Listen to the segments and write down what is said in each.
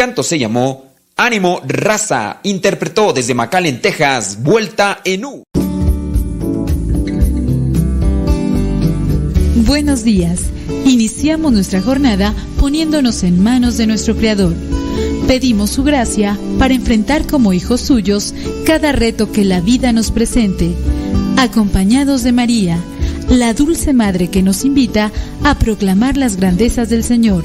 Canto se llamó Ánimo Raza. Interpretó desde McAllen, Texas, Vuelta en U. Buenos días. Iniciamos nuestra jornada poniéndonos en manos de nuestro Creador. Pedimos su gracia para enfrentar como hijos suyos cada reto que la vida nos presente, acompañados de María, la dulce madre que nos invita a proclamar las grandezas del Señor.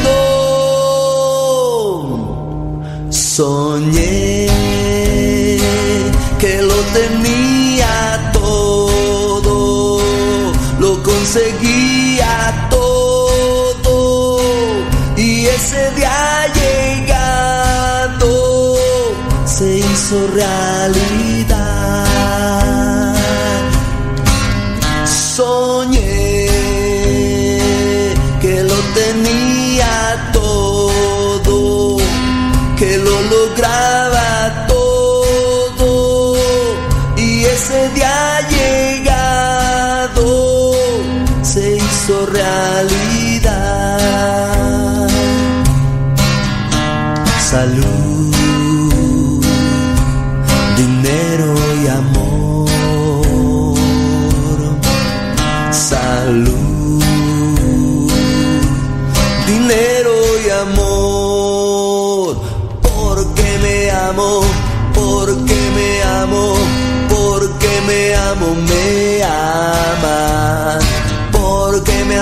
Soñé que lo tenía todo, lo conseguía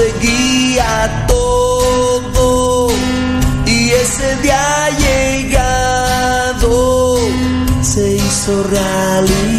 Lo conseguía todo y ese día llegado se hizo realidad.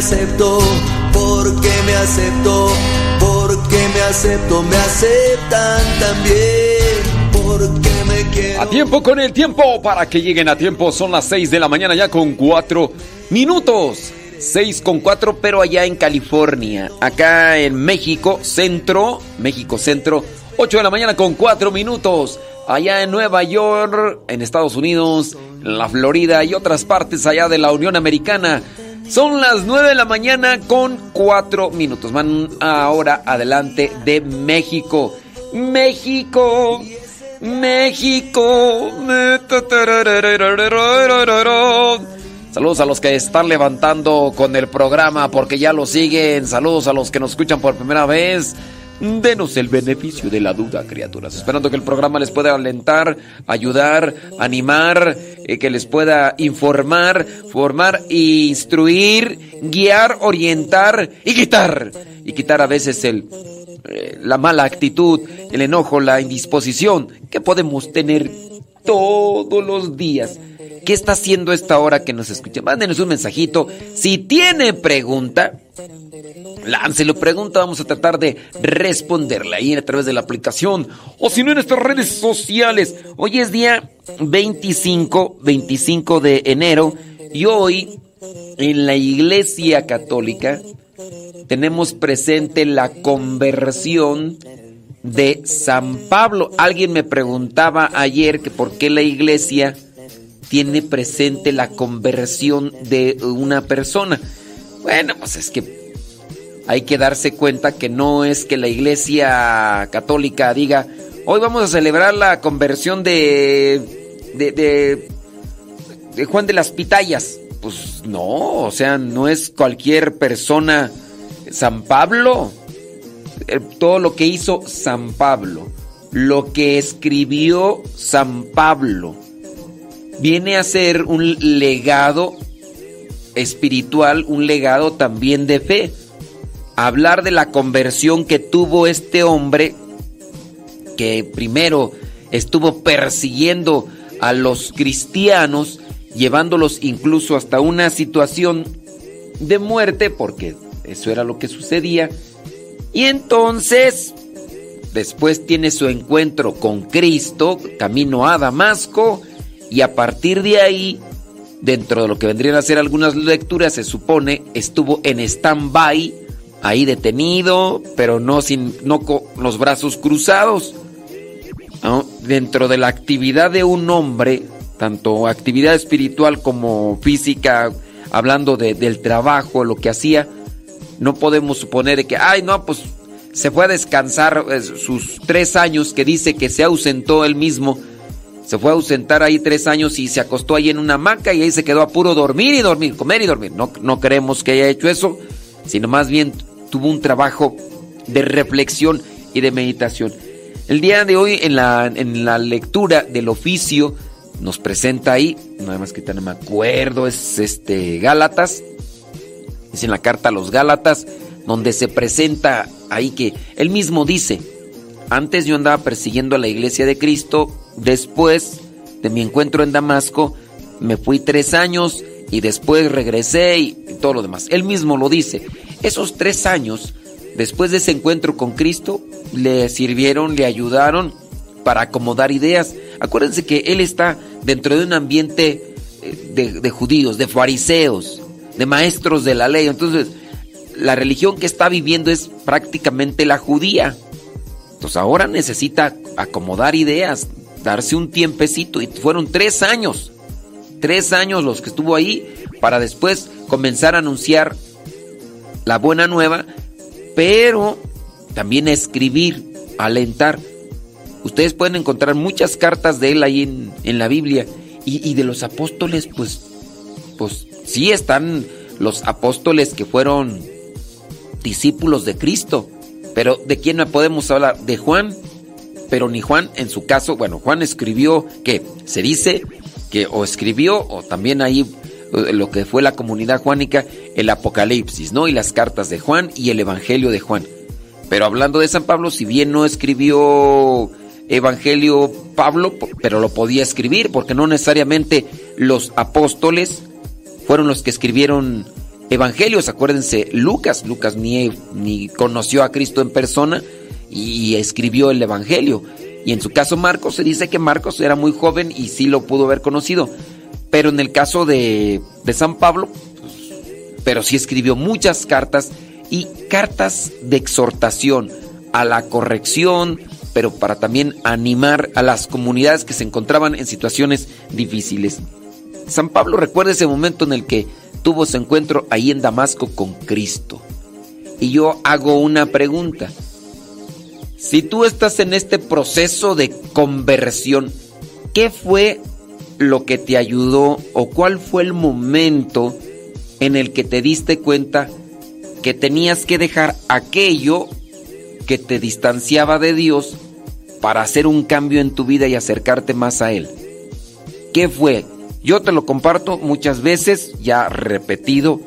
Acepto, porque me acepto, porque me acepto, me aceptan también. Porque me quiero. A tiempo con el tiempo, para que lleguen a tiempo, son las 6 de la mañana ya con 4 minutos. 6 con 4, pero allá en California. Acá en México, centro, México centro, 8 de la mañana con 4 minutos. Allá en Nueva York, en Estados Unidos, en la Florida y otras partes allá de la Unión Americana. Son las 9 de la mañana con 4 minutos. Van ahora adelante de México. México. México. Saludos a los que están levantando con el programa porque ya lo siguen. Saludos a los que nos escuchan por primera vez. Denos el beneficio de la duda, criaturas. Esperando que el programa les pueda alentar, ayudar, animar, eh, que les pueda informar, formar, instruir, guiar, orientar y quitar. Y quitar a veces el, eh, la mala actitud, el enojo, la indisposición que podemos tener todos los días. ¿Qué está haciendo esta hora que nos escucha? Mándenos un mensajito. Si tiene pregunta, láncelo pregunta. Vamos a tratar de responderla ahí a través de la aplicación o si no en nuestras redes sociales. Hoy es día 25, 25 de enero y hoy en la Iglesia Católica tenemos presente la conversión de San Pablo. Alguien me preguntaba ayer que por qué la iglesia tiene presente la conversión de una persona. Bueno, pues es que hay que darse cuenta que no es que la iglesia católica diga, hoy vamos a celebrar la conversión de, de, Juan de las Pitayas. Pues no, o sea, no es cualquier persona. San Pablo, eh, todo lo que hizo San Pablo, lo que escribió San Pablo, viene a ser un legado espiritual, un legado también de fe. Hablar de la conversión que tuvo este hombre, que primero estuvo persiguiendo a los cristianos, llevándolos incluso hasta una situación de muerte, porque eso era lo que sucedía. Y entonces, después tiene su encuentro con Cristo, camino a Damasco, y a partir de ahí, dentro de lo que vendrían a ser algunas lecturas, se supone estuvo en stand-by, ahí detenido, pero no, sin, no con los brazos cruzados. Dentro de la actividad de un hombre, tanto actividad espiritual como física, hablando de, del trabajo, lo que hacía, no podemos suponer que, ay, no, pues se fue a descansar sus tres años que dice que se ausentó él mismo se fue a ausentar ahí tres años y se acostó ahí en una hamaca y ahí se quedó a puro dormir y dormir, comer y dormir. No, no creemos que haya hecho eso, sino más bien tuvo un trabajo de reflexión y de meditación. El día de hoy en la, en la lectura del oficio nos presenta ahí, nada más que no me acuerdo, es este Gálatas, es en la carta a los Gálatas, donde se presenta ahí que él mismo dice, antes yo andaba persiguiendo a la iglesia de Cristo, después de mi encuentro en Damasco, me fui tres años y después regresé y, todo lo demás. Él mismo lo dice. Esos tres años, después de ese encuentro con Cristo, le sirvieron, le ayudaron para acomodar ideas. Acuérdense que él está dentro de un ambiente eh, de, de judíos, de fariseos, de maestros de la ley. Entonces, la religión que está viviendo es prácticamente la judía. Entonces ahora necesita acomodar ideas, darse un tiempecito. Y fueron tres años, tres años los que estuvo ahí para después comenzar a anunciar la buena nueva, pero también escribir, alentar. Ustedes pueden encontrar muchas cartas de él ahí en, la Biblia. Y, y, de los apóstoles, pues, pues sí están los apóstoles que fueron discípulos de Cristo. Pero ¿de quién no podemos hablar? De Juan. Pero ni Juan, en su caso, bueno, Juan escribió que se dice que o escribió o también ahí eh, lo que fue la comunidad juánica, el Apocalipsis, ¿no? Y las cartas de Juan y el Evangelio de Juan. Pero hablando de San Pablo, si bien no escribió Evangelio Pablo, pero lo podía escribir, porque no necesariamente los apóstoles fueron los que escribieron evangelios. Acuérdense, Lucas, Lucas ni, ni conoció a Cristo en persona y escribió el evangelio. Y en su caso Marcos se dice que Marcos era muy joven y sí lo pudo haber conocido. Pero en el caso de, de San Pablo, pero sí escribió muchas cartas y cartas de exhortación a la corrección, pero para también animar a las comunidades que se encontraban en situaciones difíciles. San Pablo recuerda ese momento en el que tuvo su encuentro ahí en Damasco con Cristo. Y yo hago una pregunta. Si tú estás en este proceso de conversión, ¿qué fue lo que te ayudó o cuál fue el momento en el que te diste cuenta que tenías que dejar aquello que te distanciaba de Dios para hacer un cambio en tu vida y acercarte más a Él? ¿Qué fue? Yo te lo comparto muchas veces, ya repetido.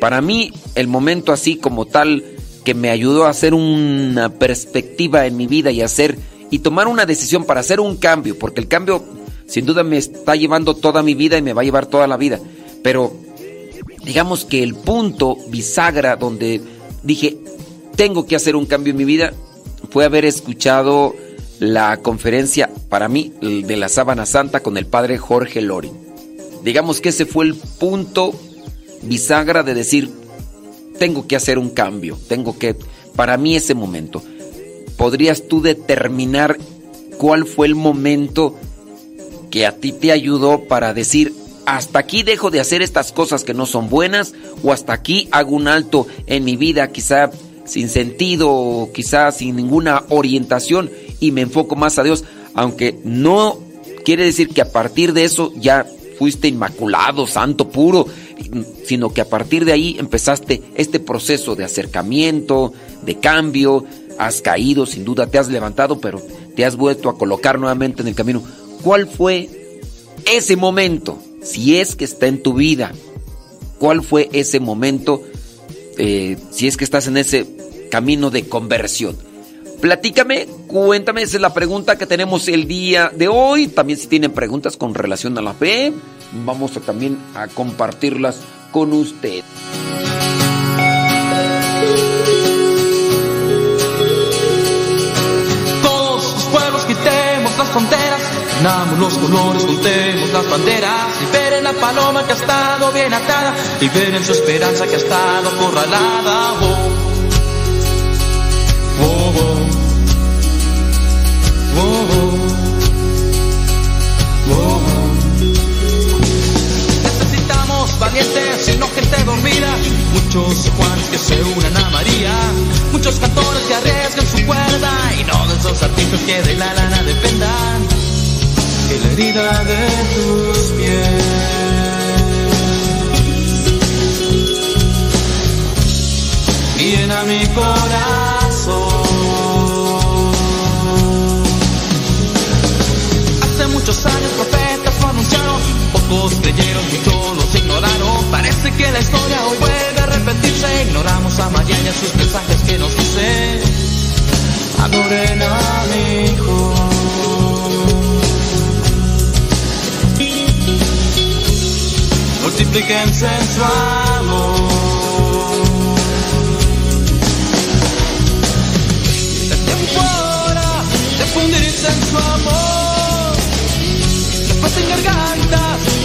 Para mí, el momento así como tal que me ayudó a hacer una perspectiva en mi vida y hacer y tomar una decisión para hacer un cambio, porque el cambio sin duda me está llevando toda mi vida y me va a llevar toda la vida. Pero digamos que el punto bisagra donde dije, tengo que hacer un cambio en mi vida, fue haber escuchado la conferencia para mí de la sábana santa con el padre Jorge Lori. Digamos que ese fue el punto bisagra de decir, tengo que hacer un cambio, tengo que, para mí ese momento. ¿Podrías tú determinar cuál fue el momento que a ti te ayudó para decir, hasta aquí dejo de hacer estas cosas que no son buenas o hasta aquí hago un alto en mi vida, quizá sin sentido quizá sin ninguna orientación y me enfoco más a Dios, aunque no quiere decir que a partir de eso ya fuiste inmaculado, santo, puro, sino que a partir de ahí empezaste este proceso de acercamiento, de cambio, has caído, sin duda te has levantado, pero te has vuelto a colocar nuevamente en el camino. ¿Cuál fue ese momento? Si es que está en tu vida, ¿cuál fue ese momento? Eh, si es que estás en ese camino de conversión. Platícame, cuéntame, esa es la pregunta que tenemos el día de hoy. También si tienen preguntas con relación a la fe, vamos también a compartirlas con usted. Todos los pueblos quitemos las fronteras, unamos los colores, juntemos las banderas, liberen la paloma que ha estado bien atada, liberen su esperanza que ha estado acorralada. Oh. Necesitamos valientes y no gente dormida. Muchos Juanes que se unan a María. Muchos cantores que arriesgan su cuerda. Y no de esos artistas que de la lana dependan. que la herida de tus pies. Llena mi corazón. Hace muchos años profetas lo anunciaron, pocos creyeron, muchos los ignoraron. Parece que la historia hoy vuelve a repetirse. Ignoramos a María y a sus mensajes que nos dicen: Adoren a mi hijo. multiplíquense en su amor. Fundirse en su amor. Después en gargantas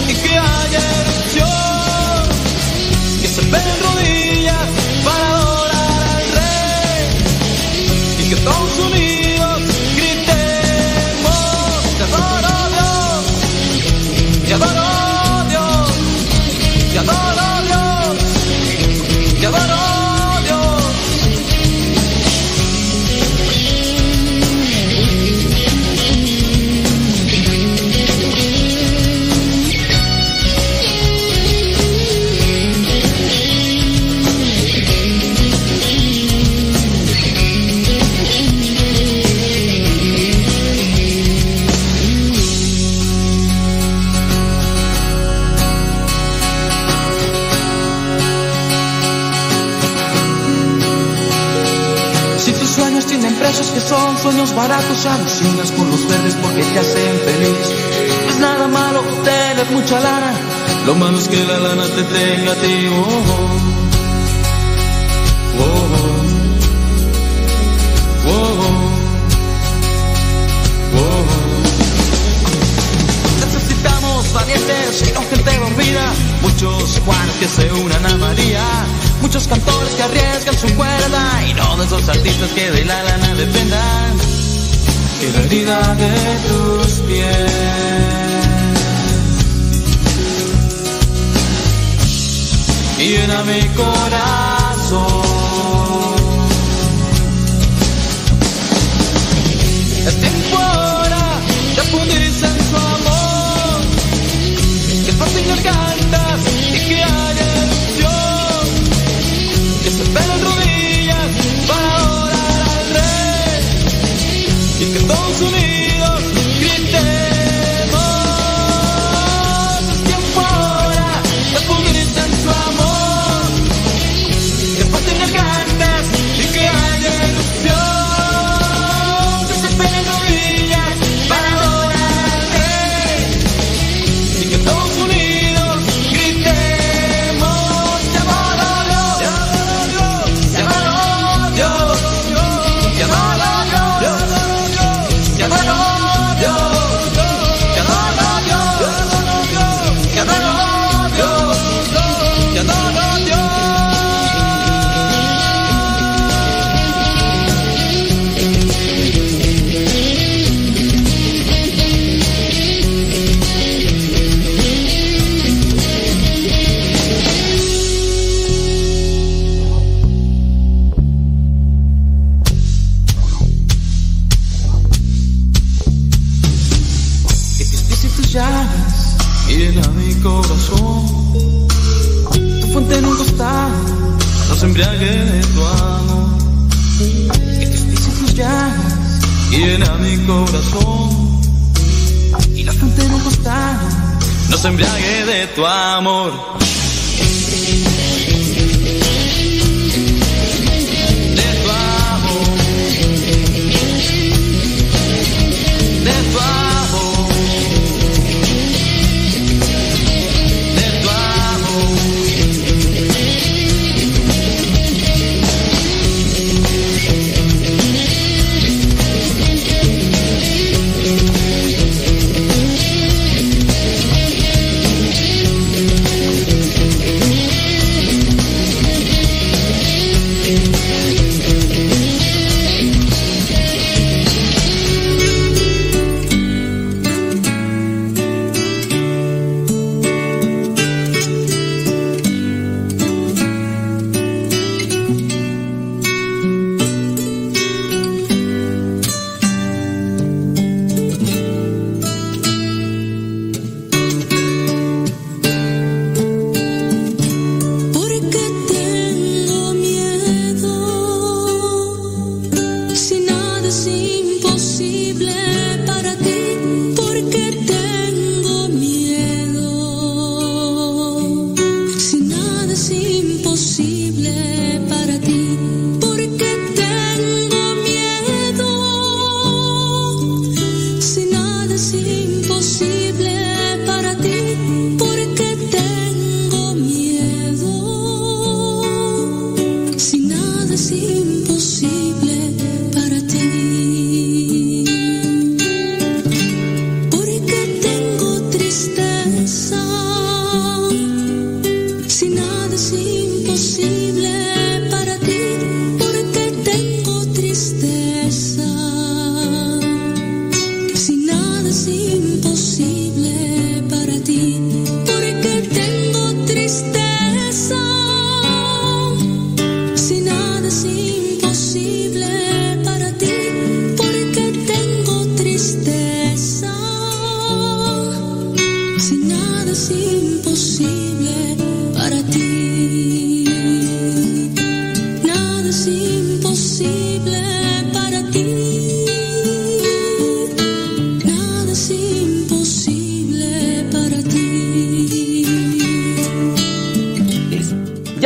sueños baratos, alucinas con los verdes porque te hacen feliz. No es nada malo tener mucha lana, lo malo es que la lana te tenga a ti. Oh, oh, oh, oh, oh, oh. Necesitamos valientes y no gente dormida, muchos Juanes que se unan a María, muchos cantores que arriesgan su cuerda y no de esos artistas que de la lana dependan. Que la herida de tus pies llena mi corazón. Es tiempo ahora de fundirse en su amor. Que pasen gargantas y que rey. Y que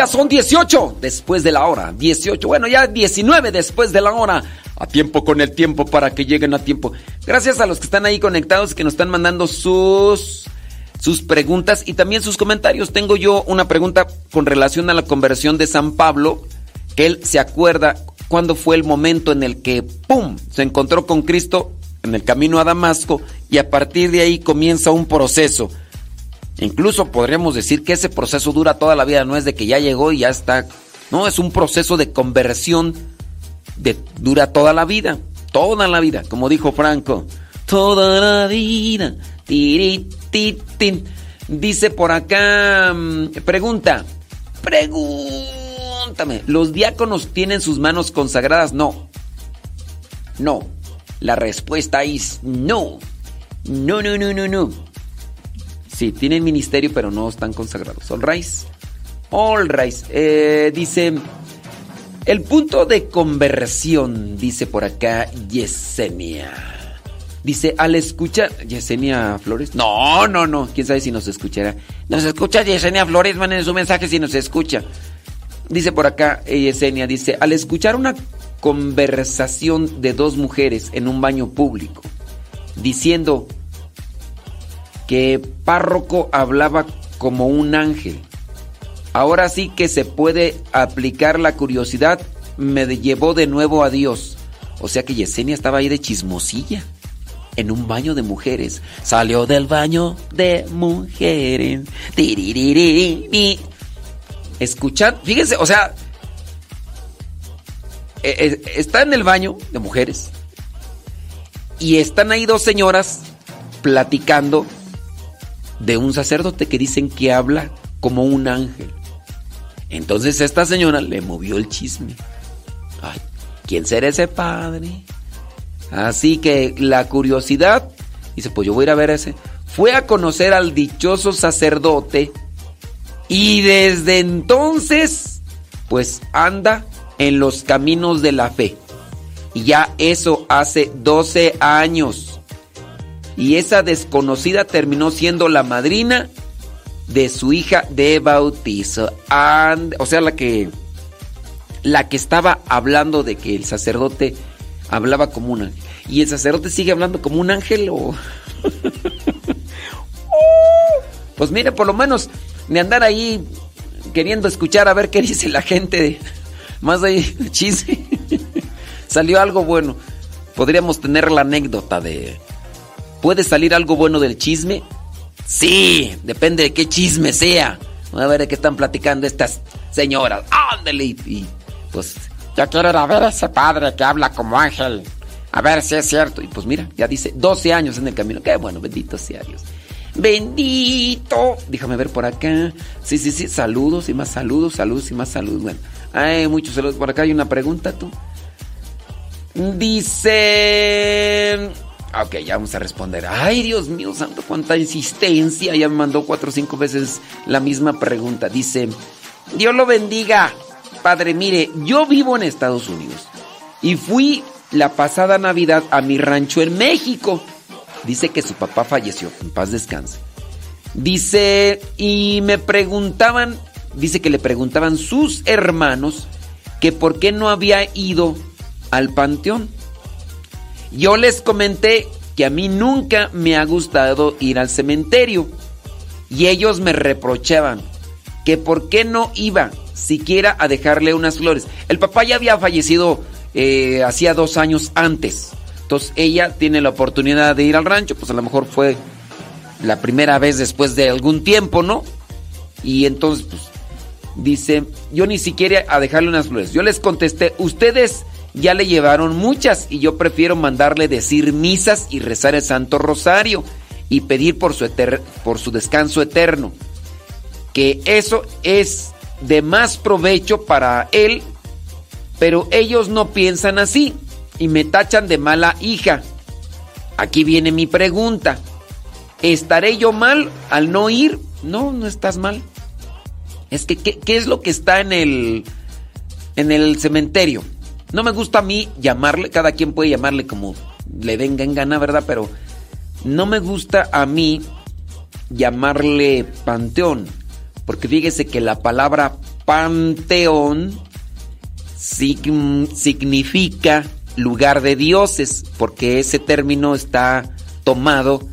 18 después de la hora. 18, bueno, ya 19 después de la hora. A tiempo con el tiempo para que lleguen a tiempo. Gracias a los que están ahí conectados, que nos están mandando sus, sus preguntas y también sus comentarios. Tengo yo una pregunta con relación a la conversión de San Pablo, que él se acuerda cuándo fue el momento en el que, ¡pum!, se encontró con Cristo en el camino a Damasco y a partir de ahí comienza un proceso. Incluso podríamos decir que ese proceso dura toda la vida, no es de que ya llegó y ya está. No, es un proceso de conversión de dura toda la vida, toda la vida, como dijo Franco. Toda la vida. Dice por acá, mm, pregunta, pregúntame, ¿los diáconos tienen sus manos consagradas? No. No. La respuesta es no. No, no, no, no, no. Sí, tienen ministerio, pero no están consagrados. All right. All right. Eh, dice. El punto de conversión, dice por acá Yesenia. Dice, al escuchar. ¿Yesenia Flores? No, no, no. Quién sabe si nos escuchará. Nos escucha Yesenia Flores, manden su mensaje si nos escucha. Dice por acá eh, Yesenia, dice, al escuchar una conversación de dos mujeres en un baño público, diciendo, que párroco hablaba como un ángel. Ahora sí que se puede aplicar la curiosidad, me llevó de nuevo a Dios. O sea que Yesenia estaba ahí de chismosilla, en un baño de mujeres. Salió del baño de mujeres. Escuchar, fíjense, o sea, eh, eh, está en el baño de mujeres y están ahí dos señoras platicando de un sacerdote que dicen que habla como un ángel. Entonces esta señora le movió el chisme. Ay, ¿quién será ese padre? Así que la curiosidad, dice, pues yo voy a ir a ver ese. Fue a conocer al dichoso sacerdote y desde entonces, pues anda en los caminos de la fe. Y ya eso hace 12 años y esa desconocida terminó siendo la madrina de su hija de bautizo. o sea, la que la que estaba hablando de que el sacerdote hablaba como un ángel. ¿Y el sacerdote sigue hablando como un ángel o...? pues mire, por lo menos de andar ahí queriendo escuchar a ver qué dice la gente. Más ahí, chiste. Salió algo bueno. Podríamos tener la anécdota de ¿Puede salir algo bueno del chisme? Sí, depende de qué chisme sea. A ver de qué están platicando estas señoras. Ándale. Y pues. Ya quiero ir a ver a ese padre que habla como ángel. A ver si es cierto. Y pues mira, ya dice 12 años en el camino. Qué bueno, bendito sea Dios. Bendito. Déjame ver por acá. Sí, sí, sí. Saludos y más saludos, saludos y más saludos. Bueno, hay muchos saludos por acá. Hay una pregunta, tú. Dice. Ok, ya vamos a responder. Ay, Dios mío, santo, cuánta insistencia. Ya me mandó cuatro o cinco veces la misma pregunta. Dice, Dios lo bendiga. Padre, mire, yo vivo en Estados Unidos y fui la pasada Navidad a mi rancho en México. Dice que su papá falleció, en paz descanse. Dice, y me preguntaban, dice que le preguntaban sus hermanos que por qué no había ido al panteón. Yo les comenté que a mí nunca me ha gustado ir al cementerio y ellos me reprochaban que por qué no iba siquiera a dejarle unas flores. El papá ya había fallecido eh, hacía dos años antes. Entonces ella tiene la oportunidad de ir al rancho, pues a lo mejor fue la primera vez después de algún tiempo, ¿no? Y entonces, pues, dice, yo ni siquiera a dejarle unas flores. Yo les contesté, ustedes ya le llevaron muchas y yo prefiero mandarle decir misas y rezar el Santo Rosario y pedir por su, por su descanso eterno. Que eso es de más provecho para él, pero ellos no piensan así y me tachan de mala hija. Aquí viene mi pregunta. ¿Estaré yo mal al no ir? No, no estás mal. Es que, ¿qué, es lo que está en el, en el cementerio? No me gusta a mí llamarle, cada quien puede llamarle como le venga en gana, ¿verdad? Pero no me gusta a mí llamarle panteón. Porque fíjese que la palabra panteón significa lugar de dioses, porque ese término está tomado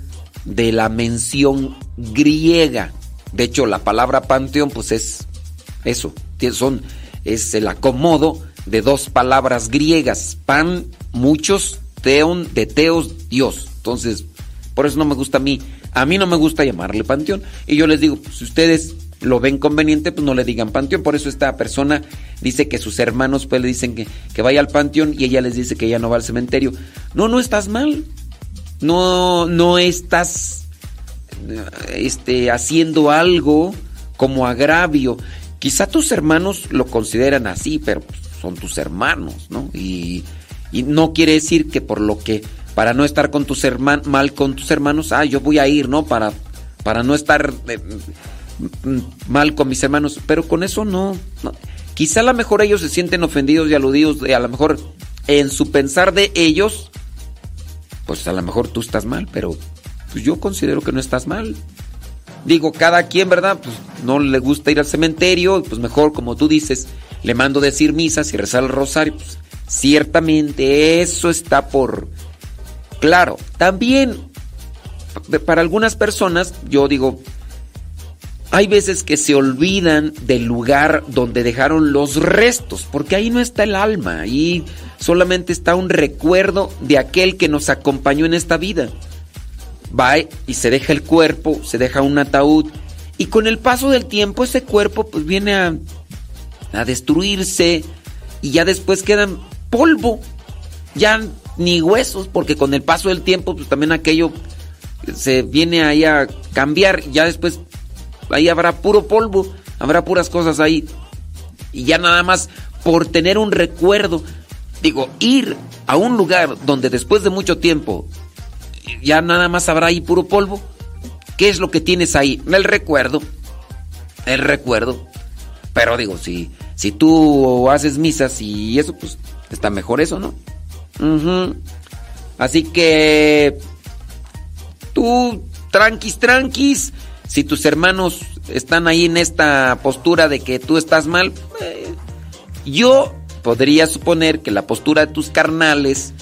de la mención griega. De hecho, la palabra panteón, pues es eso, son, es el acomodo de dos palabras griegas, pan, muchos, teon, de teos, Dios. Entonces, por eso no me gusta a mí, a mí no me gusta llamarle panteón. Y yo les digo, pues, si ustedes lo ven conveniente, pues no le digan panteón. Por eso esta persona dice que sus hermanos pues le dicen que, que vaya al panteón y ella les dice que ya no va al cementerio. No, no estás mal. No, no estás este, haciendo algo como agravio. Quizá tus hermanos lo consideran así, pero son tus hermanos, ¿no? Y, no quiere decir que por lo que, para no estar con tus hermanos, mal con tus hermanos, ah, yo voy a ir, ¿no? Para, para no estar eh, mal con mis hermanos, pero con eso no, Quizá a lo mejor ellos se sienten ofendidos y aludidos, y a lo mejor en su pensar de ellos, pues a lo mejor tú estás mal, pero pues yo considero que no estás mal. Digo, cada quien, ¿verdad? Pues no le gusta ir al cementerio, pues mejor, como tú dices, le mando decir misas y rezar el rosario. Pues ciertamente eso está por... Claro, también para algunas personas, yo digo, hay veces que se olvidan del lugar donde dejaron los restos, porque ahí no está el alma, ahí solamente está un recuerdo de aquel que nos acompañó en esta vida. Va y se deja el cuerpo, se deja un ataúd, y con el paso del tiempo ese cuerpo pues viene a, a destruirse y ya después quedan polvo, ya ni huesos, porque con el paso del tiempo pues también aquello se viene ahí a cambiar, ya después ahí habrá puro polvo, habrá puras cosas ahí. Y ya nada más por tener un recuerdo, digo, ir a un lugar donde después de mucho tiempo ya nada más habrá ahí puro polvo. ¿Qué es lo que tienes ahí? El recuerdo. El recuerdo. Pero digo, si, si tú haces misas y eso, pues está mejor eso, ¿no? Así que tú, tranquis, tranquis, si tus hermanos están ahí en esta postura de que tú estás mal, eh, yo podría suponer que la postura de tus carnales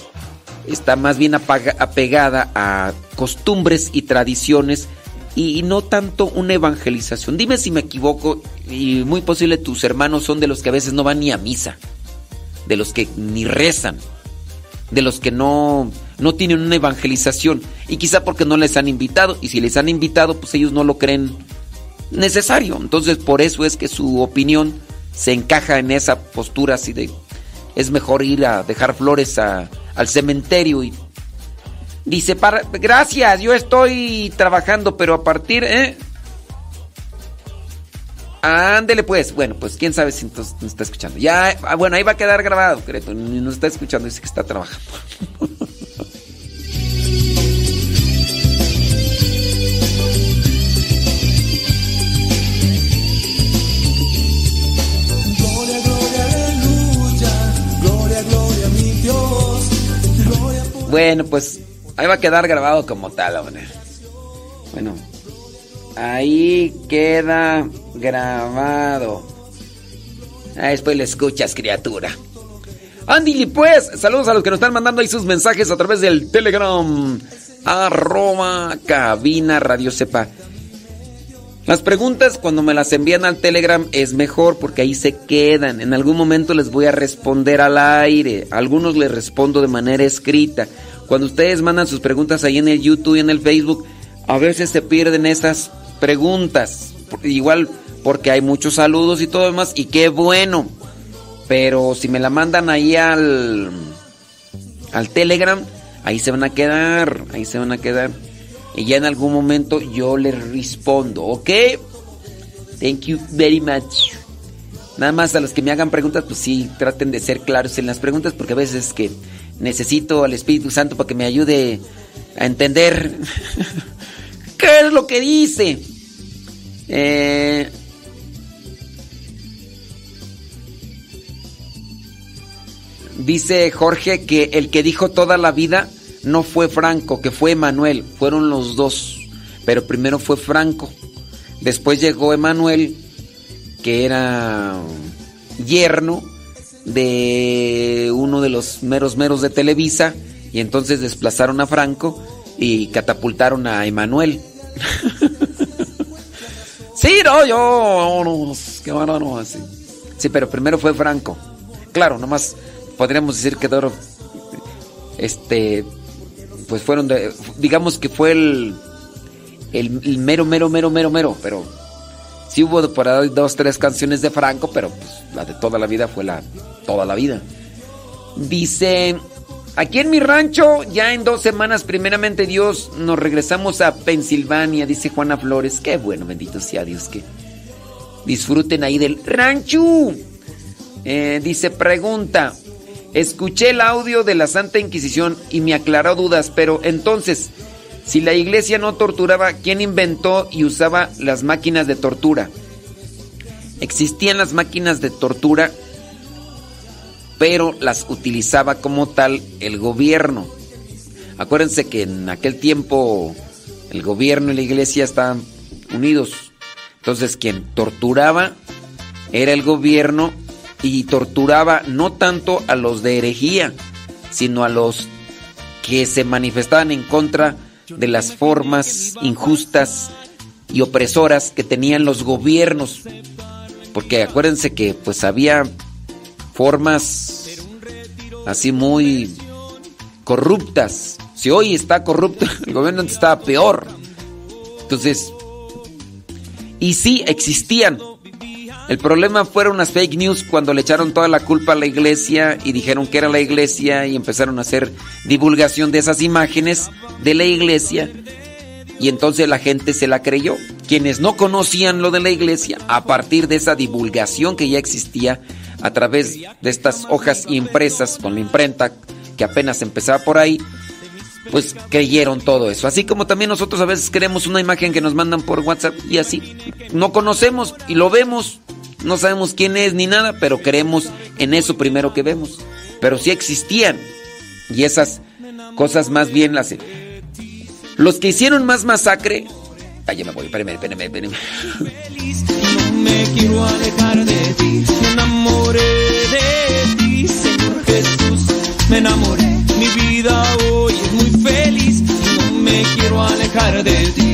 está más bien apegada a costumbres y tradiciones y no tanto una evangelización. Dime si me equivoco y muy posible tus hermanos son de los que a veces no van ni a misa, de los que ni rezan, de los que no no tienen una evangelización y quizá porque no les han invitado y si les han invitado pues ellos no lo creen necesario. Entonces por eso es que su opinión se encaja en esa postura así de es mejor ir a dejar flores al cementerio y dice para gracias yo estoy trabajando pero a partir ¿eh? Ándele pues. Bueno, pues quién sabe si nos está escuchando. Ya, ah, bueno, ahí va a quedar grabado, Creto. Nos está escuchando, dice que está trabajando. Bueno, pues ahí va a quedar grabado como tal, hombre. Bueno, ahí queda grabado. Ah, después le escuchas, criatura. Andy, pues, saludos a los que nos están mandando ahí sus mensajes a través del Telegram. Arroba cabina radio sepa. Las preguntas cuando me las envían al Telegram es mejor porque ahí se quedan. En algún momento les voy a responder al aire. algunos les respondo de manera escrita. Cuando ustedes mandan sus preguntas ahí en el YouTube y en el Facebook, a veces se pierden esas preguntas. Igual porque hay muchos saludos y todo demás y qué bueno. Pero si me la mandan ahí al al Telegram, ahí se van a quedar, ahí se van a quedar. Y ya en algún momento yo les respondo, ¿ok? Thank you very much. Nada más a los que me hagan preguntas, pues sí, traten de ser claros en las preguntas, porque a veces que necesito al Espíritu Santo para que me ayude a entender qué es lo que dice. Eh, dice Jorge que el que dijo toda la vida no fue Franco, que fue Emanuel, fueron los dos, pero primero fue Franco, después llegó Emanuel, que era yerno de uno de los meros meros de Televisa, y entonces desplazaron a Franco y catapultaron a Emanuel. sí, no, yo, no, qué no. Sí, pero primero fue Franco. Claro, nomás podríamos decir que Doro, este, pues fueron, de, digamos que fue el, el, mero, mero, mero, mero, mero, pero sí hubo por ahí dos, tres canciones de Franco, pero pues la de toda la vida fue la toda la vida. Dice, aquí en mi rancho, ya en dos semanas, primeramente Dios, nos regresamos a Pensilvania, dice Juana Flores. Qué bueno, bendito sea Dios, que disfruten ahí del rancho. Eh, dice, pregunta, Escuché el audio de la Santa Inquisición y me aclaró dudas, pero entonces, si la iglesia no torturaba, ¿quién inventó y usaba las máquinas de tortura? Existían las máquinas de tortura, pero las utilizaba como tal el gobierno. Acuérdense que en aquel tiempo el gobierno y la iglesia estaban unidos. Entonces quien torturaba era el gobierno y torturaba no tanto a los de herejía, sino a los que se manifestaban en contra de las formas injustas y opresoras que tenían los gobiernos. Porque acuérdense que pues había formas así muy corruptas. Si hoy está corrupto, el gobierno antes estaba peor. Entonces, y sí existían, el problema fueron las fake news cuando le echaron toda la culpa a la iglesia y dijeron que era la iglesia y empezaron a hacer divulgación de esas imágenes de la iglesia y entonces la gente se la creyó. Quienes no conocían lo de la iglesia, a partir de esa divulgación que ya existía a través de estas hojas impresas con la imprenta que apenas empezaba por ahí, pues creyeron todo eso. Así como también nosotros a veces creemos una imagen que nos mandan por WhatsApp y así. No conocemos y lo vemos no sabemos quién es ni nada, pero creemos en eso primero que vemos. Pero sí existían. Y esas cosas más bien las... Los que hicieron más masacre... Ay, ya me voy, espérame, espérame, espérame. No me quiero alejar de ti, me enamoré de ti, Señor Jesús, me enamoré. Mi vida hoy es muy feliz, no me quiero alejar de ti.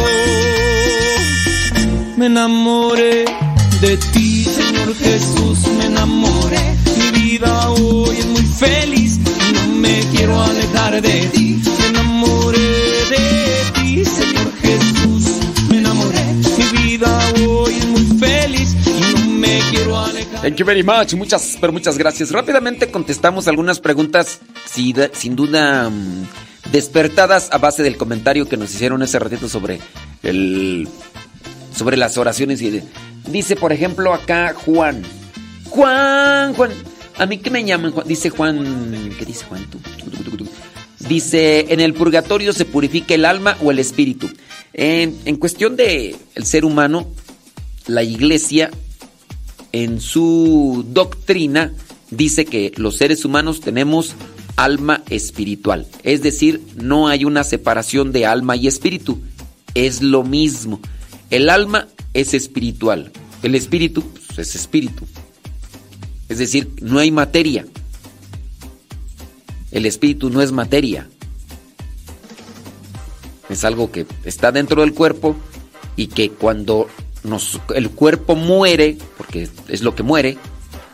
Me enamoré de ti, Señor Jesús, me enamoré. Mi vida hoy es muy feliz no me quiero alejar de ti. Me enamoré de ti, Señor Jesús, me enamoré. Mi vida hoy es muy feliz no me quiero alejar. Thank you very much. Muchas, pero muchas gracias. Rápidamente contestamos algunas preguntas, sin duda mm, despertadas a base del comentario que nos hicieron ese ratito sobre el sobre las oraciones y dice por ejemplo acá Juan Juan, Juan. A mí que me llaman Juan. Dice Juan. ¿Qué dice Juan? Tú, Dice, en el purgatorio se purifica el alma o el espíritu. En, en cuestión de ser humano, la iglesia en su doctrina dice que los seres humanos tenemos alma espiritual. Es decir, no hay una separación de alma y espíritu. Es lo mismo. El alma es espiritual. El espíritu pues, es espíritu. Es decir, no hay materia. El espíritu no es materia. Es algo que está dentro del cuerpo y que cuando nos, el cuerpo muere, porque es lo que muere,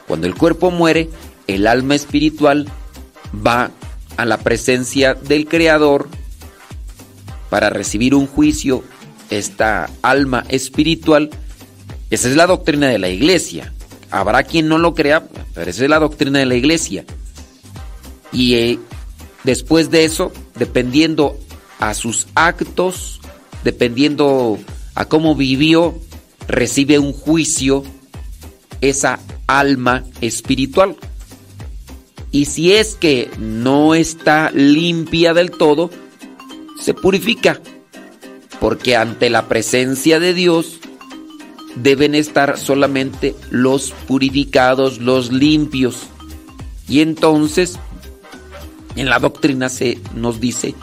cuando el cuerpo muere, el alma espiritual va a la presencia del Creador para recibir un juicio, esta alma espiritual. Esa es la doctrina de la iglesia. Habrá quien no lo crea, pero esa es la doctrina de la iglesia. Y eh, después de eso, dependiendo a sus actos, dependiendo a cómo vivió, recibe un juicio esa alma espiritual. Y si es que no está limpia del todo, se purifica. Porque ante la presencia de Dios deben estar solamente los purificados, los limpios. Y entonces en la doctrina se nos dice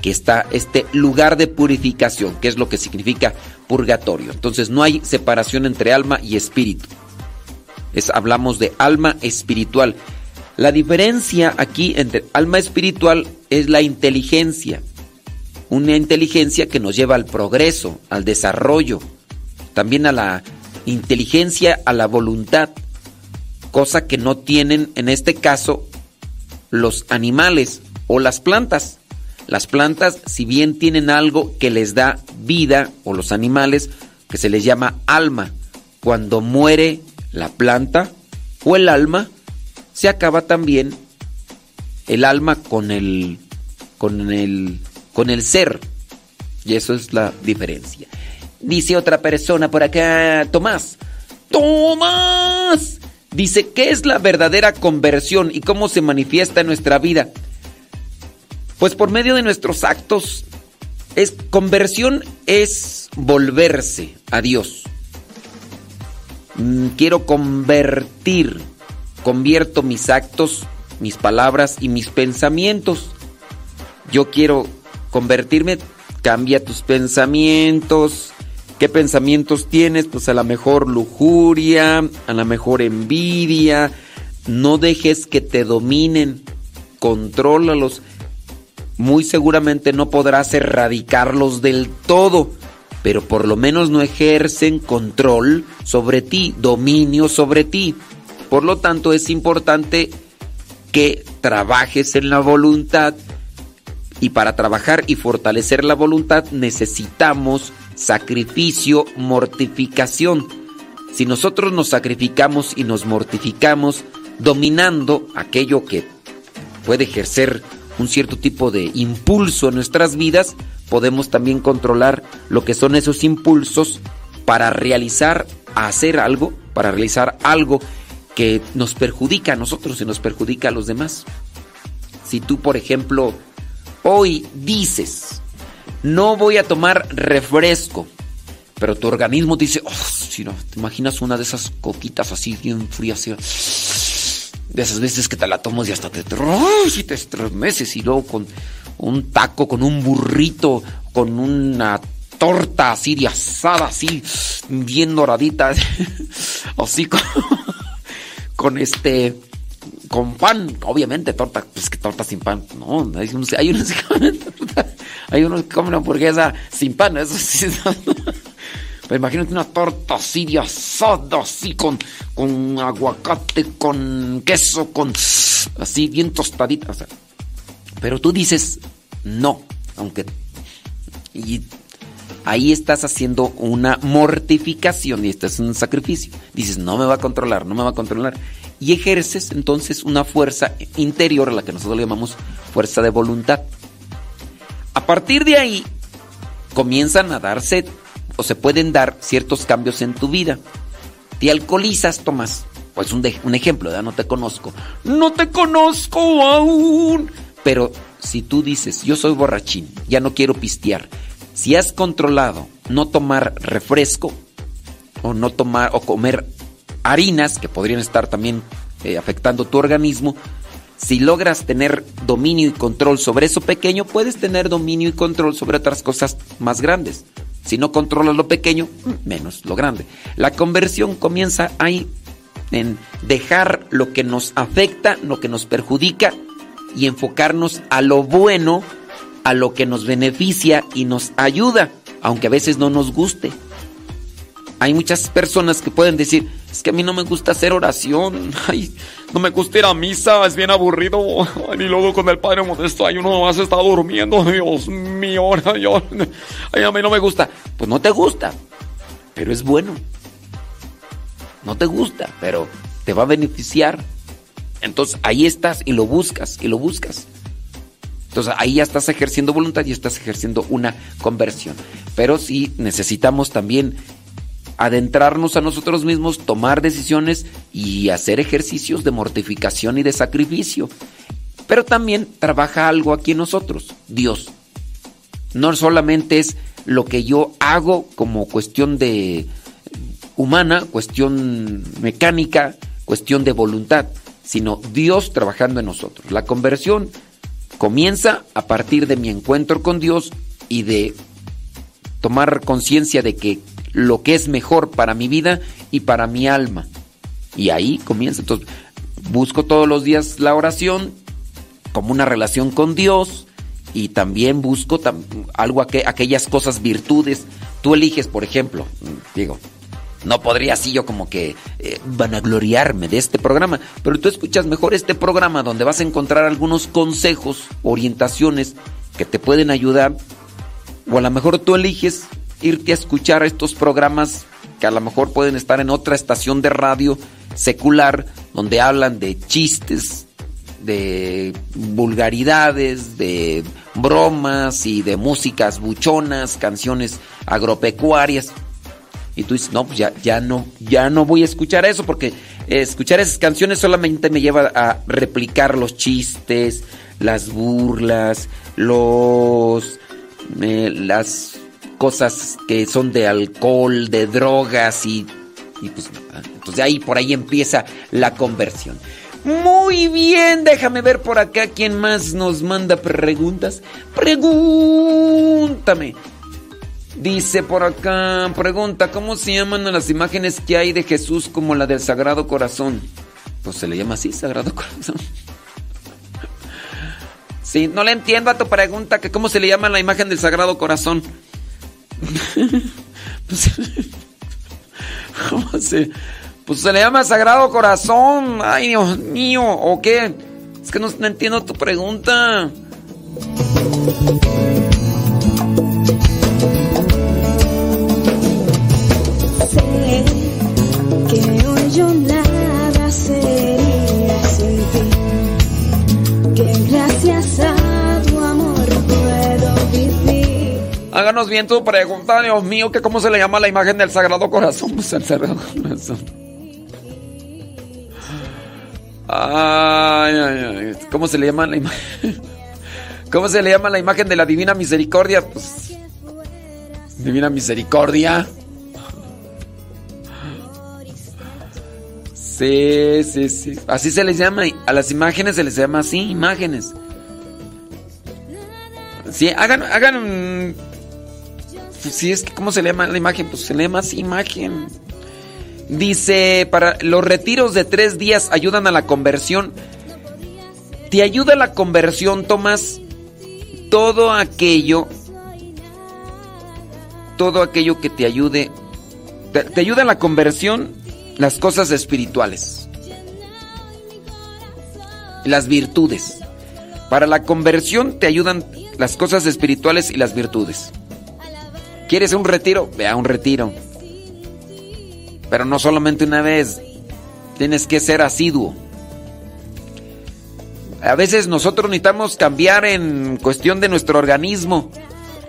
que está este lugar de purificación, que es lo que significa purgatorio. Entonces no hay separación entre alma y espíritu. Es, hablamos de alma espiritual. La diferencia aquí entre alma espiritual es la inteligencia. Una inteligencia que nos lleva al progreso, al desarrollo, también a la inteligencia, a la voluntad, cosa que no tienen en este caso los animales o las plantas. Las plantas, si bien tienen algo que les da vida, o los animales, que se les llama alma, cuando muere la planta o el alma, se acaba también el alma con el con el con el ser. Y eso es la diferencia. Dice otra persona por acá, Tomás. Tomás. Dice, ¿qué es la verdadera conversión y cómo se manifiesta en nuestra vida? Pues por medio de nuestros actos. Es conversión es volverse a Dios. Mm, quiero convertir convierto mis actos, mis palabras y mis pensamientos. Yo quiero convertirme, cambia tus pensamientos. ¿Qué pensamientos tienes? Pues a la mejor lujuria, a la mejor envidia. No dejes que te dominen, contrólalos. Muy seguramente no podrás erradicarlos del todo, pero por lo menos no ejercen control sobre ti, dominio sobre ti. Por lo tanto, es importante que trabajes en la voluntad y para trabajar y fortalecer la voluntad necesitamos sacrificio, mortificación. Si nosotros nos sacrificamos y nos mortificamos dominando aquello que puede ejercer un cierto tipo de impulso en nuestras vidas, podemos también controlar lo que son esos impulsos para realizar, hacer algo, para realizar algo que nos perjudica a nosotros y nos perjudica a los demás. Si tú, por ejemplo, hoy dices, no voy a tomar refresco, pero tu organismo dice, oh, si no, te imaginas una de esas coquitas así bien frías, de esas veces que te la tomas y hasta te, oh, y te estremeces y luego con un taco, con un burrito, con una torta así de asada, así bien doradita, así como con este con pan, obviamente torta, pues que torta sin pan, no, hay unos, que comen torta, hay unos que comen hamburguesa sin pan, eso sí. Pero imagínate una torta así de asada, así con, con aguacate, con queso, con así bien tostadita. O sea, pero tú dices no, aunque y ahí estás haciendo una mortificación y esto es un sacrificio. Dices, no me va a controlar, no me va a controlar. Y ejerces entonces una fuerza interior, a la que nosotros le llamamos fuerza de voluntad. A partir de ahí, comienzan a darse o se pueden dar ciertos cambios en tu vida. Te alcoholizas, Tomás. Pues un, un ejemplo, ¿verdad? No te conozco. No te conozco aún. Pero si tú dices, yo soy borrachín, ya no quiero pistear. Si has controlado no tomar refresco o no tomar o comer harinas que podrían estar también eh, afectando tu organismo, si logras tener dominio y control sobre eso pequeño, puedes tener dominio y control sobre otras cosas más grandes. Si no controlas lo pequeño, menos lo grande. La conversión comienza ahí, en dejar lo que nos afecta, lo que nos perjudica y enfocarnos a lo bueno, a lo que nos beneficia y nos ayuda, aunque a veces no nos guste. Hay muchas personas que pueden decir, es que a mí no me gusta hacer oración, ay, no me gusta ir a misa, es bien aburrido, ay, y luego con el Padre Modesto, ay, uno más está durmiendo, Dios mío, ay, a mí no me gusta. Pues no te gusta, pero es bueno. No te gusta, pero te va a beneficiar. Entonces ahí estás y lo buscas y lo buscas. Entonces ahí ya estás ejerciendo voluntad y estás ejerciendo una conversión. Pero sí necesitamos también adentrarnos a nosotros mismos, tomar decisiones y hacer ejercicios de mortificación y de sacrificio. Pero también trabaja algo aquí en nosotros, Dios. No solamente es lo que yo hago como cuestión de humana, cuestión mecánica, cuestión de voluntad, sino Dios trabajando en nosotros. La conversión comienza a partir de mi encuentro con Dios y de tomar conciencia de que lo que es mejor para mi vida y para mi alma. Y ahí comienza. Entonces, busco todos los días la oración como una relación con Dios y también busco algo, aquellas cosas, virtudes. Tú eliges, por ejemplo, digo, no podría así yo como que eh, vanagloriarme de este programa, pero tú escuchas mejor este programa donde vas a encontrar algunos consejos, orientaciones que te pueden ayudar, o a lo mejor tú eliges irte a escuchar estos programas que a lo mejor pueden estar en otra estación de radio secular donde hablan de chistes, de vulgaridades, de bromas y de músicas buchonas, canciones agropecuarias. Y tú dices, no, pues ya, ya no, ya no voy a escuchar eso porque escuchar esas canciones solamente me lleva a replicar los chistes, las burlas, los eh, las cosas que son de alcohol, de drogas y, y pues entonces ahí por ahí empieza la conversión. Muy bien, déjame ver por acá quién más nos manda preguntas. Pregúntame. Dice por acá, pregunta, ¿cómo se llaman las imágenes que hay de Jesús como la del Sagrado Corazón? Pues se le llama así, Sagrado Corazón. Sí, no le entiendo a tu pregunta, que cómo se le llama la imagen del Sagrado Corazón. pues, ¿Cómo se...? Pues se le llama Sagrado Corazón. Ay, Dios mío, ¿o qué? Es que no, no entiendo tu pregunta. Háganos bien tu pregunta, Dios mío, que cómo se le llama la imagen del Sagrado Corazón. Pues el Sagrado Corazón. Ay, ay, ay. ¿Cómo se le llama la imagen? ¿Cómo se le llama la imagen de la Divina Misericordia? Pues. Divina Misericordia. Sí, sí, sí. Así se les llama. A las imágenes se les llama así, imágenes. Sí, hagan, hagan pues si es que, ¿cómo se le llama la imagen? Pues se le llama así imagen. Dice, para los retiros de tres días ayudan a la conversión. ¿Te ayuda a la conversión, Tomás? Todo aquello, todo aquello que te ayude, te, te ayuda a la conversión las cosas espirituales, las virtudes. Para la conversión te ayudan las cosas espirituales y las virtudes. ¿Quieres un retiro? Ve a un retiro. Pero no solamente una vez. Tienes que ser asiduo. A veces nosotros necesitamos cambiar en cuestión de nuestro organismo.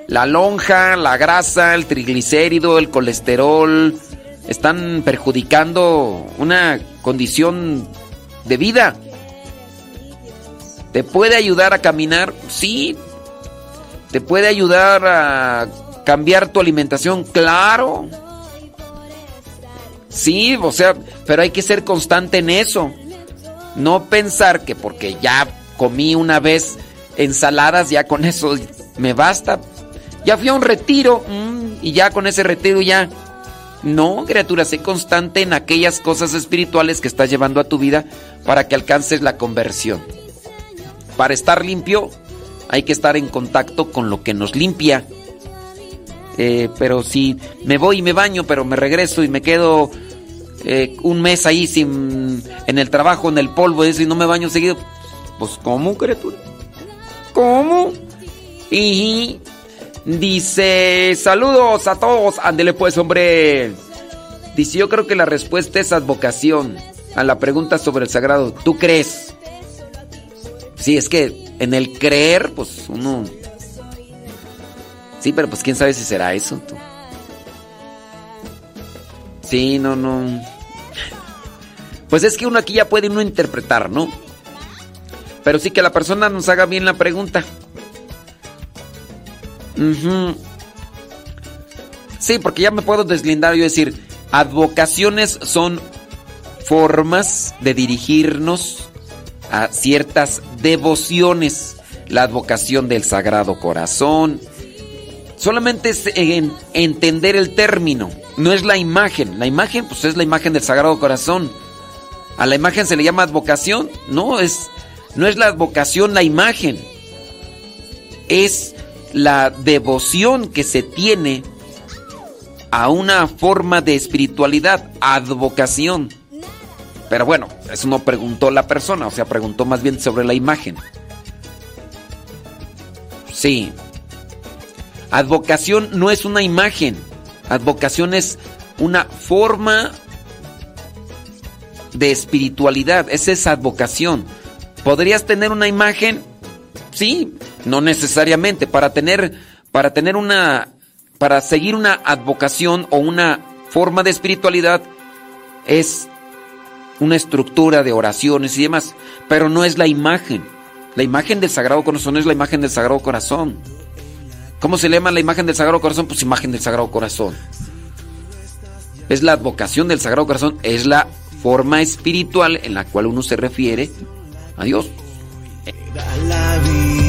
La lonja, la grasa, el triglicérido, el colesterol, están perjudicando una condición de vida. ¿Te puede ayudar a caminar? Sí. ¿Te puede ayudar a cambiar tu alimentación? Claro. Sí, o sea, pero hay que ser constante en eso. No pensar que porque ya comí una vez ensaladas, ya con eso me basta. Ya fui a un retiro mm, y ya con ese retiro ya... No, criatura, sé constante en aquellas cosas espirituales que estás llevando a tu vida para que alcances la conversión. Para estar limpio hay que estar en contacto con lo que nos limpia. Eh, pero si me voy y me baño, pero me regreso y me quedo eh, un mes ahí sin en el trabajo, en el polvo, y no me baño seguido, pues ¿cómo, criatura? ¿Cómo? Y dice, saludos a todos, ándele pues, hombre. Dice, yo creo que la respuesta es advocación a la pregunta sobre el sagrado. ¿Tú crees? Sí, es que en el creer, pues uno... Sí, pero pues quién sabe si será eso. Tú? Sí, no, no. Pues es que uno aquí ya puede uno interpretar, ¿no? Pero sí que la persona nos haga bien la pregunta. Sí, porque ya me puedo deslindar y decir, advocaciones son formas de dirigirnos a ciertas devociones. La advocación del Sagrado Corazón. Solamente es en entender el término, no es la imagen. La imagen, pues es la imagen del Sagrado Corazón. A la imagen se le llama advocación. No, es no es la advocación la imagen, es la devoción que se tiene a una forma de espiritualidad, advocación. Pero bueno, eso no preguntó la persona, o sea, preguntó más bien sobre la imagen. Sí. Advocación no es una imagen, advocación es una forma de espiritualidad, esa es advocación. ¿Podrías tener una imagen? Sí, no necesariamente. Para tener, para tener una, para seguir una advocación o una forma de espiritualidad es una estructura de oraciones y demás, pero no es la imagen. La imagen del Sagrado Corazón es la imagen del Sagrado Corazón. ¿Cómo se le llama la imagen del Sagrado Corazón? Pues imagen del Sagrado Corazón. Es la advocación del Sagrado Corazón, es la forma espiritual en la cual uno se refiere Adiós. La vida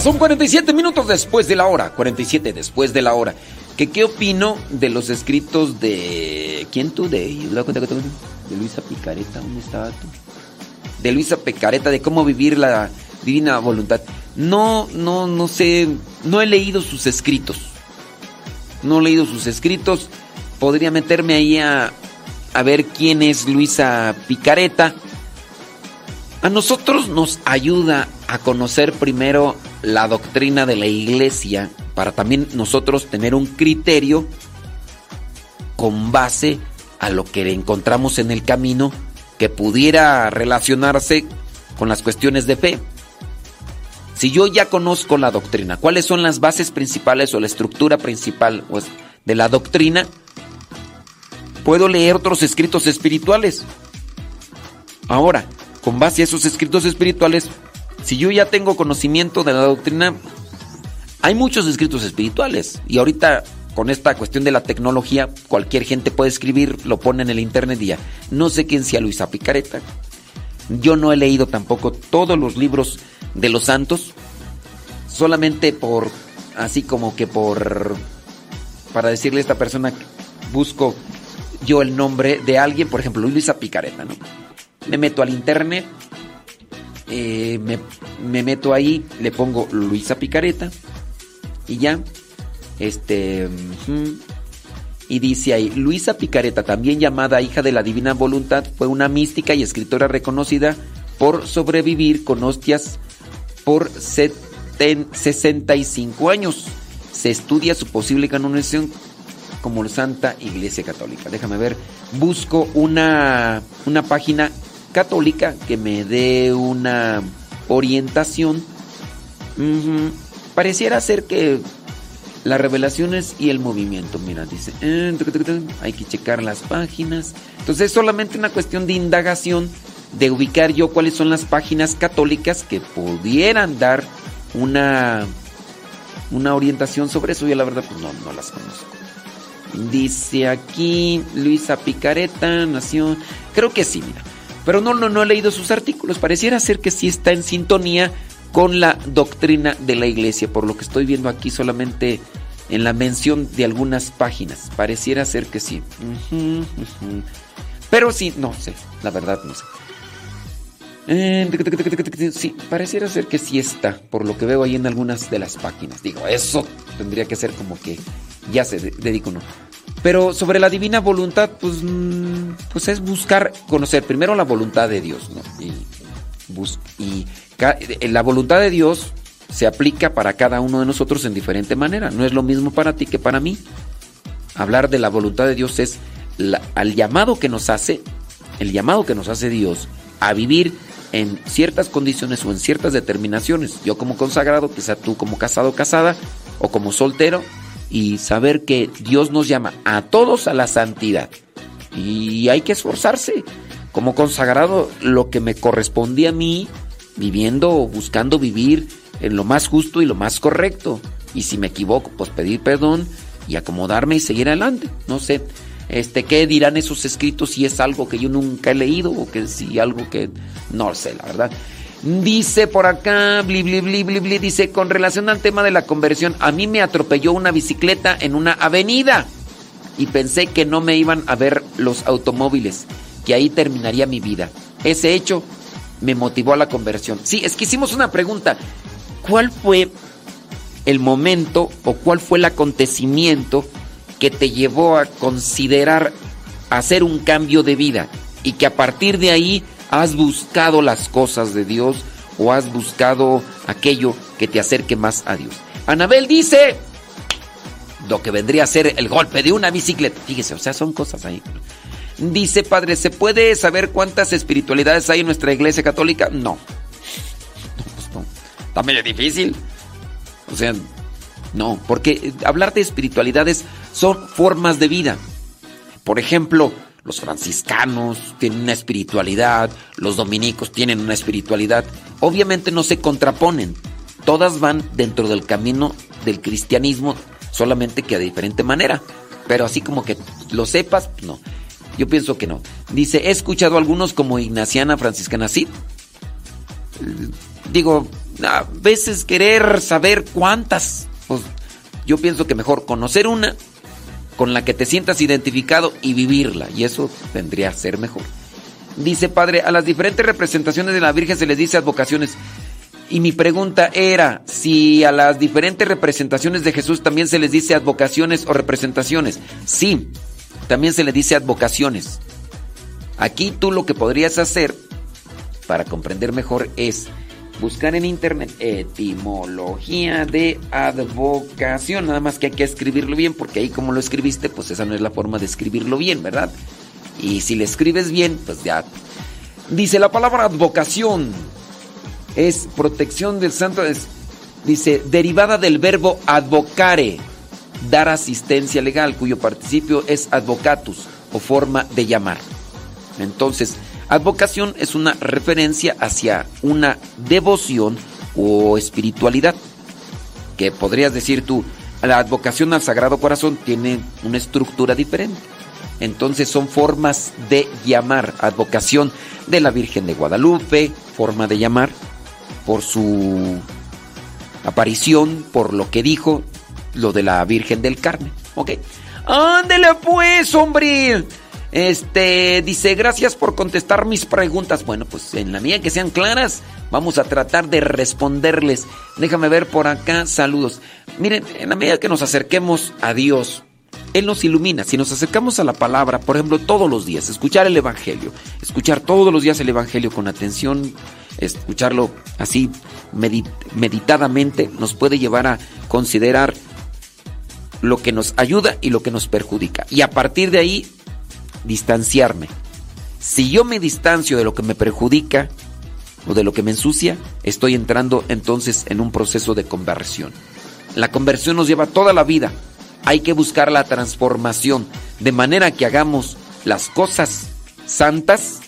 son 47 minutos después de la hora. 47 después de la hora. ¿Qué, qué opino de los escritos de. ¿Quién tú? De, de Luisa Picareta. ¿Dónde estaba tú? De Luisa Picareta, de cómo vivir la divina voluntad. No, no, no sé. No he leído sus escritos. No he leído sus escritos. Podría meterme ahí a, a ver quién es Luisa Picareta. A nosotros nos ayuda a conocer primero la doctrina de la iglesia para también nosotros tener un criterio con base a lo que encontramos en el camino que pudiera relacionarse con las cuestiones de fe. Si yo ya conozco la doctrina, cuáles son las bases principales o la estructura principal pues, de la doctrina, puedo leer otros escritos espirituales. Ahora, con base a esos escritos espirituales, si yo ya tengo conocimiento de la doctrina, hay muchos escritos espirituales. Y ahorita, con esta cuestión de la tecnología, cualquier gente puede escribir, lo pone en el internet y ya. No sé quién sea Luisa Picareta. Yo no he leído tampoco todos los libros de los santos. Solamente por, así como que por, para decirle a esta persona, busco yo el nombre de alguien, por ejemplo, Luisa Picareta, ¿no? Me meto al internet, eh, me, meto ahí, le pongo Luisa Picareta y ya, este, y dice ahí, Luisa Picareta, también llamada hija de la divina voluntad, fue una mística y escritora reconocida por sobrevivir con hostias por 65 años. Se estudia su posible canonización como Santa Iglesia Católica. Déjame ver, busco una, una página católica que me dé una orientación. Pareciera ser que las revelaciones y el movimiento, mira, dice, eh, hay que checar las páginas. Entonces es solamente una cuestión de indagación, de ubicar yo cuáles son las páginas católicas que pudieran dar una, una orientación sobre eso. Yo la verdad pues no, no las conozco. Dice aquí Luisa Picareta, nació. Creo que sí, mira. Pero no, no, no he leído sus artículos. Pareciera ser que sí está en sintonía con la doctrina de la iglesia. Por lo que estoy viendo aquí solamente en la mención de algunas páginas. Pareciera ser que sí. Pero sí, no sé. La verdad no sé. Eh, sí, pareciera ser que sí está, por lo que veo ahí en algunas de las páginas. Digo, eso tendría que ser como que ya se dedica uno. Pero sobre la divina voluntad, pues, mm, pues es buscar conocer primero la voluntad de Dios, ¿no? Y, y eh, la voluntad de Dios se aplica para cada uno de nosotros en diferente manera. No es lo mismo para ti que para mí. Hablar de la voluntad de Dios es al llamado que nos hace, el llamado que nos hace Dios a vivir en ciertas condiciones o en ciertas determinaciones. Yo como consagrado, quizá tú como casado casada, o como soltero, y saber que Dios nos llama a todos a la santidad. Y hay que esforzarse. Como consagrado, lo que me correspondía a mí, viviendo o buscando vivir en lo más justo y lo más correcto. Y si me equivoco, pues pedir perdón y acomodarme y seguir adelante. No sé, este, ¿qué dirán esos escritos si es algo que yo nunca he leído o que si algo que no sé, la verdad. Dice por acá, bli, bli, bli, bli, dice, con relación al tema de la conversión, a mí me atropelló una bicicleta en una avenida y pensé que no me iban a ver los automóviles, que ahí terminaría mi vida. Ese hecho me motivó a la conversión. Sí, es que hicimos una pregunta. ¿Cuál fue el momento o cuál fue el acontecimiento que te llevó a considerar hacer un cambio de vida y que a partir de ahí ¿Has buscado las cosas de Dios o has buscado aquello que te acerque más a Dios? Anabel dice lo que vendría a ser el golpe de una bicicleta. Fíjese, o sea, son cosas ahí. Dice, padre, ¿se puede saber cuántas espiritualidades hay en nuestra iglesia católica? No. No, pues medio difícil. O sea, no, porque hablar de espiritualidades son formas de vida. Por ejemplo, los franciscanos tienen una espiritualidad, los dominicos tienen una espiritualidad. Obviamente no se contraponen, todas van dentro del camino del cristianismo, solamente que a diferente manera. Pero así como que lo sepas, no. Yo pienso que no. Dice, he escuchado algunos como Ignaciana Franciscana, sí. Digo, a veces querer saber cuántas, pues yo pienso que mejor conocer una con la que te sientas identificado y vivirla. Y eso tendría que ser mejor. Dice Padre, a las diferentes representaciones de la Virgen se les dice advocaciones. Y mi pregunta era si a las diferentes representaciones de Jesús también se les dice advocaciones o representaciones. Sí, también se les dice advocaciones. Aquí tú lo que podrías hacer para comprender mejor es buscar en internet etimología de advocación. Nada más que hay que escribirlo bien, porque ahí como lo escribiste, pues esa no es la forma de escribirlo bien, ¿verdad? Y si le escribes bien, pues ya. Dice la palabra advocación. Es protección del santo. dice, derivada del verbo advocare, dar asistencia legal, cuyo participio es advocatus o forma de llamar. Entonces, advocación es una referencia hacia una devoción o espiritualidad. Que podrías decir tú, la advocación al Sagrado Corazón tiene una estructura diferente. Entonces son formas de llamar. Advocación de la Virgen de Guadalupe, forma de llamar por su aparición, por lo que dijo, lo de la Virgen del Carmen. ¿Ok? Ándele pues, hombre. Este dice, gracias por contestar mis preguntas. Bueno, pues en la mía que sean claras, vamos a tratar de responderles. Déjame ver por acá, saludos. Miren, en la medida que nos acerquemos a Dios, Él nos ilumina. Si nos acercamos a la palabra, por ejemplo, todos los días, escuchar el Evangelio, escuchar todos los días el Evangelio con atención, escucharlo así meditadamente, nos puede llevar a considerar lo que nos ayuda y lo que nos perjudica. Y a partir de ahí distanciarme. Si yo me distancio de lo que me perjudica o de lo que me ensucia, estoy entrando entonces en un proceso de conversión. La conversión nos lleva toda la vida. Hay que buscar la transformación de manera que hagamos las cosas santas,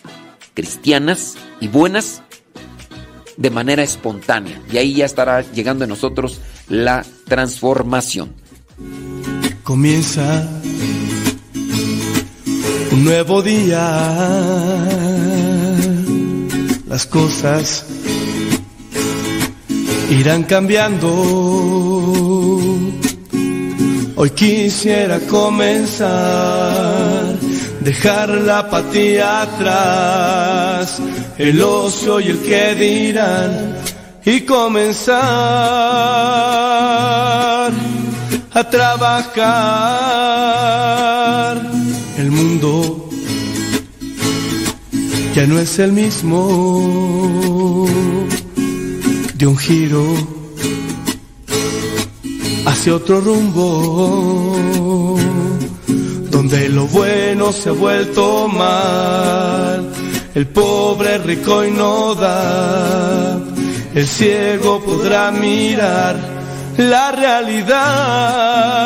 cristianas y buenas de manera espontánea. Y ahí ya estará llegando en nosotros la transformación. Comienza un nuevo día. Las cosas irán cambiando. Hoy quisiera comenzar, dejar la apatía atrás, el ocio y el que dirán, y comenzar a trabajar mundo ya no es el mismo de un giro hacia otro rumbo donde lo bueno se ha vuelto mal el pobre rico y no da el ciego podrá mirar la realidad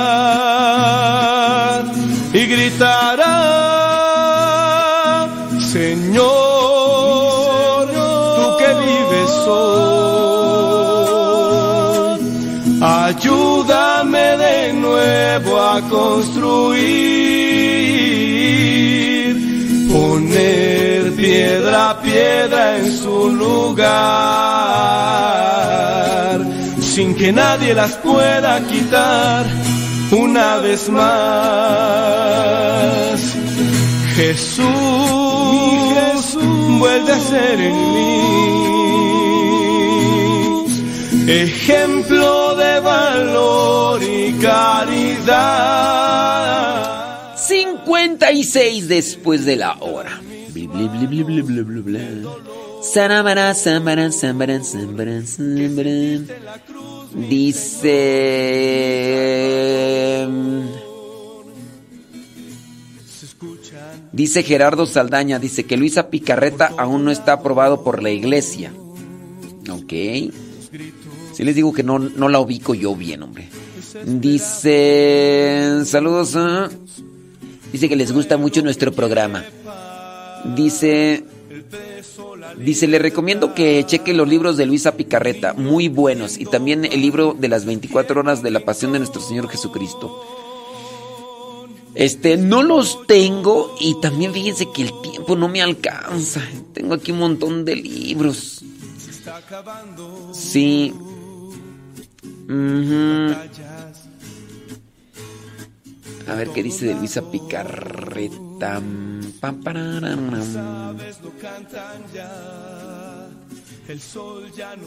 y gritará, piedra piedra en su lugar, sin que nadie las pueda quitar una vez más. Jesús, vuelve a ser en mí ejemplo de valor y caridad. 56 después de la hora. Dice... Dice Gerardo Saldaña, dice que Luisa Picarreta aún no está aprobado por la iglesia. Ok. Si les digo que no, no la ubico yo bien, hombre. Dice... Saludos. ¿eh? Dice que les gusta mucho nuestro programa. Dice... Dice, le recomiendo que cheque los libros de Luisa Picarreta, muy buenos, y también el libro de las 24 horas de la pasión de nuestro Señor Jesucristo. Este, no los tengo y también fíjense que el tiempo no me alcanza. Tengo aquí un montón de libros. Sí. A ver qué dice de Luisa Picarreta. Pam,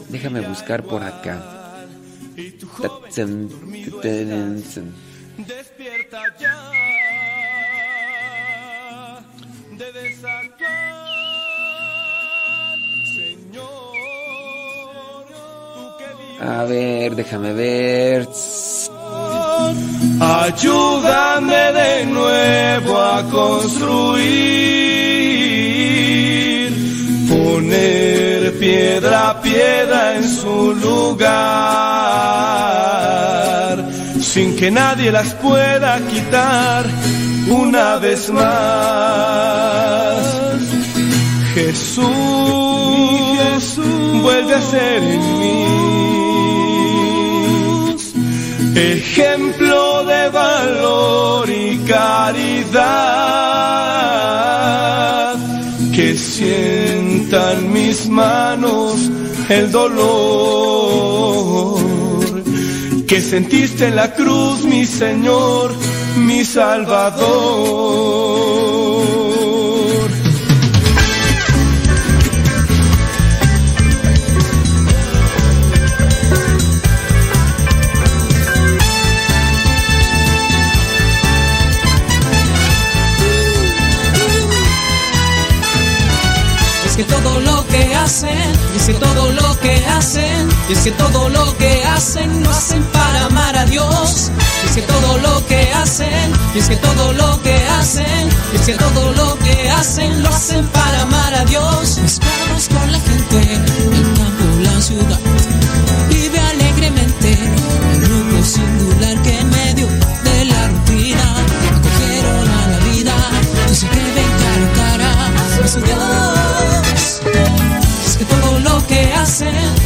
Déjame buscar por acá. Despierta ya. Debes actuar, Señor. A ver, déjame ver. Ayúdame de nuevo a construir, poner piedra a piedra en su lugar, sin que nadie las pueda quitar una vez más. Jesús, vuelve a ser en mí ejemplo de valor y caridad, que sientan mis manos el dolor que sentiste en la cruz, mi Señor, mi Salvador. Que todo lo que hacen, es que todo lo que hacen lo hacen para amar a Dios. Es que todo lo que hacen, es que todo lo que hacen, es que todo lo que hacen lo hacen para amar a Dios. Mezclados con la gente, el campo, la ciudad, vive alegremente, el grupo singular que en medio de la rutina acogieron a la vida y se que ven cara a cara a su Dios.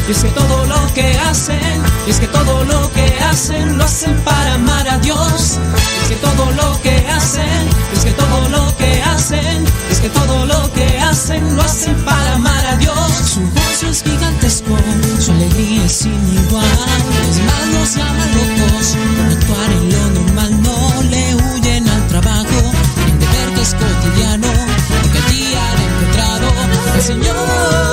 Hacen, es que todo lo que hacen, es que todo lo que hacen lo hacen para amar a Dios. Es que todo lo que hacen, es que todo lo que hacen, es que todo lo que hacen lo hacen para amar a Dios. Su gozo es gigantesco, su alegría es sin igual. Los demás los llaman locos, actuar en lo normal no le huyen al trabajo. En deber que es cotidiano, porque allí han encontrado al Señor.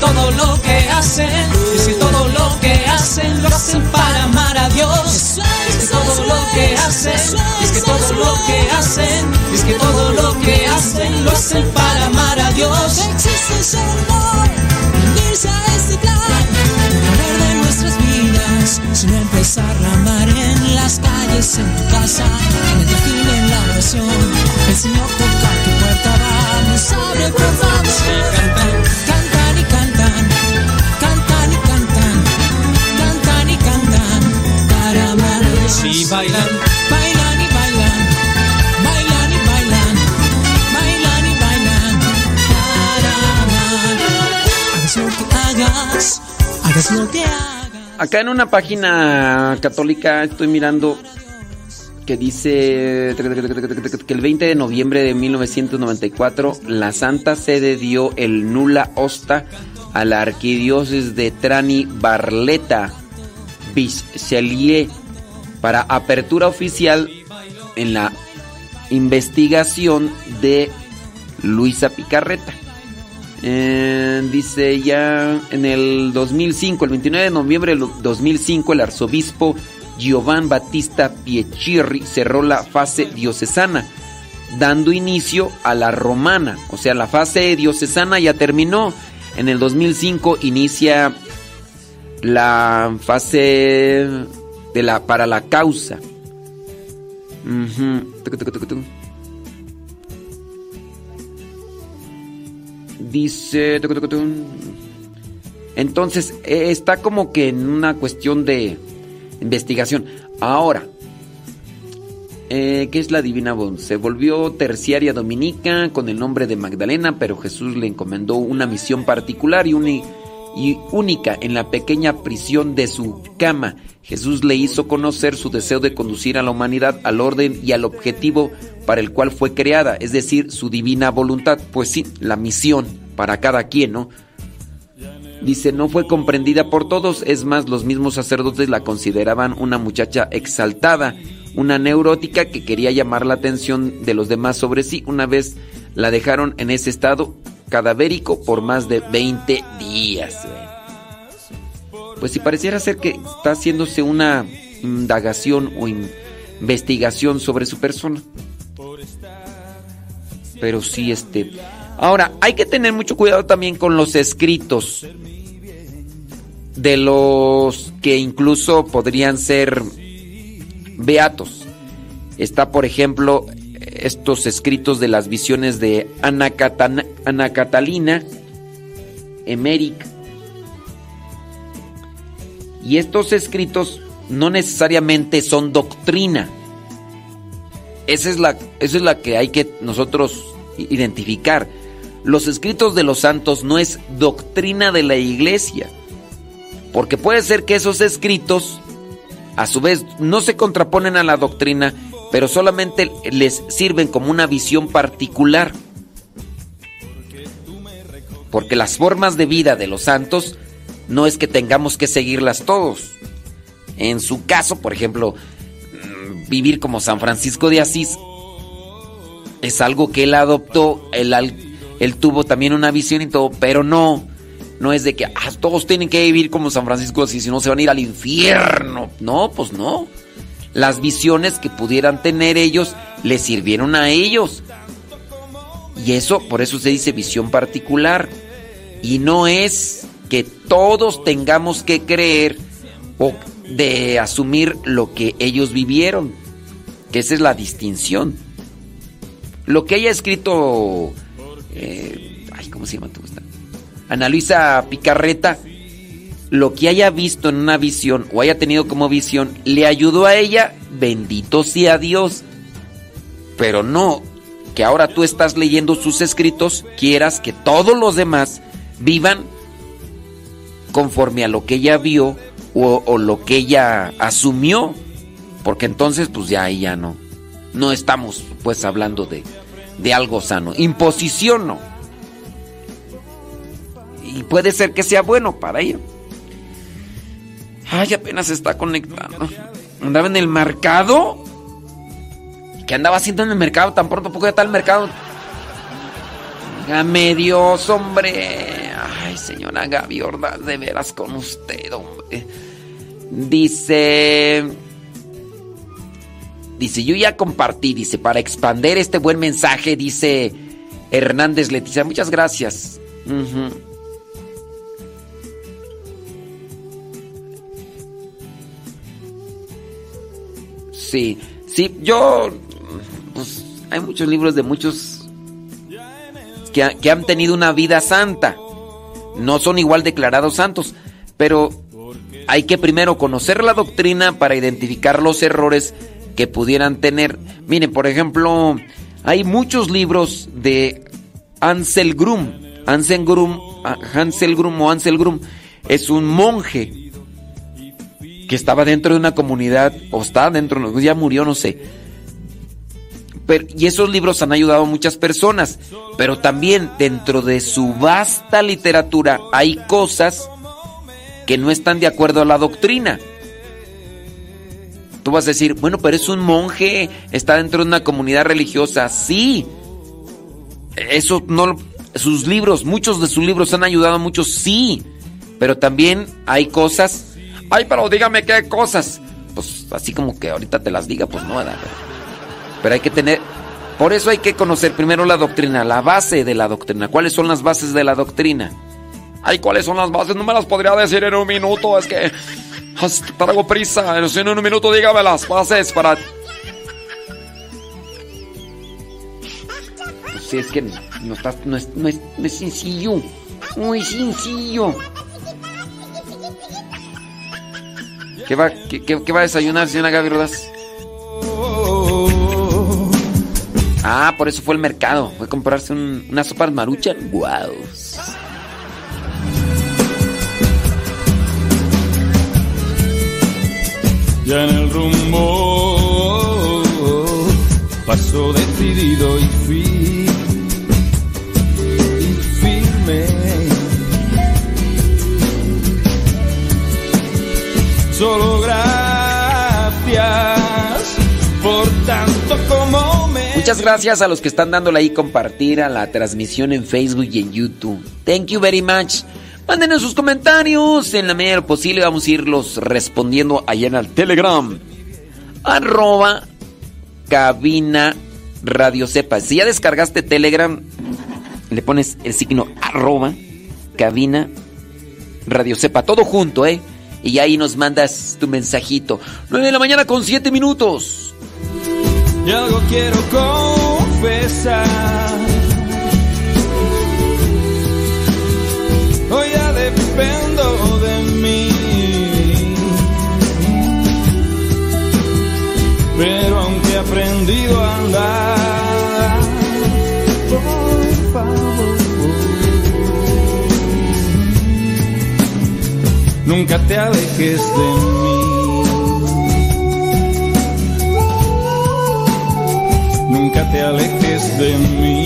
Todo lo que hacen, es que todo lo que hacen lo hacen para amar a Dios. Es que todo lo que hacen, es que todo lo que hacen, es que todo lo que hacen lo hacen para amar a Dios. Existe amor, unirse a este plan, poner de nuestras vidas, sino empezar a amar en las calles, en tu casa, en el en la oración. El Señor Acá en una página católica estoy mirando que dice que el 20 de noviembre de 1994 la Santa Sede dio el nula hosta a la arquidiócesis de Trani Barletta Biscelier para apertura oficial en la investigación de Luisa Picarreta. Eh, dice ya en el 2005, el 29 de noviembre del 2005, el arzobispo Giovan Battista Piechirri cerró la fase diocesana, dando inicio a la romana. O sea, la fase diocesana ya terminó. En el 2005 inicia la fase de la para la causa. Ujú. Tucu, Dice. Entonces, eh, está como que en una cuestión de investigación. Ahora, eh, ¿qué es la Divina Voz? Se volvió terciaria dominica con el nombre de Magdalena, pero Jesús le encomendó una misión particular y, uni- y única en la pequeña prisión de su cama. Jesús le hizo conocer su deseo de conducir a la humanidad al orden y al objetivo para el cual fue creada, es decir, su divina voluntad. Pues sí, la misión para cada quien, ¿no? Dice, no fue comprendida por todos, es más, los mismos sacerdotes la consideraban una muchacha exaltada, una neurótica que quería llamar la atención de los demás sobre sí. Una vez la dejaron en ese estado cadavérico por más de 20 días. Pues si pareciera ser que está haciéndose una indagación o investigación sobre su persona. Pero sí, este. Ahora, hay que tener mucho cuidado también con los escritos de los que incluso podrían ser beatos. Está, por ejemplo, estos escritos de las visiones de Ana, Ana Catalina Emerick. Y estos escritos no necesariamente son doctrina. Esa es la, esa es la que hay que nosotros identificar. Los escritos de los santos no es doctrina de la iglesia. Porque puede ser que esos escritos, a su vez, no se contraponen a la doctrina, pero solamente les sirven como una visión particular. Porque las formas de vida de los santos no es que tengamos que seguirlas todos. En su caso, por ejemplo, mm, vivir como San Francisco de Asís es algo que él adoptó, él, él tuvo también una visión y todo, pero no, no es de que ah, todos tienen que vivir como San Francisco de Asís, si no se van a ir al infierno. No, pues no. Las visiones que pudieran tener ellos le sirvieron a ellos. Y eso, por eso se dice visión particular. Y no es que todos tengamos que creer o de asumir lo que ellos vivieron. Que esa es la distinción. Lo que haya escrito... Eh, ay, ¿cómo se llama tu Ana Luisa Picarreta, lo que haya visto en una visión o haya tenido como visión, le ayudó a ella, bendito sea Dios. Pero no que ahora tú estás leyendo sus escritos, quieras que todos los demás vivan conforme a lo que ella vio o, lo que ella asumió, porque entonces pues ya ahí ya no, no estamos pues hablando de, de algo sano. Imposición no. Y puede ser que sea bueno para ella. Ay, apenas está conectando. Andaba en el mercado. ¿Qué andaba haciendo en el mercado? Tan pronto, poco ya está el mercado. Dígame Dios, hombre. Ay, señora Gaby de veras con usted, hombre. Dice. Dice, yo ya compartí, dice, para expander este buen mensaje, dice Hernández Leticia. Muchas gracias. Sí, sí, yo. Pues hay muchos libros de muchos que, han tenido una vida santa. No son igual declarados santos, pero hay que primero conocer la doctrina para identificar los errores que pudieran tener. Miren, por ejemplo, hay muchos libros de Ansel Grum. Ansel Grum, ah, Hansel o Ansel Grum es un monje que estaba dentro de una comunidad o está dentro, ya murió, no sé. Pero, y esos libros han ayudado a muchas personas, pero también dentro de su vasta literatura hay cosas que no están de acuerdo a la doctrina. Tú vas a decir, bueno, pero es un monje, está dentro de una comunidad religiosa. Sí. Eso no sus libros, muchos de sus libros han ayudado a muchos, sí. Pero también hay cosas. Ay, pero dígame qué cosas. Pues así como que ahorita te las diga, pues no, pero, pero hay que tener por eso hay que conocer primero la doctrina, la base de la doctrina. ¿Cuáles son las bases de la doctrina? Ay, ¿cuáles son las bases? No me las podría decir en un minuto, es que traigo prisa. En un minuto dígame las bases para... Pues sí, es que no, está, no, es, no, es, no es sencillo. Muy sencillo. ¿Qué va, qué, qué, va a desayunar, señora Gaby Rodas? Ah, por eso fue el mercado. Fue a comprarse un, una sopa marucha. ¡Guau! ya en el rumbo paso decidido y fui Solo gracias por tanto como me Muchas gracias a los que están dándole ahí compartir a la transmisión en Facebook y en YouTube. Thank you very much. Mándenos sus comentarios en la medida de lo posible. Vamos a irlos respondiendo allá en el Telegram. Arroba cabina radio sepa. Si ya descargaste Telegram, le pones el signo arroba cabina radio sepa. Todo junto, ¿eh? Y ahí nos mandas tu mensajito. 9 de la mañana con 7 minutos. Y algo quiero confesar. Hoy ya dependo de mí. Pero aunque he aprendido a andar, nunca te alejes de mí. Nunca te alejes de mí.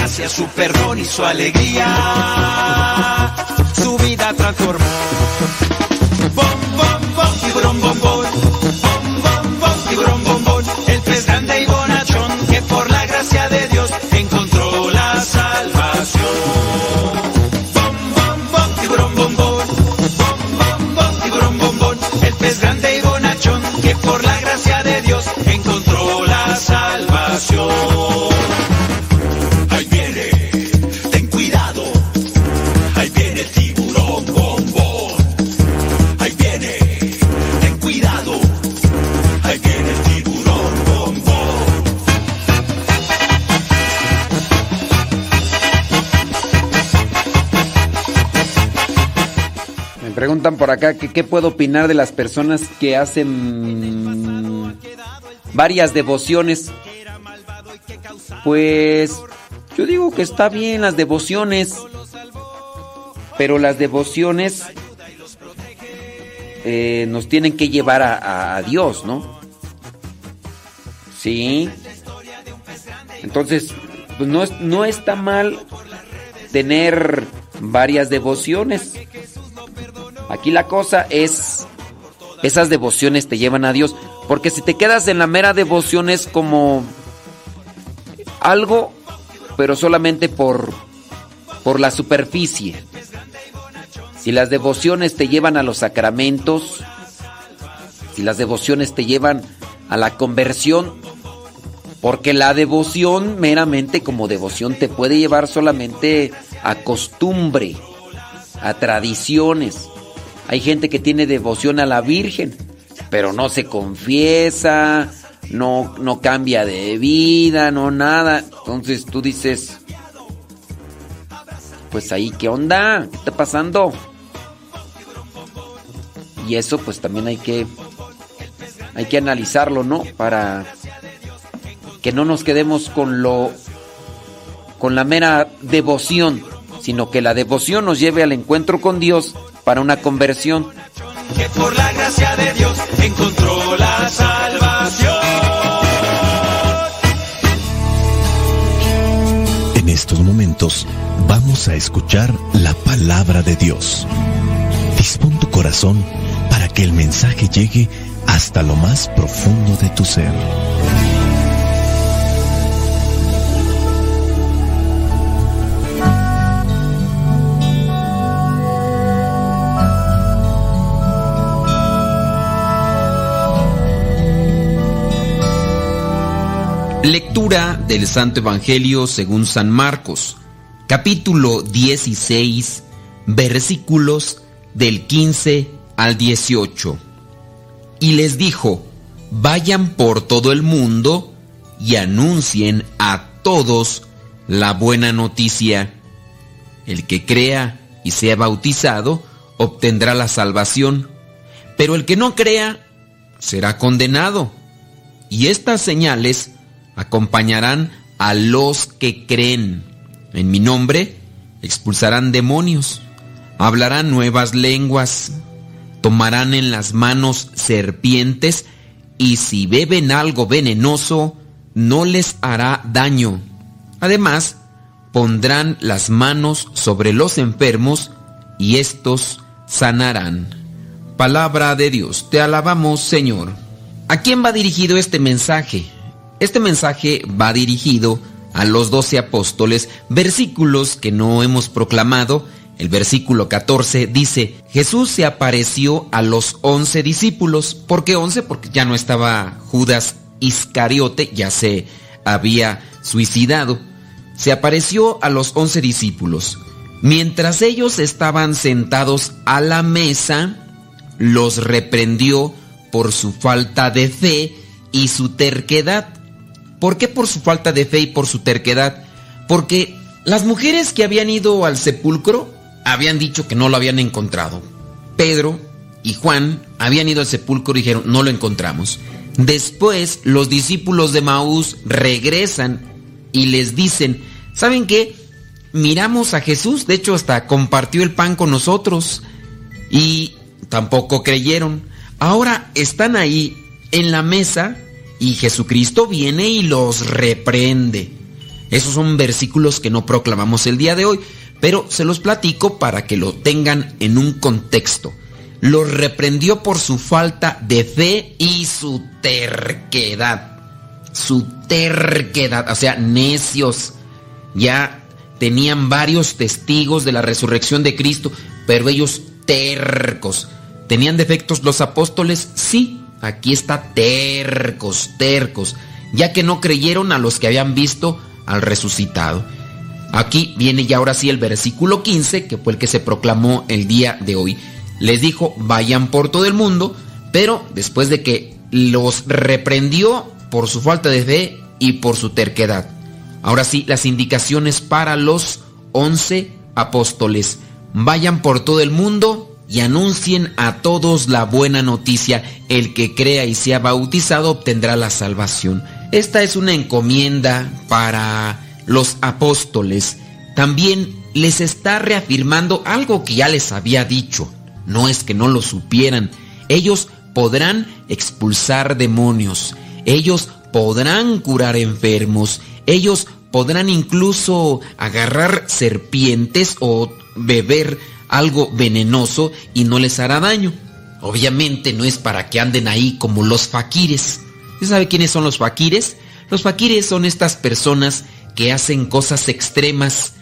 su perdón y su alegría, su vida transformó. Bom, bom, bom. Bom, que qué puedo opinar de las personas que hacen varias devociones. Pues yo digo que está bien las devociones, pero las devociones eh, nos tienen que llevar a, a- Dios, ¿no? Sí. Entonces, pues no, no está mal tener varias devociones. Aquí la cosa es, esas devociones te llevan a Dios, porque si te quedas en la mera devoción es como algo, pero solamente por, por la superficie. Si las devociones te llevan a los sacramentos, si las devociones te llevan a la conversión, porque la devoción meramente como devoción te puede llevar solamente a costumbre, a tradiciones. Hay gente que tiene devoción a la Virgen. pero no se confiesa, no, no cambia de vida, no nada. Entonces tú dices, pues ahí, ¿qué onda? ¿Qué está pasando? Y eso pues también hay que hay que analizarlo, ¿no? Para que no nos quedemos con lo con la mera devoción, sino que la devoción nos lleve al encuentro con Dios para una conversión. Que por la gracia de Dios encontró la salvación. En estos momentos vamos a escuchar la palabra de Dios. Dispón tu corazón para que el mensaje llegue hasta lo más profundo de tu ser. Lectura del Santo Evangelio según San Marcos, capítulo 16, versículos del 15 al 18. Y les dijo, vayan por todo el mundo y anuncien a todos la buena noticia. El que crea y sea bautizado obtendrá la salvación, pero el que no crea será condenado. Y estas señales acompañarán a los que creen. En mi nombre expulsarán demonios, hablarán nuevas lenguas, tomarán en las manos serpientes y si beben algo venenoso, no les hará daño. Además, pondrán las manos sobre los enfermos y estos sanarán. Palabra de Dios, te alabamos Señor. ¿A quién va dirigido este mensaje? Este mensaje va dirigido a los doce apóstoles, versículos que no hemos proclamado. El versículo 14 dice, Jesús se apareció a los once discípulos. ¿Por qué once? Porque ya no estaba Judas Iscariote, ya se había suicidado. Se apareció a los once discípulos. Mientras ellos estaban sentados a la mesa, los reprendió por su falta de fe y su terquedad. ¿Por qué por su falta de fe y por su terquedad? Porque las mujeres que habían ido al sepulcro habían dicho que no lo habían encontrado. Pedro y Juan habían ido al sepulcro y dijeron, no lo encontramos. Después los discípulos de Maús regresan y les dicen, ¿saben qué? Miramos a Jesús, de hecho hasta compartió el pan con nosotros y tampoco creyeron. Ahora están ahí en la mesa y Jesucristo viene y los reprende. Esos son versículos que no proclamamos el día de hoy, pero se los platico para que lo tengan en un contexto. Los reprendió por su falta de fe y su terquedad. Su terquedad, o sea, necios. Ya tenían varios testigos de la resurrección de Cristo, pero ellos tercos. ¿Tenían defectos los apóstoles? Sí, Aquí está tercos, tercos, ya que no creyeron a los que habían visto al resucitado. Aquí viene ya ahora sí el versículo 15, que fue el que se proclamó el día de hoy. Les dijo, vayan por todo el mundo, pero después de que los reprendió por su falta de fe y por su terquedad. Ahora sí, las indicaciones para los once apóstoles. Vayan por todo el mundo y anuncien a todos la buena noticia. El que crea y sea bautizado obtendrá la salvación. Esta es una encomienda para los apóstoles. También les está reafirmando algo que ya les había dicho. No es que no lo supieran. Ellos podrán expulsar demonios. Ellos podrán curar enfermos. Ellos podrán incluso agarrar serpientes o beber algo venenoso y no les hará daño. Obviamente no es para que anden ahí como los faquires. ¿Usted sabe quiénes son los faquires? Los faquires son estas personas que hacen cosas extremas.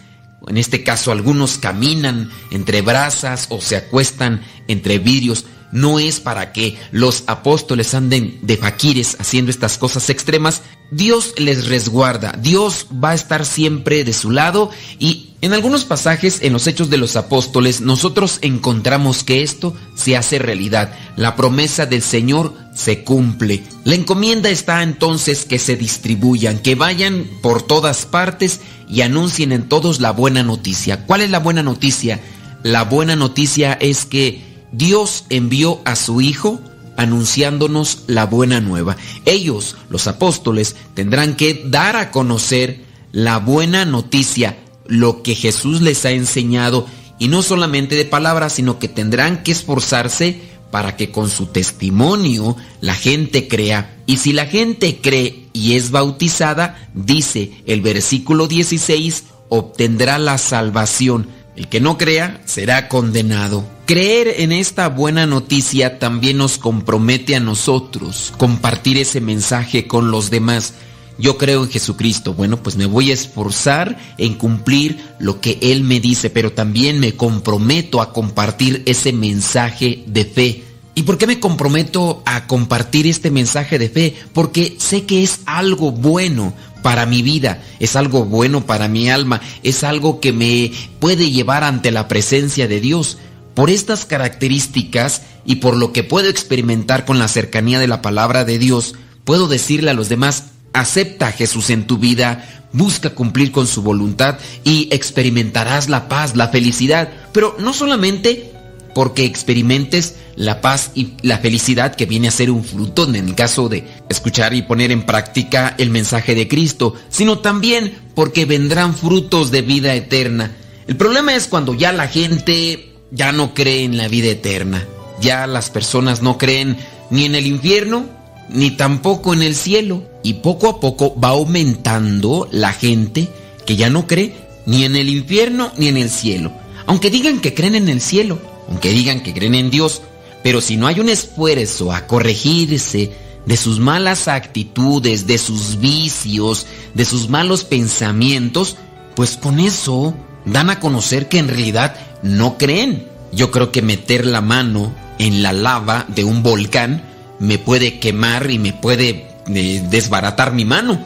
En este caso algunos caminan entre brasas o se acuestan entre vidrios. No es para que los apóstoles anden de faquires haciendo estas cosas extremas. Dios les resguarda. Dios va a estar siempre de su lado y En algunos pasajes en los Hechos de los Apóstoles nosotros encontramos que esto se hace realidad. La promesa del Señor se cumple. La encomienda está entonces que se distribuyan, que vayan por todas partes y anuncien en todos la buena noticia. ¿Cuál es la buena noticia? La buena noticia es que Dios envió a su Hijo anunciándonos la buena nueva. Ellos, los apóstoles, tendrán que dar a conocer la buena noticia lo que Jesús les ha enseñado y no solamente de palabras, sino que tendrán que esforzarse para que con su testimonio la gente crea. Y si la gente cree y es bautizada, dice el versículo 16, obtendrá la salvación. El que no crea será condenado. Creer en esta buena noticia también nos compromete a nosotros, compartir ese mensaje con los demás yo creo en Jesucristo. Bueno, pues me voy a esforzar en cumplir lo que Él me dice, pero también me comprometo a compartir ese mensaje de fe. ¿Y por qué me comprometo a compartir este mensaje de fe? Porque sé que es algo bueno para mi vida, es algo bueno para mi alma, es algo que me puede llevar ante la presencia de Dios. Por estas características y por lo que puedo experimentar con la cercanía de la palabra de Dios, puedo decirle a los demás, Acepta a Jesús en tu vida, busca cumplir con su voluntad y experimentarás la paz, la felicidad, pero no solamente porque experimentes la paz y la felicidad que viene a ser un fruto en el caso de escuchar y poner en práctica el mensaje de Cristo, sino también porque vendrán frutos de vida eterna. El problema es cuando ya la gente ya no cree en la vida eterna, ya las personas no creen ni en el infierno ni tampoco en el cielo. Y poco a poco va aumentando la gente que ya no cree ni en el infierno ni en el cielo. Aunque digan que creen en el cielo, aunque digan que creen en Dios, pero si no hay un esfuerzo a corregirse de sus malas actitudes, de sus vicios, de sus malos pensamientos, pues con eso dan a conocer que en realidad no creen. Yo creo que meter la mano en la lava de un volcán me puede quemar y me puede eh, desbaratar mi mano.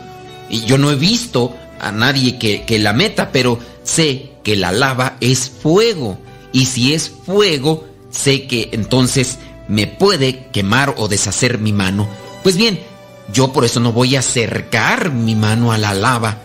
Y yo no he visto a nadie que, que la meta, pero sé que la lava es fuego. Y si es fuego, sé que entonces me puede quemar o deshacer mi mano. Pues bien, yo por eso no voy a acercar mi mano a la lava.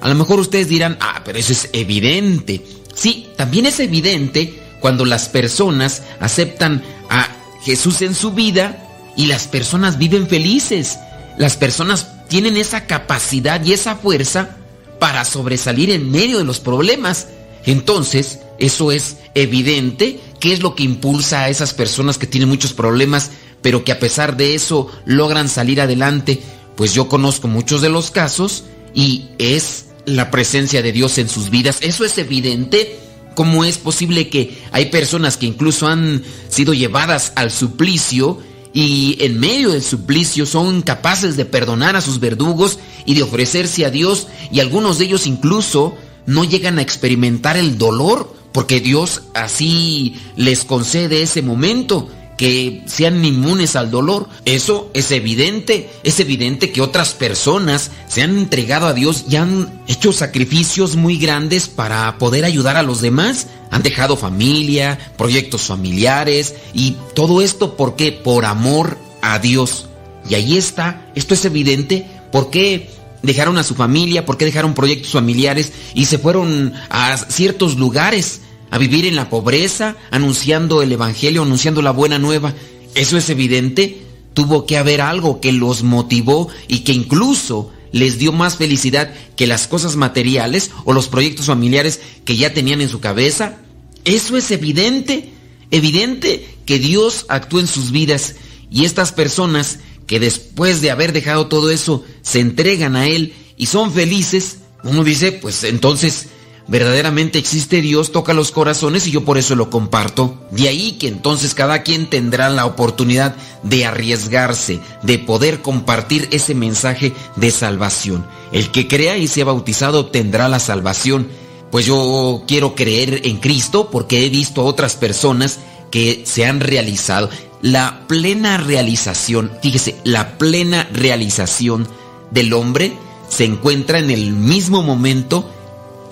A lo mejor ustedes dirán, ah, pero eso es evidente. Sí, también es evidente cuando las personas aceptan a Jesús en su vida y las personas viven felices. Las personas tienen esa capacidad y esa fuerza para sobresalir en medio de los problemas. Entonces, eso es evidente. ¿Qué es lo que impulsa a esas personas que tienen muchos problemas, pero que a pesar de eso logran salir adelante? Pues yo conozco muchos de los casos y es la presencia de Dios en sus vidas. Eso es evidente. ¿Cómo es posible que hay personas que incluso han sido llevadas al suplicio y en medio del suplicio son capaces de perdonar a sus verdugos y de ofrecerse a Dios y algunos de ellos incluso no llegan a experimentar el dolor porque Dios así les concede ese momento que sean inmunes al dolor. Eso es evidente. Es evidente que otras personas se han entregado a Dios y han hecho sacrificios muy grandes para poder ayudar a los demás. Han dejado familia, proyectos familiares y todo esto porque por amor a Dios. Y ahí está, esto es evidente, ¿por qué dejaron a su familia? ¿Por qué dejaron proyectos familiares y se fueron a ciertos lugares? A vivir en la pobreza, anunciando el Evangelio, anunciando la buena nueva. Eso es evidente. Tuvo que haber algo que los motivó y que incluso les dio más felicidad que las cosas materiales o los proyectos familiares que ya tenían en su cabeza. Eso es evidente. Evidente que Dios actúa en sus vidas y estas personas que después de haber dejado todo eso se entregan a Él y son felices, uno dice, pues entonces verdaderamente existe Dios, toca los corazones y yo por eso lo comparto. De ahí que entonces cada quien tendrá la oportunidad de arriesgarse, de poder compartir ese mensaje de salvación. El que crea y sea bautizado obtendrá la salvación. Pues yo quiero creer en Cristo porque he visto otras personas que se han realizado. La plena realización, fíjese, la plena realización del hombre se encuentra en el mismo momento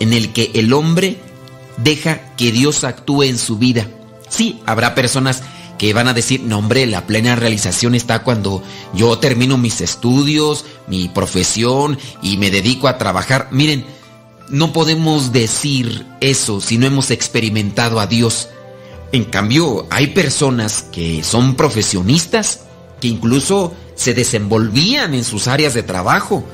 en el que el hombre deja que Dios actúe en su vida. Sí, habrá personas que van a decir, no hombre, la plena realización está cuando yo termino mis estudios, mi profesión y me dedico a trabajar. Miren, no podemos decir eso si no hemos experimentado a Dios. En cambio, hay personas que son profesionistas, que incluso se desenvolvían en sus áreas de trabajo.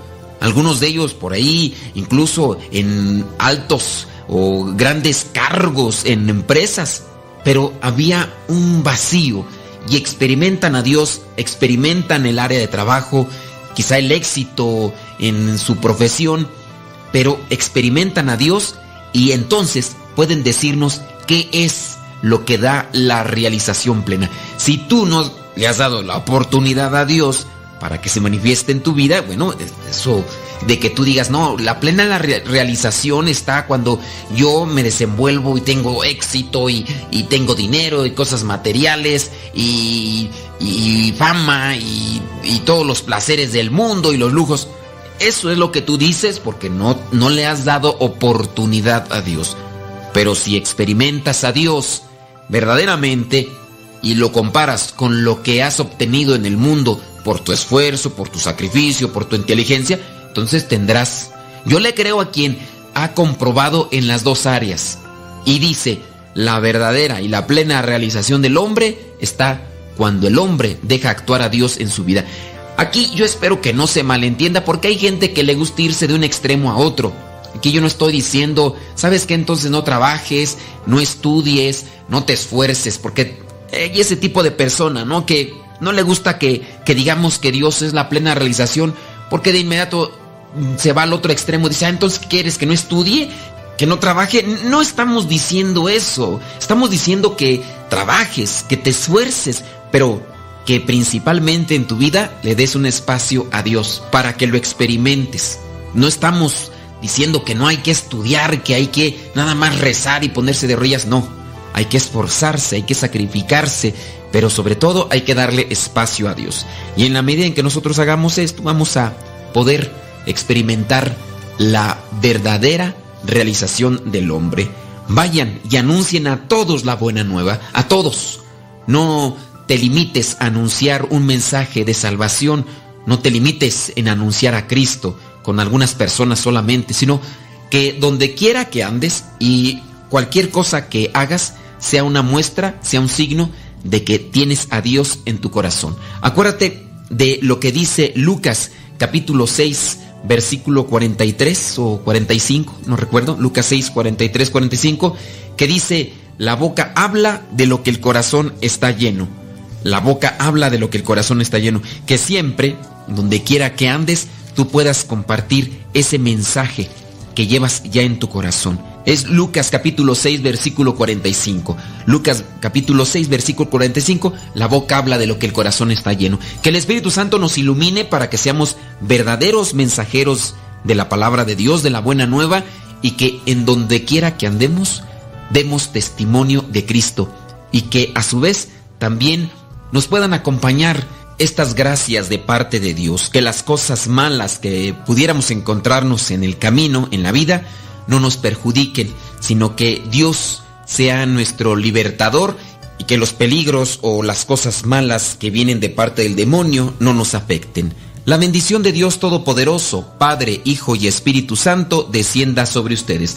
Algunos de ellos por ahí, incluso en altos o grandes cargos en empresas. Pero había un vacío y experimentan a Dios, experimentan el área de trabajo, quizá el éxito en su profesión, pero experimentan a Dios y entonces pueden decirnos qué es lo que da la realización plena. Si tú no le has dado la oportunidad a Dios para que se manifieste en tu vida, bueno, eso de que tú digas, no, la plena realización está cuando yo me desenvuelvo y tengo éxito y, tengo dinero y cosas materiales y, fama y, y, todos los placeres del mundo y los lujos. Eso es lo que tú dices porque no, no le has dado oportunidad a Dios. Pero si experimentas a Dios verdaderamente y lo comparas con lo que has obtenido en el mundo por tu esfuerzo, por tu sacrificio, por tu inteligencia, entonces tendrás... Yo le creo a quien ha comprobado en las dos áreas y dice, la verdadera y la plena realización del hombre está cuando el hombre deja actuar a Dios en su vida. Aquí yo espero que no se malentienda porque hay gente que le gusta irse de un extremo a otro. Aquí yo no estoy diciendo, ¿sabes qué? Entonces no trabajes, no estudies, no te esfuerces, porque hay ese tipo de persona, ¿no? Que no le gusta que, que digamos que Dios es la plena realización, porque de inmediato se va al otro extremo y dice, ah, entonces ¿quieres que no estudie? ¿Que no trabaje? No estamos diciendo eso. Estamos diciendo que trabajes, que te esfuerces, pero que principalmente en tu vida le des un espacio a Dios para que lo experimentes. No estamos diciendo que no hay que estudiar, que hay que nada más rezar y ponerse de rodillas, no. Hay que esforzarse, hay que sacrificarse, pero sobre todo hay que darle espacio a Dios. Y en la medida en que nosotros hagamos esto, vamos a poder experimentar la verdadera realización del hombre. Vayan y anuncien a todos la buena nueva, a todos. No te limites a anunciar un mensaje de salvación, no te limites en anunciar a Cristo con algunas personas solamente, sino que donde quiera que andes y cualquier cosa que hagas sea una muestra, sea un signo de que tienes a Dios en tu corazón. Acuérdate de lo que dice Lucas capítulo 6 versículo 43 o 45, no recuerdo, Lucas 6, 43, 45, que dice, la boca habla de lo que el corazón está lleno. La boca habla de lo que el corazón está lleno. Que siempre, donde quiera que andes, tú puedas compartir ese mensaje que llevas ya en tu corazón. Es Lucas capítulo 6 versículo 45. Lucas capítulo 6 versículo 45. La boca habla de lo que el corazón está lleno. Que el Espíritu Santo nos ilumine para que seamos verdaderos mensajeros de la palabra de Dios, de la buena nueva, y que en donde quiera que andemos, demos testimonio de Cristo. Y que a su vez también nos puedan acompañar estas gracias de parte de Dios, que las cosas malas que pudiéramos encontrarnos en el camino, en la vida, no nos perjudiquen, sino que Dios sea nuestro libertador y que los peligros o las cosas malas que vienen de parte del demonio no nos afecten. La bendición de Dios Todopoderoso, Padre, Hijo y Espíritu Santo, descienda sobre ustedes.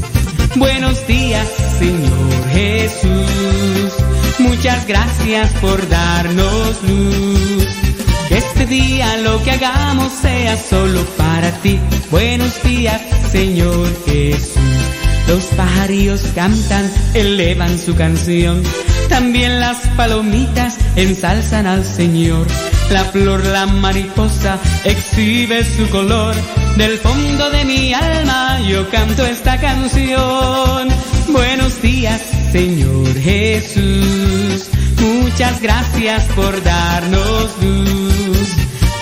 Buenos días, Señor Jesús. Muchas gracias por darnos luz. Este día lo que hagamos sea solo para ti. Buenos días, Señor Jesús. Los pajarillos cantan, elevan su canción. También las palomitas ensalzan al Señor. La flor, la mariposa, exhibe su color. Del fondo de mi alma yo canto esta canción. Buenos días, Señor Jesús. Muchas gracias por darnos luz.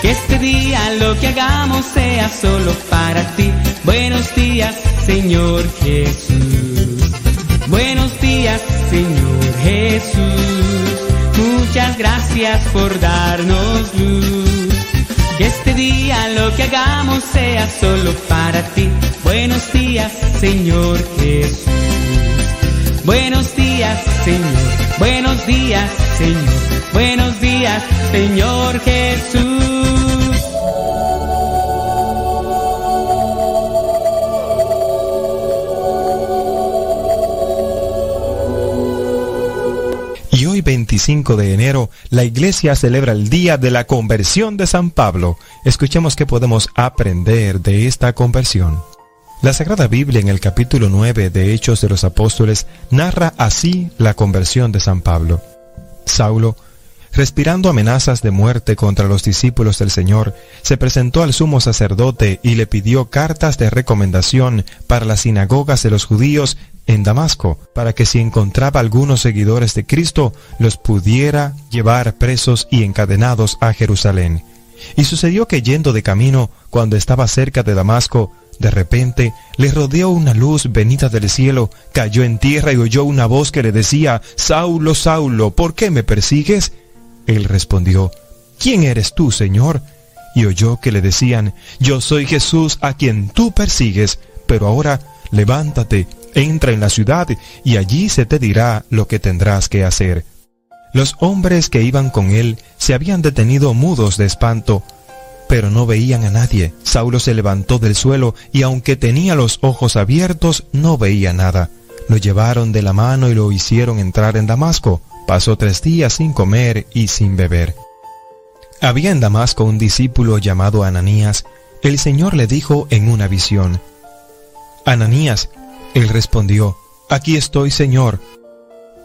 Que este día lo que hagamos sea solo para ti. Buenos días, Señor Jesús. Buenos días, Señor Jesús. Muchas gracias por darnos luz. Que este día lo que hagamos sea solo para ti. Buenos días, Señor Jesús. Buenos días, Señor. Buenos días, Señor. Buenos días, Señor Jesús. 25 de enero, la iglesia celebra el día de la conversión de San Pablo. Escuchemos qué podemos aprender de esta conversión. La Sagrada Biblia en el capítulo 9 de Hechos de los Apóstoles narra así la conversión de San Pablo. Saulo, respirando amenazas de muerte contra los discípulos del Señor, se presentó al sumo sacerdote y le pidió cartas de recomendación para las sinagogas de los judíos en Damasco, para que si encontraba algunos seguidores de Cristo, los pudiera llevar presos y encadenados a Jerusalén. Y sucedió que yendo de camino, cuando estaba cerca de Damasco, de repente le rodeó una luz venida del cielo, cayó en tierra y oyó una voz que le decía, Saulo, Saulo, ¿por qué me persigues? Él respondió, ¿quién eres tú, Señor? Y oyó que le decían, Yo soy Jesús a quien tú persigues, pero ahora levántate, entra en la ciudad, y allí se te dirá lo que tendrás que hacer. Los hombres que iban con él se habían detenido mudos de espanto, pero no veían a nadie. Saulo se levantó del suelo y aunque tenía los ojos abiertos, no veía nada. Lo llevaron de la mano y lo hicieron entrar en Damasco. Pasó tres días sin comer y sin beber. Había en Damasco un discípulo llamado Ananías. El Señor le dijo en una visión, Ananías, él respondió, Aquí estoy, Señor.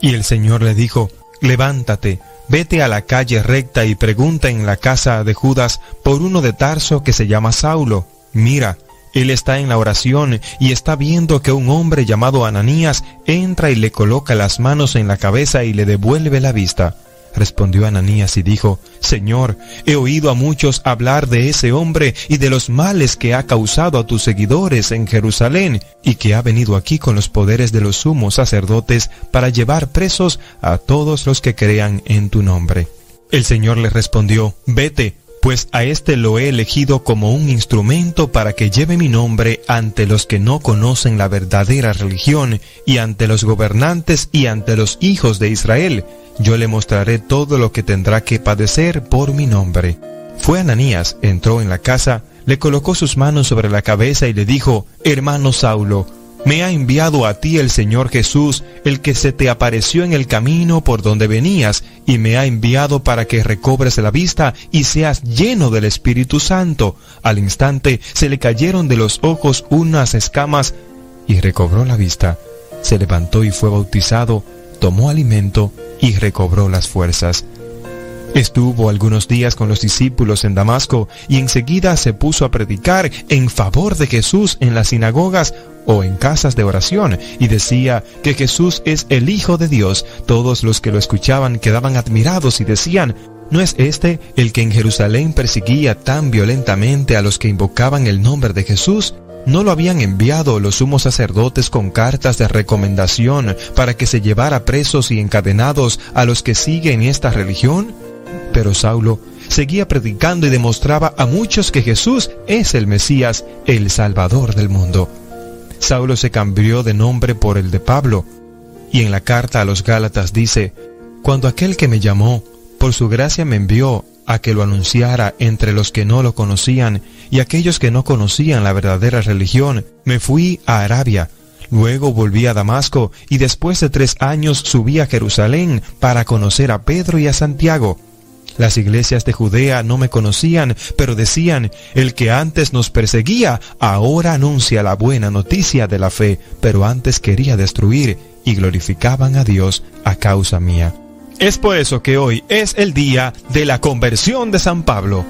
Y el Señor le dijo, Levántate, vete a la calle recta y pregunta en la casa de Judas por uno de Tarso que se llama Saulo. Mira, él está en la oración y está viendo que un hombre llamado Ananías entra y le coloca las manos en la cabeza y le devuelve la vista. Respondió Ananías y dijo, Señor, he oído a muchos hablar de ese hombre y de los males que ha causado a tus seguidores en Jerusalén, y que ha venido aquí con los poderes de los sumos sacerdotes para llevar presos a todos los que crean en tu nombre. El Señor le respondió, Vete, pues a éste lo he elegido como un instrumento para que lleve mi nombre ante los que no conocen la verdadera religión, y ante los gobernantes y ante los hijos de Israel. Yo le mostraré todo lo que tendrá que padecer por mi nombre. Fue Ananías, entró en la casa, le colocó sus manos sobre la cabeza y le dijo, Hermano Saulo, me ha enviado a ti el Señor Jesús, el que se te apareció en el camino por donde venías, y me ha enviado para que recobres la vista y seas lleno del Espíritu Santo. Al instante se le cayeron de los ojos unas escamas y recobró la vista. Se levantó y fue bautizado, tomó alimento y recobró las fuerzas. Estuvo algunos días con los discípulos en Damasco y enseguida se puso a predicar en favor de Jesús en las sinagogas o en casas de oración y decía que Jesús es el Hijo de Dios. Todos los que lo escuchaban quedaban admirados y decían, ¿No es este el que en Jerusalén perseguía tan violentamente a los que invocaban el nombre de Jesús? ¿No lo habían enviado los sumos sacerdotes con cartas de recomendación para que se llevara presos y encadenados a los que siguen esta religión? Pero Saulo seguía predicando y demostraba a muchos que Jesús es el Mesías, el Salvador del mundo. Saulo se cambió de nombre por el de Pablo, y en la carta a los Gálatas dice, Cuando aquel que me llamó, por su gracia me envió a que lo anunciara entre los que no lo conocían y aquellos que no conocían la verdadera religión, me fui a Arabia. Luego volví a Damasco y después de tres años subí a Jerusalén para conocer a Pedro y a Santiago. Las iglesias de Judea no me conocían, pero decían, el que antes nos perseguía, ahora anuncia la buena noticia de la fe, pero antes quería destruir, y glorificaban a Dios a causa mía. Es por eso que hoy es el día de la conversión de San Pablo.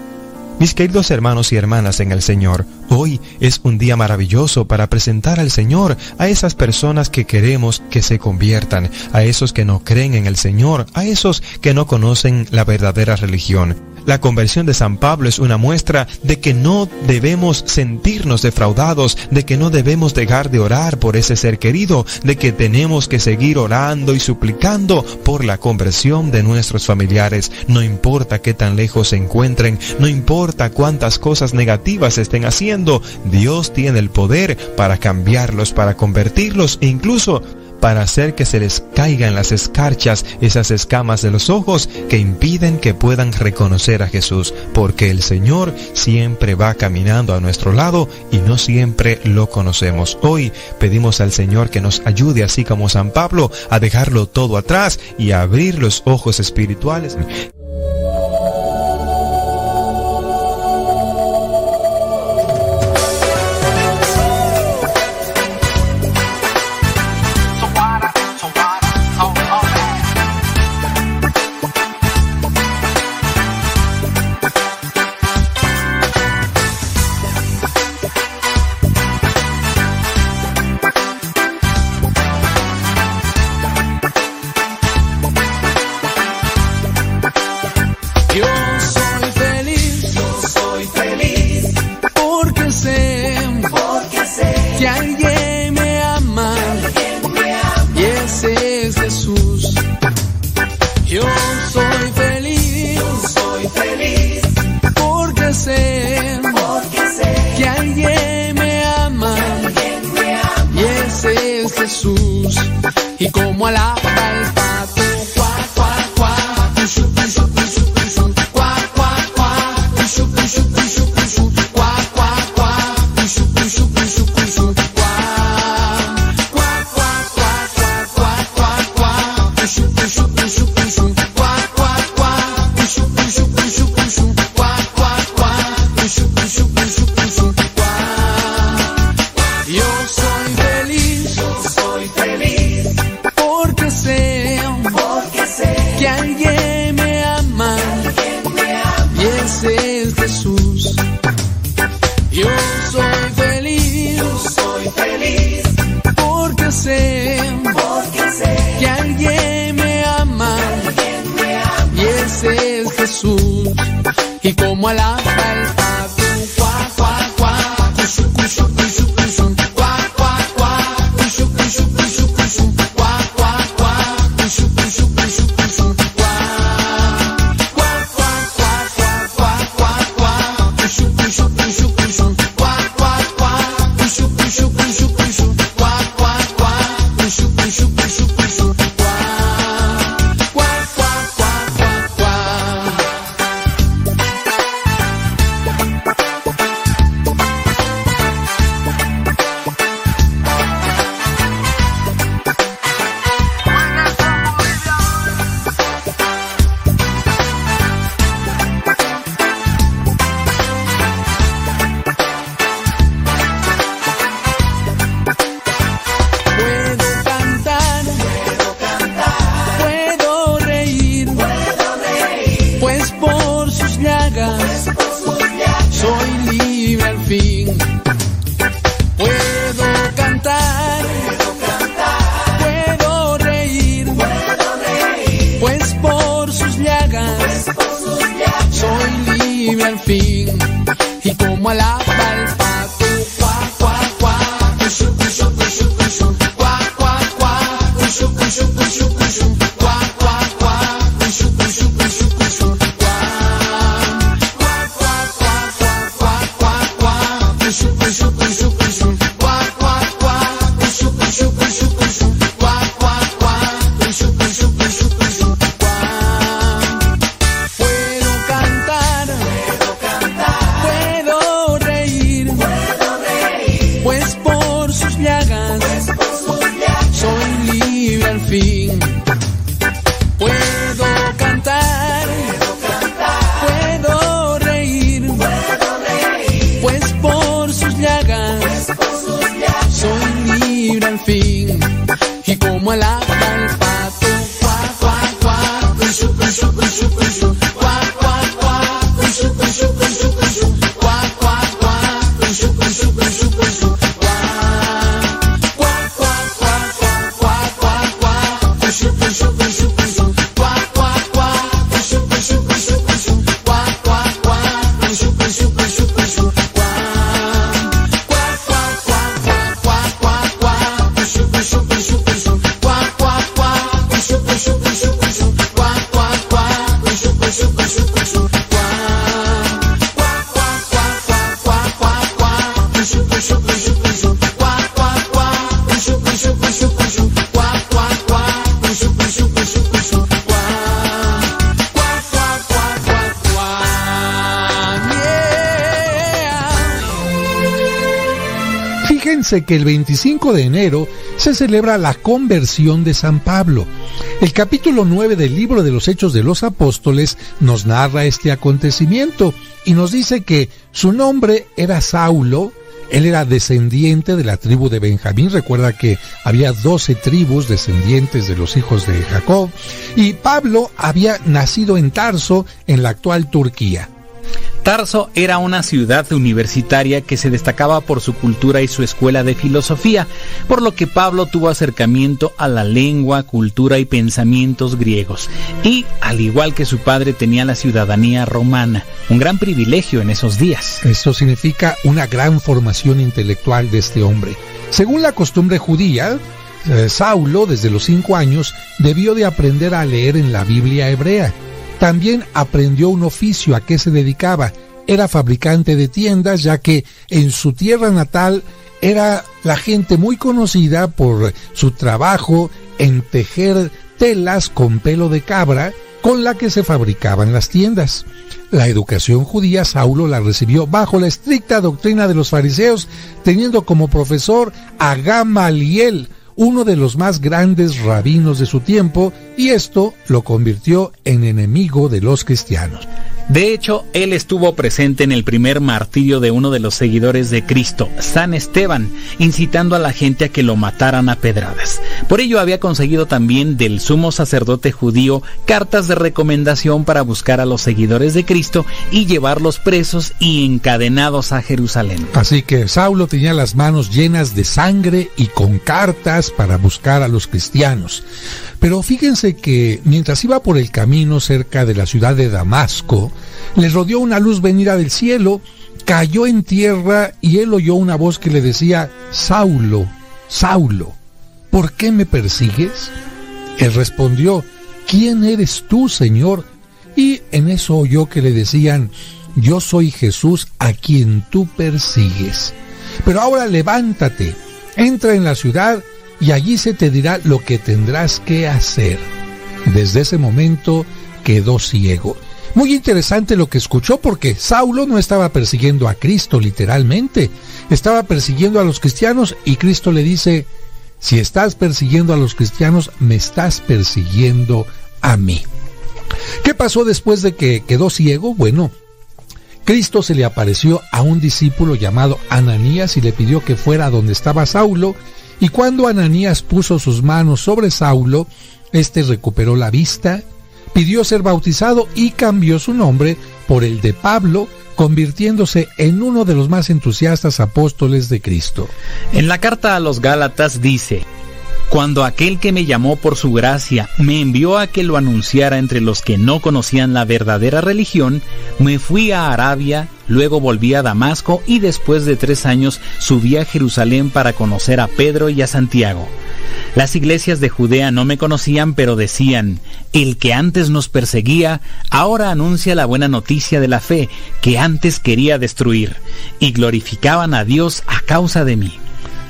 Mis queridos hermanos y hermanas en el Señor, hoy es un día maravilloso para presentar al Señor a esas personas que queremos que se conviertan, a esos que no creen en el Señor, a esos que no conocen la verdadera religión. La conversión de San Pablo es una muestra de que no debemos sentirnos defraudados, de que no debemos dejar de orar por ese ser querido, de que tenemos que seguir orando y suplicando por la conversión de nuestros familiares. No importa qué tan lejos se encuentren, no importa cuántas cosas negativas estén haciendo, Dios tiene el poder para cambiarlos, para convertirlos e incluso para hacer que se les caigan las escarchas, esas escamas de los ojos que impiden que puedan reconocer a Jesús, porque el Señor siempre va caminando a nuestro lado y no siempre lo conocemos. Hoy pedimos al Señor que nos ayude, así como San Pablo, a dejarlo todo atrás y a abrir los ojos espirituales. Mola. Y como el pato, Que el 25 de enero se celebra la conversión de San Pablo. El capítulo 9 del libro de los Hechos de los Apóstoles nos narra este acontecimiento y nos dice que su nombre era Saulo, él era descendiente de la tribu de Benjamín, recuerda que había 12 tribus descendientes de los hijos de Jacob, y Pablo había nacido en Tarso, en la actual Turquía. Tarso era una ciudad universitaria que se destacaba por su cultura y su escuela de filosofía, por lo que Pablo tuvo acercamiento a la lengua, cultura y pensamientos griegos, y al igual que su padre tenía la ciudadanía romana, un gran privilegio en esos días. Esto significa una gran formación intelectual de este hombre. Según la costumbre judía, eh, Saulo desde los cinco años debió de aprender a leer en la Biblia hebrea. También aprendió un oficio a que se dedicaba. Era fabricante de tiendas ya que en su tierra natal era la gente muy conocida por su trabajo en tejer telas con pelo de cabra con la que se fabricaban las tiendas. La educación judía Saulo la recibió bajo la estricta doctrina de los fariseos, teniendo como profesor a Gamaliel, uno de los más grandes rabinos de su tiempo, y esto lo convirtió en enemigo de los cristianos. De hecho, él estuvo presente en el primer martirio de uno de los seguidores de Cristo, San Esteban, incitando a la gente a que lo mataran a pedradas. Por ello había conseguido también del sumo sacerdote judío cartas de recomendación para buscar a los seguidores de Cristo y llevarlos presos y encadenados a Jerusalén. Así que Saulo tenía las manos llenas de sangre y con cartas para buscar a los cristianos. Pero fíjense que mientras iba por el camino cerca de la ciudad de Damasco, le rodeó una luz venida del cielo, cayó en tierra y él oyó una voz que le decía, Saulo, Saulo, ¿por qué me persigues? Él respondió, ¿quién eres tú, Señor? Y en eso oyó que le decían, yo soy Jesús a quien tú persigues. Pero ahora levántate, entra en la ciudad y allí se te dirá lo que tendrás que hacer. Desde ese momento quedó ciego. Muy interesante lo que escuchó porque Saulo no estaba persiguiendo a Cristo literalmente, estaba persiguiendo a los cristianos y Cristo le dice, si estás persiguiendo a los cristianos, me estás persiguiendo a mí. ¿Qué pasó después de que quedó ciego? Bueno, Cristo se le apareció a un discípulo llamado Ananías y le pidió que fuera donde estaba Saulo y cuando Ananías puso sus manos sobre Saulo, éste recuperó la vista, pidió ser bautizado y cambió su nombre por el de Pablo, convirtiéndose en uno de los más entusiastas apóstoles de Cristo. En la carta a los Gálatas dice, cuando aquel que me llamó por su gracia me envió a que lo anunciara entre los que no conocían la verdadera religión, me fui a Arabia, luego volví a Damasco y después de tres años subí a Jerusalén para conocer a Pedro y a Santiago. Las iglesias de Judea no me conocían, pero decían, el que antes nos perseguía, ahora anuncia la buena noticia de la fe que antes quería destruir, y glorificaban a Dios a causa de mí.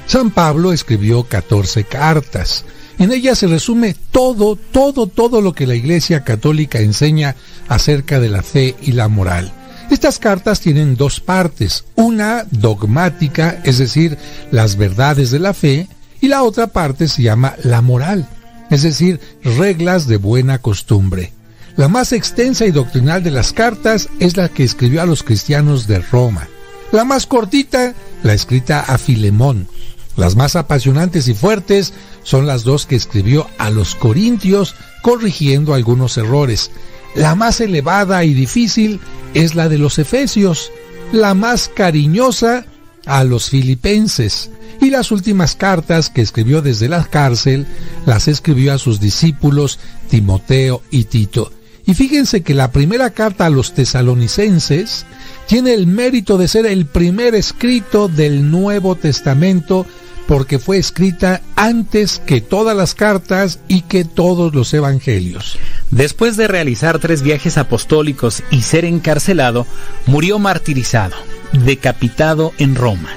San Pablo escribió 14 cartas. En ellas se resume todo, todo, todo lo que la Iglesia Católica enseña acerca de la fe y la moral. Estas cartas tienen dos partes, una dogmática, es decir, las verdades de la fe, y la otra parte se llama la moral. es decir, reglas de buena costumbre. La más extensa y doctrinal de las cartas es la que escribió a los cristianos de Roma. La más cortita, la escrita a Filemón. Las más apasionantes y fuertes son las dos que escribió a los corintios corrigiendo algunos errores. La más elevada y difícil es la de los efesios. La más cariñosa a los filipenses. Y las últimas cartas que escribió desde la cárcel las escribió a sus discípulos Timoteo y Tito. Y fíjense que la primera carta a los tesalonicenses tiene el mérito de ser el primer escrito del Nuevo Testamento porque fue escrita antes que todas las cartas y que todos los evangelios. Después de realizar tres viajes apostólicos y ser encarcelado, murió martirizado, decapitado en Roma.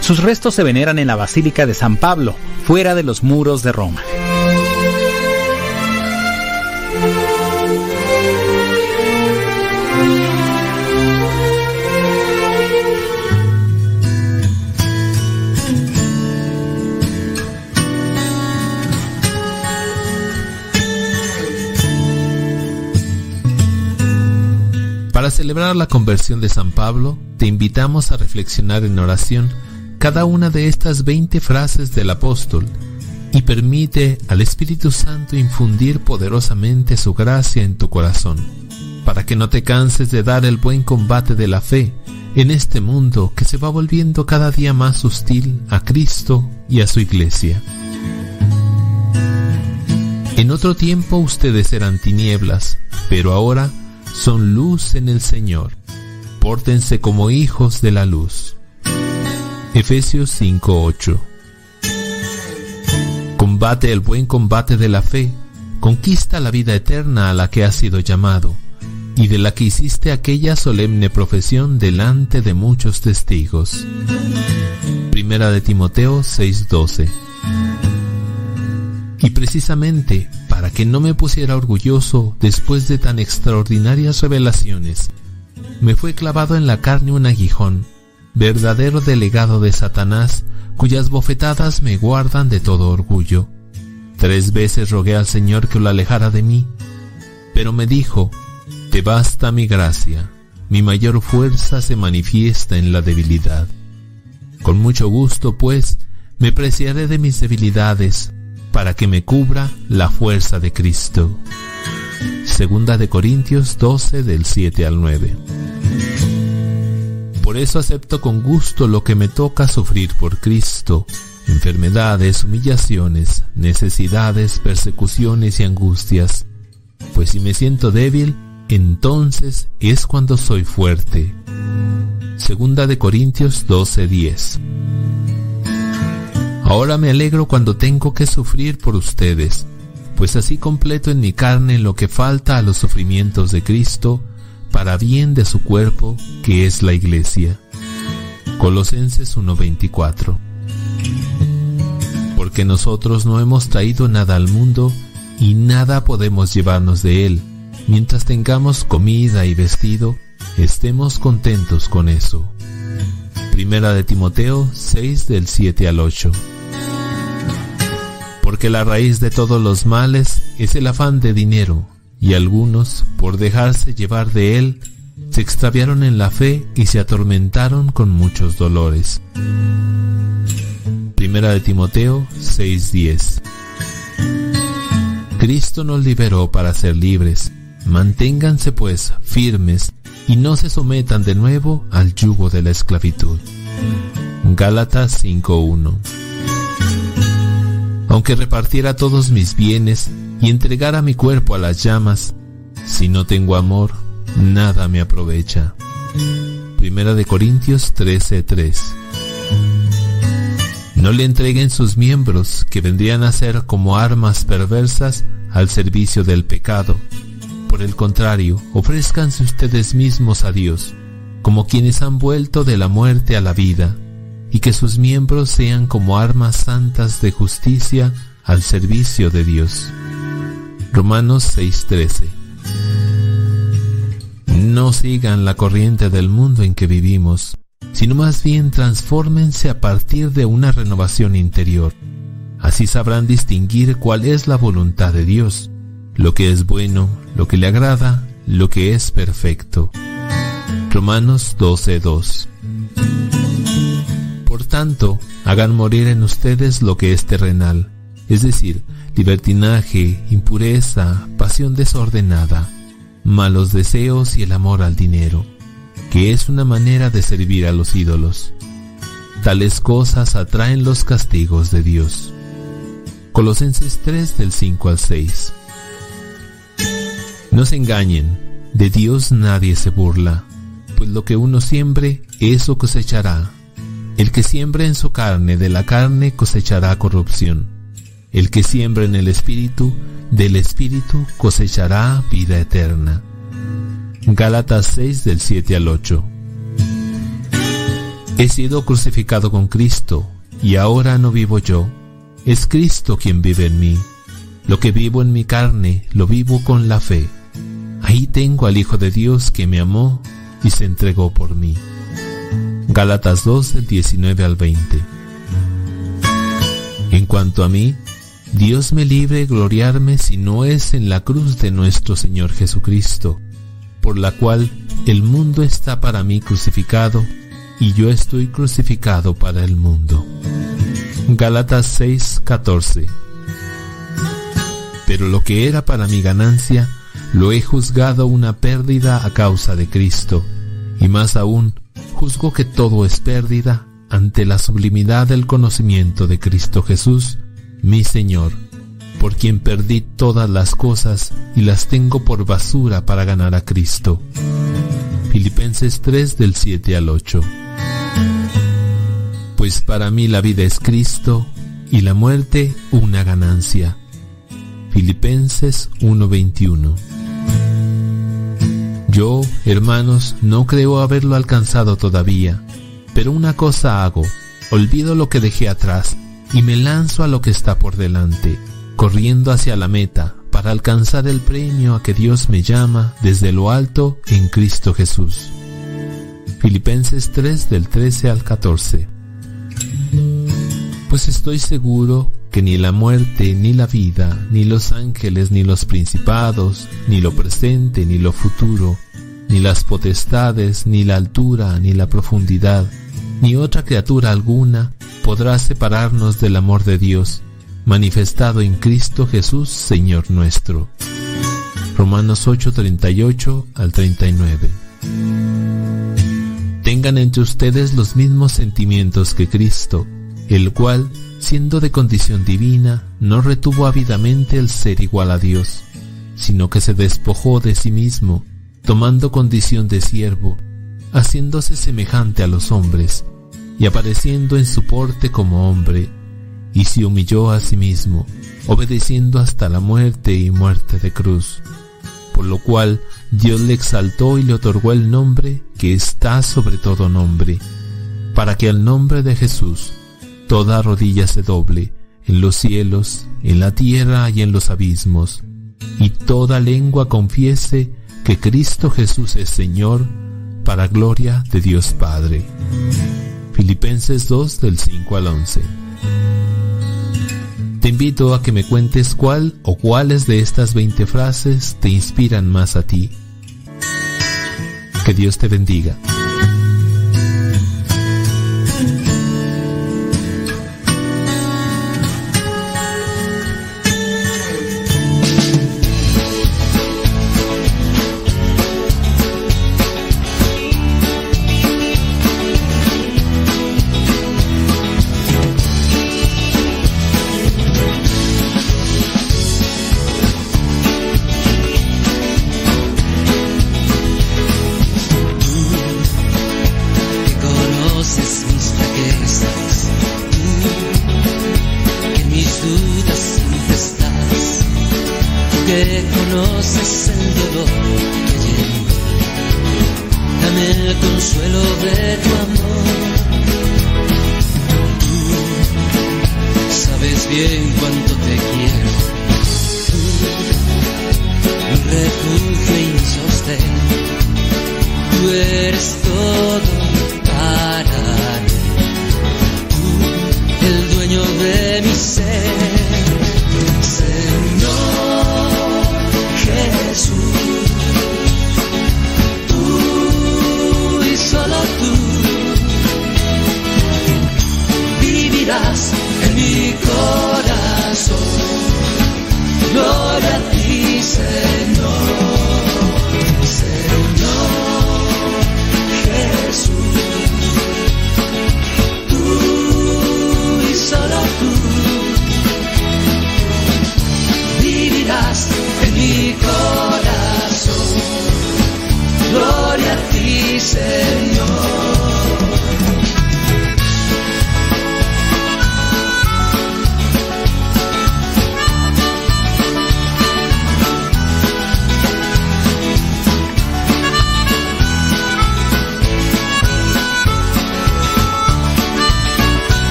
Sus restos se veneran en la Basílica de San Pablo, fuera de los muros de Roma. Para celebrar la conversión de San Pablo, te invitamos a reflexionar en oración cada una de estas 20 frases del apóstol y permite al Espíritu Santo infundir poderosamente su gracia en tu corazón, para que no te canses de dar el buen combate de la fe en este mundo que se va volviendo cada día más hostil a Cristo y a su iglesia. En otro tiempo ustedes eran tinieblas, pero ahora son luz en el Señor. Pórtense como hijos de la luz. Efesios 5:8 Combate el buen combate de la fe, conquista la vida eterna a la que has sido llamado, y de la que hiciste aquella solemne profesión delante de muchos testigos. Primera de Timoteo 6:12 Y precisamente para que no me pusiera orgulloso después de tan extraordinarias revelaciones, me fue clavado en la carne un aguijón, verdadero delegado de Satanás, cuyas bofetadas me guardan de todo orgullo. Tres veces rogué al Señor que lo alejara de mí, pero me dijo, Te basta mi gracia, mi mayor fuerza se manifiesta en la debilidad. Con mucho gusto, pues, me preciaré de mis debilidades, para que me cubra la fuerza de Cristo. Segunda de Corintios 12 del 7 al 9. Por eso acepto con gusto lo que me toca sufrir por Cristo, enfermedades, humillaciones, necesidades, persecuciones y angustias. Pues si me siento débil, entonces es cuando soy fuerte. Segunda de Corintios 12:10. Ahora me alegro cuando tengo que sufrir por ustedes, pues así completo en mi carne lo que falta a los sufrimientos de Cristo, para bien de su cuerpo, que es la iglesia. Colosenses 1:24 Porque nosotros no hemos traído nada al mundo y nada podemos llevarnos de él. Mientras tengamos comida y vestido, estemos contentos con eso. Primera de Timoteo 6 del 7 al 8 porque la raíz de todos los males es el afán de dinero, y algunos, por dejarse llevar de él, se extraviaron en la fe y se atormentaron con muchos dolores. Primera de Timoteo 6:10 Cristo nos liberó para ser libres. Manténganse pues firmes y no se sometan de nuevo al yugo de la esclavitud. Gálatas 5:1 aunque repartiera todos mis bienes y entregara mi cuerpo a las llamas, si no tengo amor, nada me aprovecha. Primera de Corintios 13:3 No le entreguen sus miembros, que vendrían a ser como armas perversas al servicio del pecado. Por el contrario, ofrézcanse ustedes mismos a Dios, como quienes han vuelto de la muerte a la vida y que sus miembros sean como armas santas de justicia al servicio de Dios. Romanos 6:13 No sigan la corriente del mundo en que vivimos, sino más bien transfórmense a partir de una renovación interior, Así sabrán distinguir cuál es la voluntad de Dios, lo que es bueno, lo que le agrada, lo que es perfecto. Romanos 12:2 Por tanto, hagan morir en ustedes lo que es terrenal, es decir, libertinaje, impureza, pasión desordenada, malos deseos y el amor al dinero, que es una manera de servir a los ídolos. Tales cosas atraen los castigos de Dios. Colosenses 3 del 5 al 6. No se engañen, de Dios nadie se burla, pues lo que uno siembre, eso cosechará. El que siembra en su carne, de la carne cosechará corrupción. El que siembra en el Espíritu, del Espíritu cosechará vida eterna. Gálatas 6 del 7 al 8. He sido crucificado con Cristo, y ahora no vivo yo, es Cristo quien vive en mí. Lo que vivo en mi carne, lo vivo con la fe. Ahí tengo al Hijo de Dios que me amó y se entregó por mí. Gálatas 2 del 19 al 20. En cuanto a mí, Dios me libre gloriarme si no es en la cruz de nuestro Señor Jesucristo, por la cual el mundo está para mí crucificado y yo estoy crucificado para el mundo. Gálatas 6:14 Pero lo que era para mi ganancia, lo he juzgado una pérdida a causa de Cristo, y más aún, juzgo que todo es pérdida ante la sublimidad del conocimiento de Cristo Jesús, mi Señor, por quien perdí todas las cosas y las tengo por basura para ganar a Cristo. Filipenses 3 del 7 al 8. Pues para mí la vida es Cristo y la muerte una ganancia. Filipenses 1:21. Yo, hermanos, no creo haberlo alcanzado todavía, pero una cosa hago, olvido lo que dejé atrás y me lanzo a lo que está por delante, corriendo hacia la meta para alcanzar el premio a que Dios me llama desde lo alto en Cristo Jesús. Filipenses 3 del 13 al 14. Pues estoy seguro que ni la muerte, ni la vida, ni los ángeles, ni los principados, ni lo presente, ni lo futuro, ni las potestades, ni la altura, ni la profundidad, ni otra criatura alguna podrá separarnos del amor de Dios, manifestado en Cristo Jesús, Señor nuestro. Romanos 8:38 al 39. Tengan entre ustedes los mismos sentimientos que Cristo, el cual, siendo de condición divina, no retuvo ávidamente el ser igual a Dios, sino que se despojó de sí mismo, tomando condición de siervo, haciéndose semejante a los hombres, y apareciendo en su porte como hombre, y se humilló a sí mismo, obedeciendo hasta la muerte y muerte de cruz, por lo cual Dios le exaltó y le otorgó el nombre que está sobre todo nombre, para que al nombre de Jesús toda rodilla se doble, en los cielos, en la tierra y en los abismos, y toda lengua confiese que Cristo Jesús es Señor, para gloria de Dios Padre. Filipenses 2 del 5 al 11. Te invito a que me cuentes cuál o cuáles de estas 20 frases te inspiran más a ti. Que Dios te bendiga.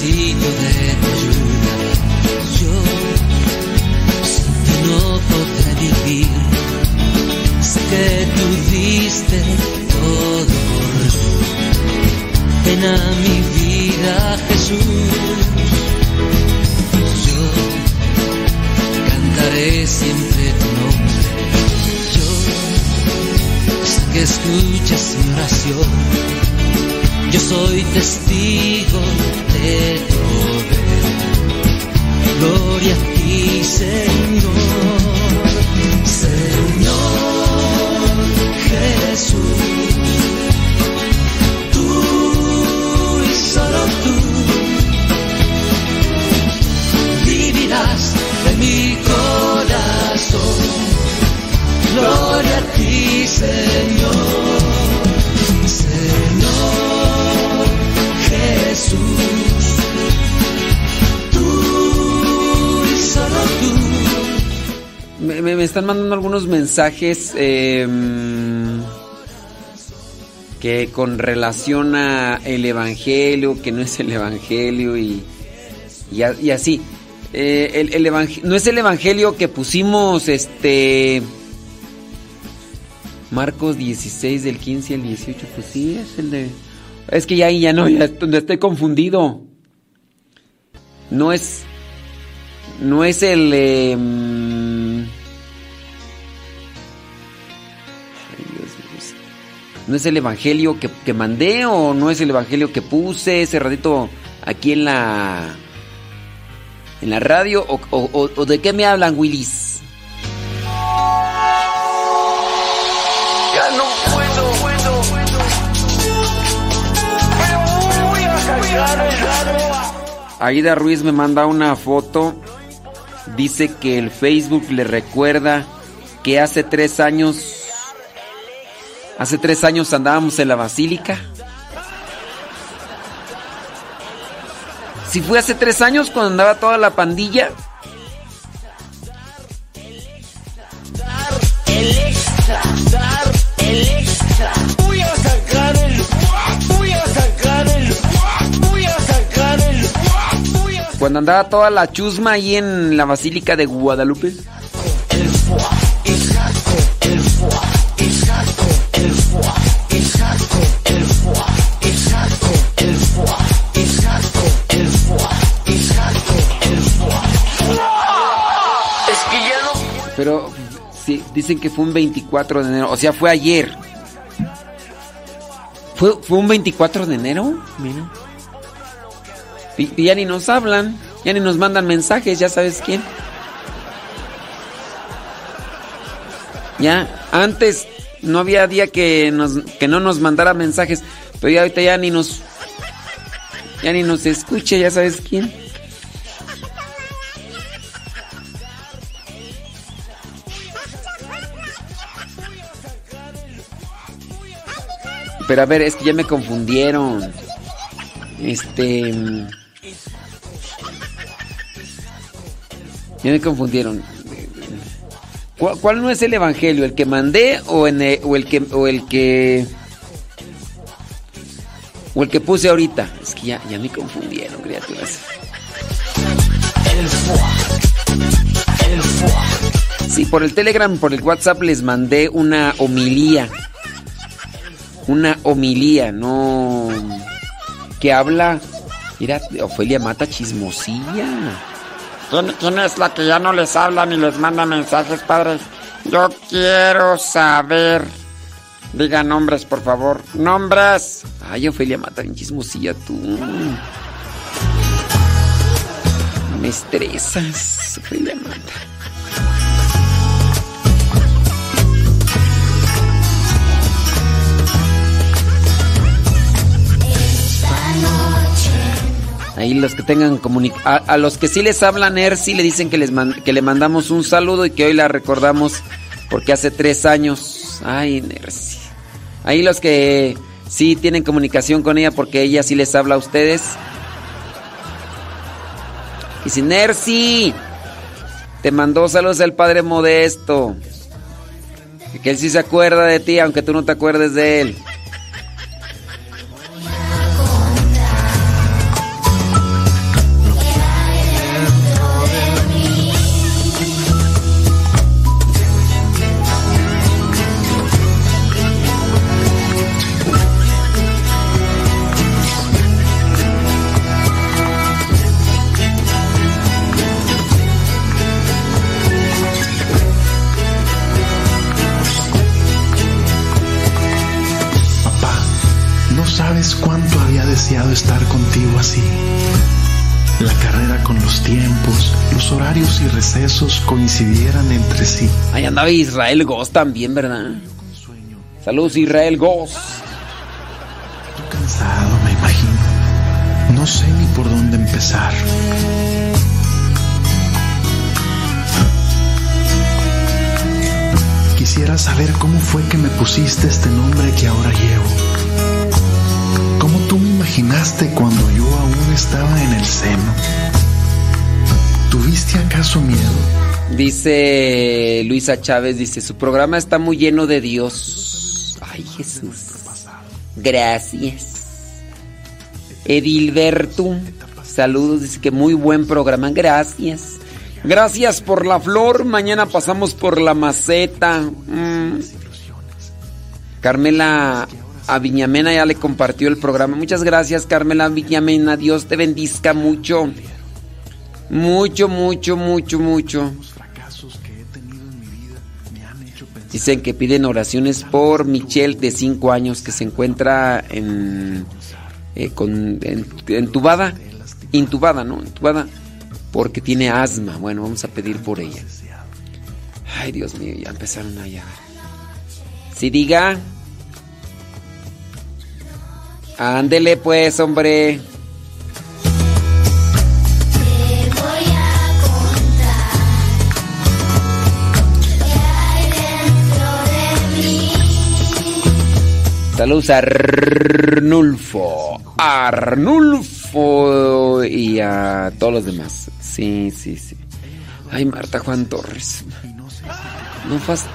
De tu ayuda. Yo sin ti no podré vivir. Sé que tú diste todo por mí. Ven a mi vida, Jesús. Yo cantaré siempre tu nombre. Yo sé que escuchas mi oración. Yo soy testigo están mandando algunos mensajes eh, que con relación a el evangelio, que no es el evangelio y, y, así. Eh, el, el no es el evangelio que pusimos este Marcos 16 del 15 al 18, pues sí, es el de es que ya ahí ya no, ya est- estoy confundido. No es no es el em, ¿No es el evangelio que, que mandé o no es el evangelio que puse ese ratito aquí en la en la radio o, o- o- de qué me hablan Willis? Ya no puedo, puedo, Me voy a sacar el Aida Ruiz me manda una foto. Dice que el Facebook le recuerda que hace tres años. Hace tres años andábamos en la basílica. Si fue hace tres años cuando andaba toda la pandilla. El extra, dar el extra. El. El. Cuando andaba toda la chusma ahí en la basílica de Guadalupe. Pero sí, dicen que fue un 24 de enero. O sea, fue ayer. ¿Fue, fue un 24 de enero? Mira. Y, y ya ni nos hablan. Ya ni nos mandan mensajes, ya sabes quién. Ya, antes no había día que, nos, que no nos mandara mensajes. Pero ya ahorita ya ni nos. Ya ni nos escucha, ya sabes quién. Pero a ver, es que ya me confundieron. Este. mm, Ya me confundieron. ¿Cuál, no es el evangelio? ¿El que mandé o, en el, que o el que o el que puse ahorita? Es que ya, me confundieron, criaturas. el foie, el. Sí, por el Telegram, por el WhatsApp les mandé una homilía. Una homilía, no. Que habla. Mira, Ofelia Mata chismosilla. ¿Quién, es la que ya no les habla ni les manda mensajes, padres? Yo quiero saber. Diga nombres, por favor. ¡Nombres! Ay, Ofelia mata bien chismosilla tú. No me estresas, Ofelia mata. Ahí los que tengan comunicación. A, los que sí les hablan Ersi le dicen que, les que le mandamos un saludo y que hoy la recordamos porque hace tres años. Ay, Nercy. Ahí los que sí tienen comunicación con ella porque ella sí les habla a ustedes. Y si Nercy te mandó saludos el Padre Modesto. Que él sí se acuerda de ti, aunque tú no te acuerdes de él. Estar contigo así. La carrera con los tiempos, los horarios y recesos coincidieran entre sí. Ahí andaba Israel Goss también, ¿verdad? Saludos Israel Goss. cansado, me imagino. No sé ni por dónde empezar. Quisiera saber cómo fue que me pusiste este nombre que ahora llevo imaginaste cuando yo aún estaba en el seno? ¿Tuviste acaso miedo? Dice Luisa Chávez, dice, su programa está muy lleno de Dios. Ay, Jesús. Gracias. Edilberto, saludos, dice que muy buen programa, gracias. Gracias por la flor, mañana pasamos por la maceta. Mm. Carmela a Viñamena ya le compartió el programa. Muchas gracias, Carmela Viñamena. Dios te bendizca mucho. Mucho, mucho, mucho, mucho. Dicen que piden oraciones por Michelle de 5 años que se encuentra en, eh, con, entubada, intubada, ¿no? Intubada porque tiene asma. Bueno, vamos a pedir por ella. Ay, Dios mío, ya empezaron a Si sí, diga. Ándele pues, hombre. Saludos a Arnulfo. Arnulfo y a todos los demás. Sí, sí, sí. Ay, Marta Juan Torres. No fas...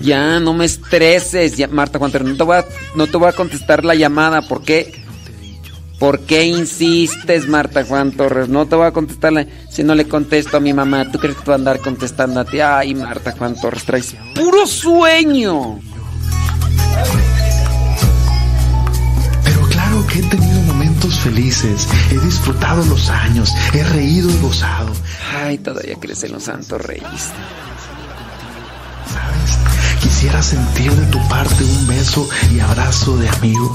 Ya, no me estreses, ya, Marta Juan no te, voy a, no te voy a contestar la llamada. ¿Por qué? ¿Por qué insistes, Marta Juan Torres? No te voy a contestar si no le contesto a mi mamá. ¿Tú crees que te voy a andar contestando a ti? Ay, Marta Juan Torres, traes puro sueño. Pero claro que he tenido momentos felices. He disfrutado los años. He reído y gozado. Ay, todavía crecen los santos reyes. Quisiera sentir de tu parte un beso y abrazo de amigo.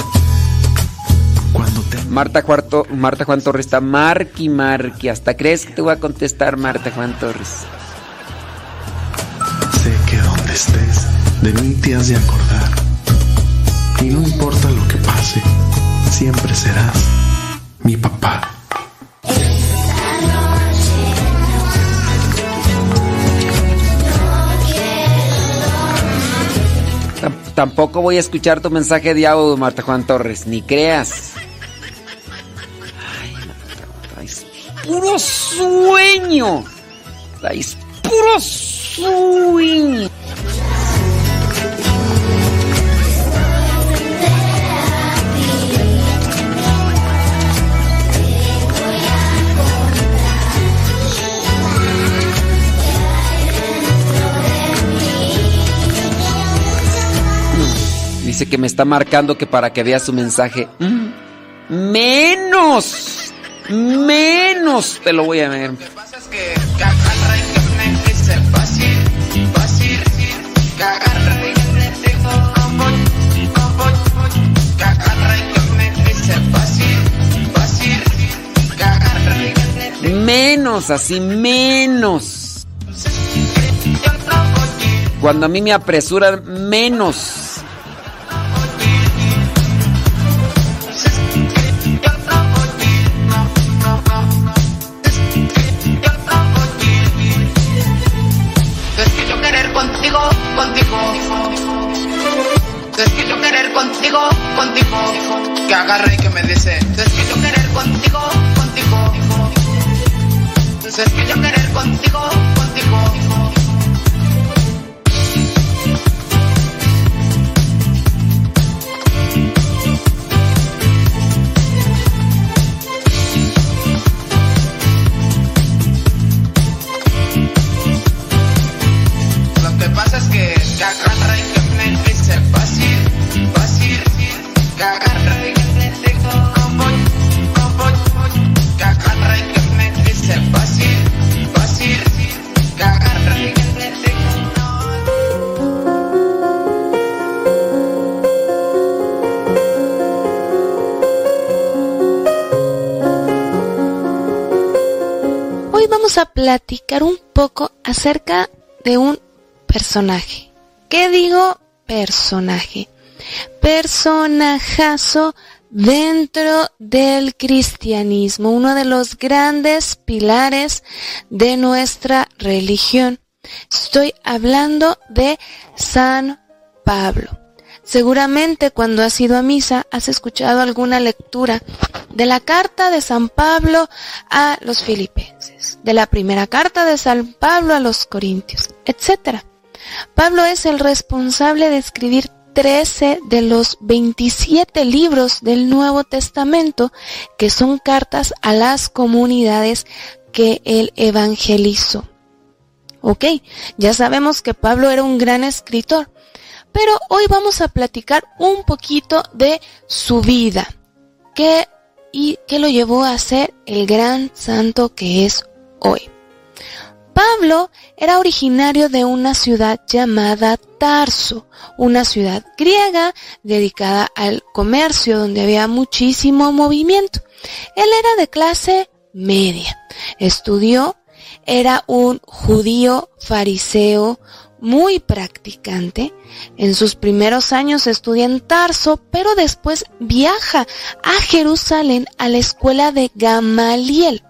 Cuando te... Marta, Cuarto, Marta Juan Torres está marqui, marqui. Hasta crees que te voy a contestar, Marta Juan Torres. Sé que donde estés, de mí te has de acordar. Y no importa lo que pase, siempre serás mi papá. Tampoco voy a escuchar tu mensaje de audio, Marta Juan Torres, ni creas. Ay, Marta, es puro sueño. Es puro sueño. Dice que me está marcando que para que vea su mensaje. Mm, menos. Menos te lo voy a ver. menos, así menos. Cuando a mí me apresuran, menos. Contigo, contigo, que agarra y que me dice, te quiero querer contigo, contigo, te quiero querer contigo, contigo. Lo que pasa es que, que agarra platicar un poco acerca de un personaje. ¿Qué digo personaje? Personajazo dentro del cristianismo, uno de los grandes pilares de nuestra religión. Estoy hablando de San Pablo. Seguramente cuando has ido a misa has escuchado alguna lectura de la carta de San Pablo a los filipenses, de la primera carta de San Pablo a los corintios, etc. Pablo es el responsable de escribir 13 de los 27 libros del Nuevo Testamento, que son cartas a las comunidades que él evangelizó. Ok, ya sabemos que Pablo era un gran escritor, pero hoy vamos a platicar un poquito de su vida, qué y qué lo llevó a ser el gran santo que es hoy. Pablo era originario de una ciudad llamada Tarso, una ciudad griega dedicada al comercio donde había muchísimo movimiento. Él era de clase media, estudió, era un judío fariseo muy practicante. En sus primeros años estudia en Tarso, pero después viaja a Jerusalén a la escuela de Gamaliel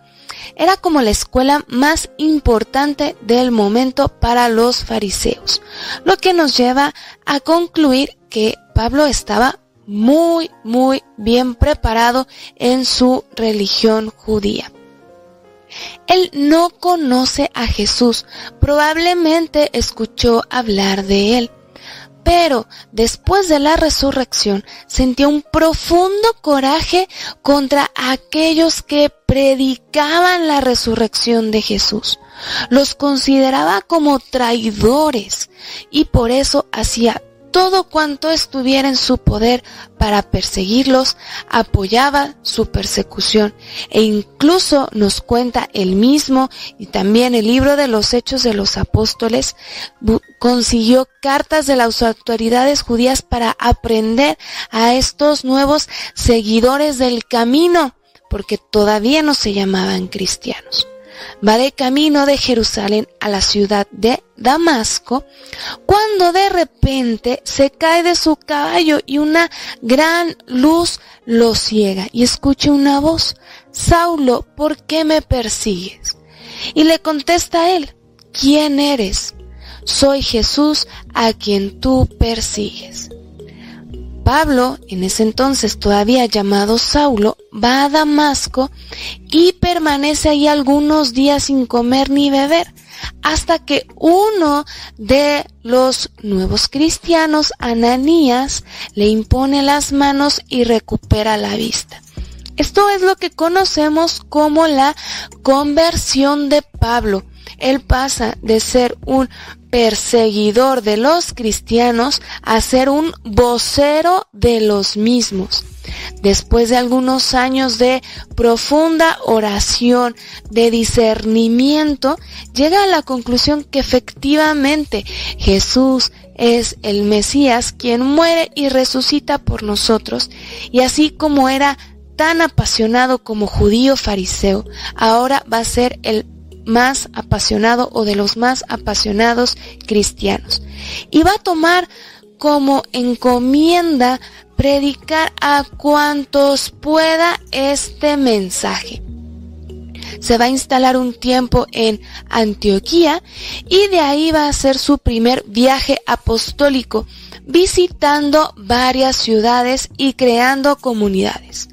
era como la escuela más importante del momento para los fariseos, lo que nos lleva a concluir que Pablo estaba muy, muy bien preparado en su religión judía. Él no conoce a Jesús, probablemente escuchó hablar de él, pero después de la resurrección sintió un profundo coraje contra aquellos que predicaban la resurrección de Jesús. Los consideraba como traidores y por eso hacía todo cuanto estuviera en su poder para perseguirlos, apoyaba su persecución. E incluso nos cuenta el mismo y también el libro de los Hechos de los Apóstoles, consiguió cartas de las autoridades judías para aprender a estos nuevos seguidores del camino, porque todavía no se llamaban cristianos va de camino de Jerusalén a la ciudad de Damasco, cuando de repente se cae de su caballo y una gran luz lo ciega y escucha una voz, Saulo, ¿por qué me persigues? Y le contesta a él, ¿quién eres? Soy Jesús a quien tú persigues. Pablo, en ese entonces todavía llamado Saulo, va a Damasco y permanece ahí algunos días sin comer ni beber, hasta que uno de los nuevos cristianos, Ananías, le impone las manos y recupera la vista. Esto es lo que conocemos como la conversión de Pablo. Él pasa de ser un perseguidor de los cristianos a ser un vocero de los mismos. Después de algunos años de profunda oración, de discernimiento, llega a la conclusión que efectivamente Jesús es el Mesías quien muere y resucita por nosotros, y así como era tan apasionado como judío fariseo, ahora va a ser el más apasionado o de los más apasionados cristianos. Y va a tomar como encomienda predicar a cuantos pueda este mensaje. Se va a instalar un tiempo en Antioquía y de ahí va a hacer su primer viaje apostólico, visitando varias ciudades y creando comunidades.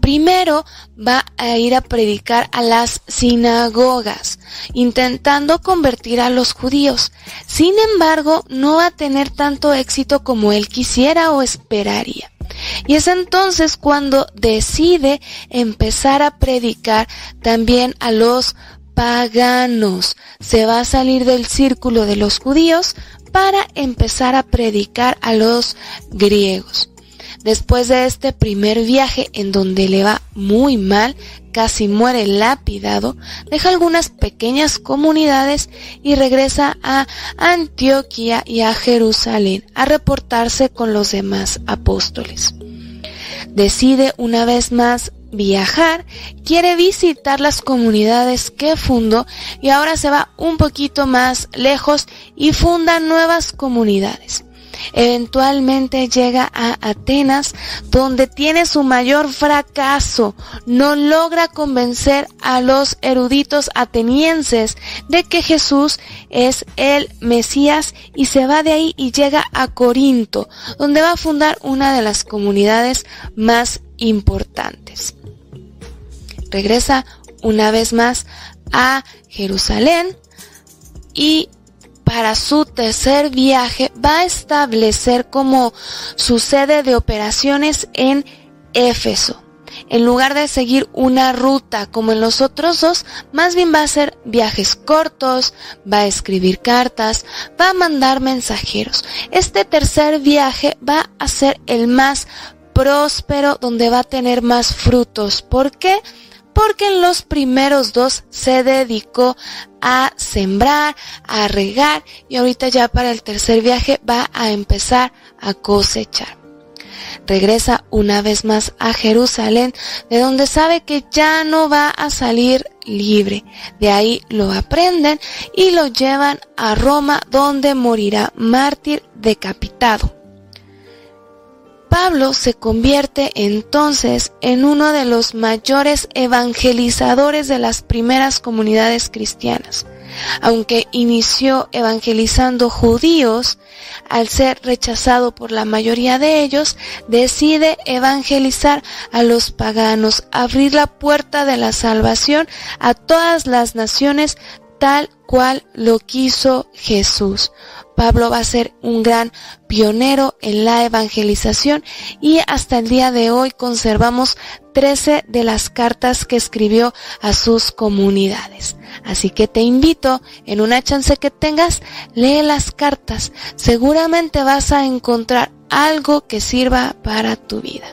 Primero va a ir a predicar a las sinagogas, intentando convertir a los judíos. Sin embargo, no va a tener tanto éxito como él quisiera o esperaría. Y es entonces cuando decide empezar a predicar también a los paganos. Se va a salir del círculo de los judíos para empezar a predicar a los griegos. Después de este primer viaje en donde le va muy mal, casi muere lapidado, deja algunas pequeñas comunidades y regresa a Antioquía y a Jerusalén a reportarse con los demás apóstoles. Decide una vez más viajar, quiere visitar las comunidades que fundó y ahora se va un poquito más lejos y funda nuevas comunidades. Eventualmente llega a Atenas, donde tiene su mayor fracaso. No logra convencer a los eruditos atenienses de que Jesús es el Mesías y se va de ahí y llega a Corinto, donde va a fundar una de las comunidades más importantes. Regresa una vez más a Jerusalén y para su tercer viaje va a establecer como su sede de operaciones en Éfeso. En lugar de seguir una ruta como en los otros dos, más bien va a hacer viajes cortos, va a escribir cartas, va a mandar mensajeros. Este tercer viaje va a ser el más próspero, donde va a tener más frutos. ¿Por qué? porque en los primeros dos se dedicó a sembrar, a regar y ahorita ya para el tercer viaje va a empezar a cosechar. Regresa una vez más a Jerusalén, de donde sabe que ya no va a salir libre. De ahí lo aprenden y lo llevan a Roma, donde morirá mártir decapitado. Pablo se convierte entonces en uno de los mayores evangelizadores de las primeras comunidades cristianas. Aunque inició evangelizando judíos, al ser rechazado por la mayoría de ellos, decide evangelizar a los paganos, abrir la puerta de la salvación a todas las naciones tal cual lo quiso Jesús. Pablo va a ser un gran pionero en la evangelización y hasta el día de hoy conservamos 13 de las cartas que escribió a sus comunidades. Así que te invito, en una chance que tengas, lee las cartas. Seguramente vas a encontrar algo que sirva para tu vida.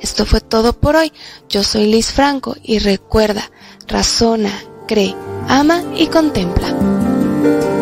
Esto fue todo por hoy. Yo soy Liz Franco y recuerda, razona, cree, ama y contempla.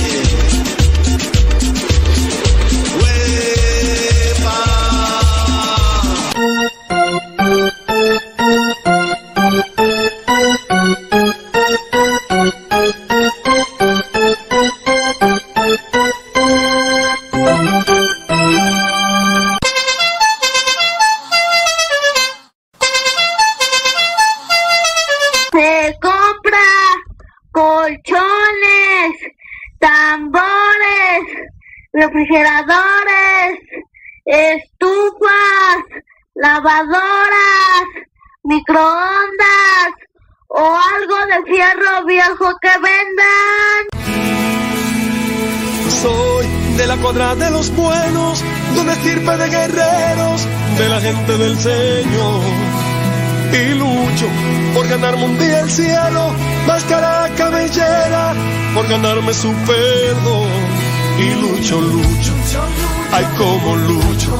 Lavadoras, microondas o algo de fierro viejo que vendan. Soy de la cuadra de los buenos, de una estirpe de guerreros, de la gente del Señor. Y lucho por ganarme un día el cielo, máscara cabellera, por ganarme su perdón. Y lucho, lucho, ay como lucho.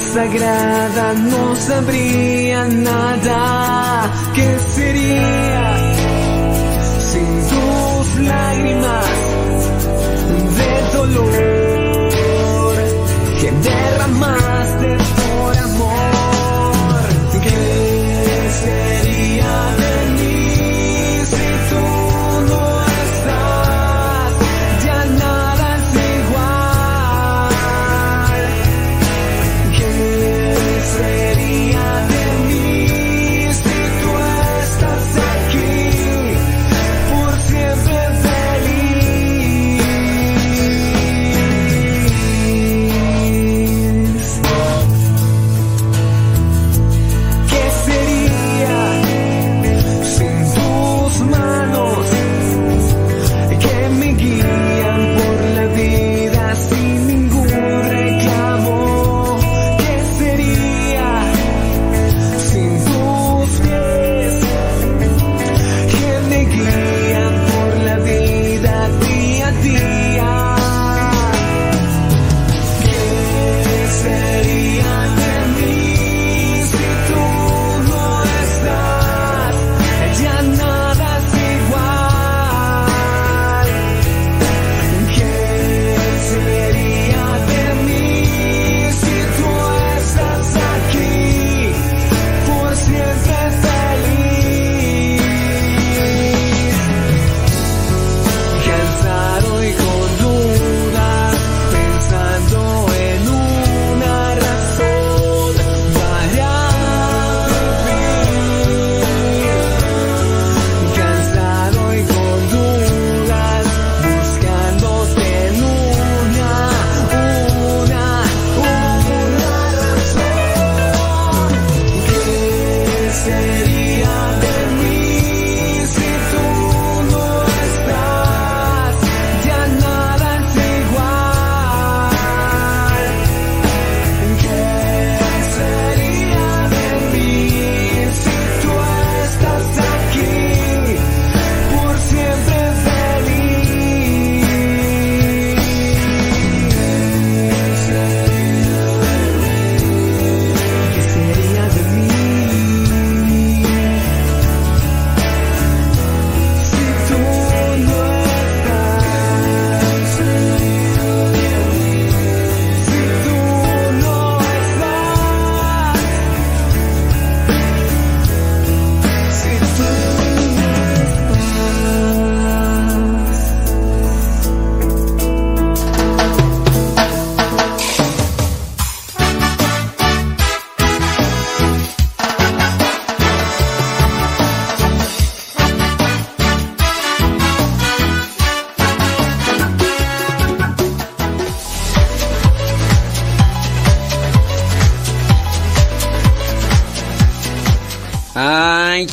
Sagrada no sabría nada. ¿Qué sería sin tus lágrimas de dolor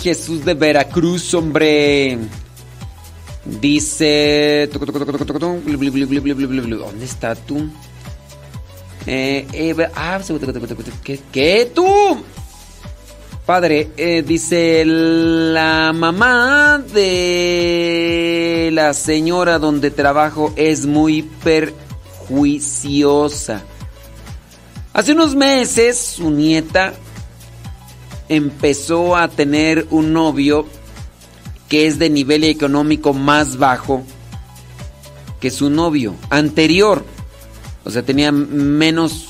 Jesús de Veracruz, hombre. Dice. ¿Dónde está tú? Eh, Eva- ah, ¿qué, qué tú? Padre, eh, dice la mamá de la señora donde trabajo es muy perjuiciosa. Hace unos meses su nieta empezó a tener un novio que es de nivel económico más bajo que su novio anterior. O sea, tenía menos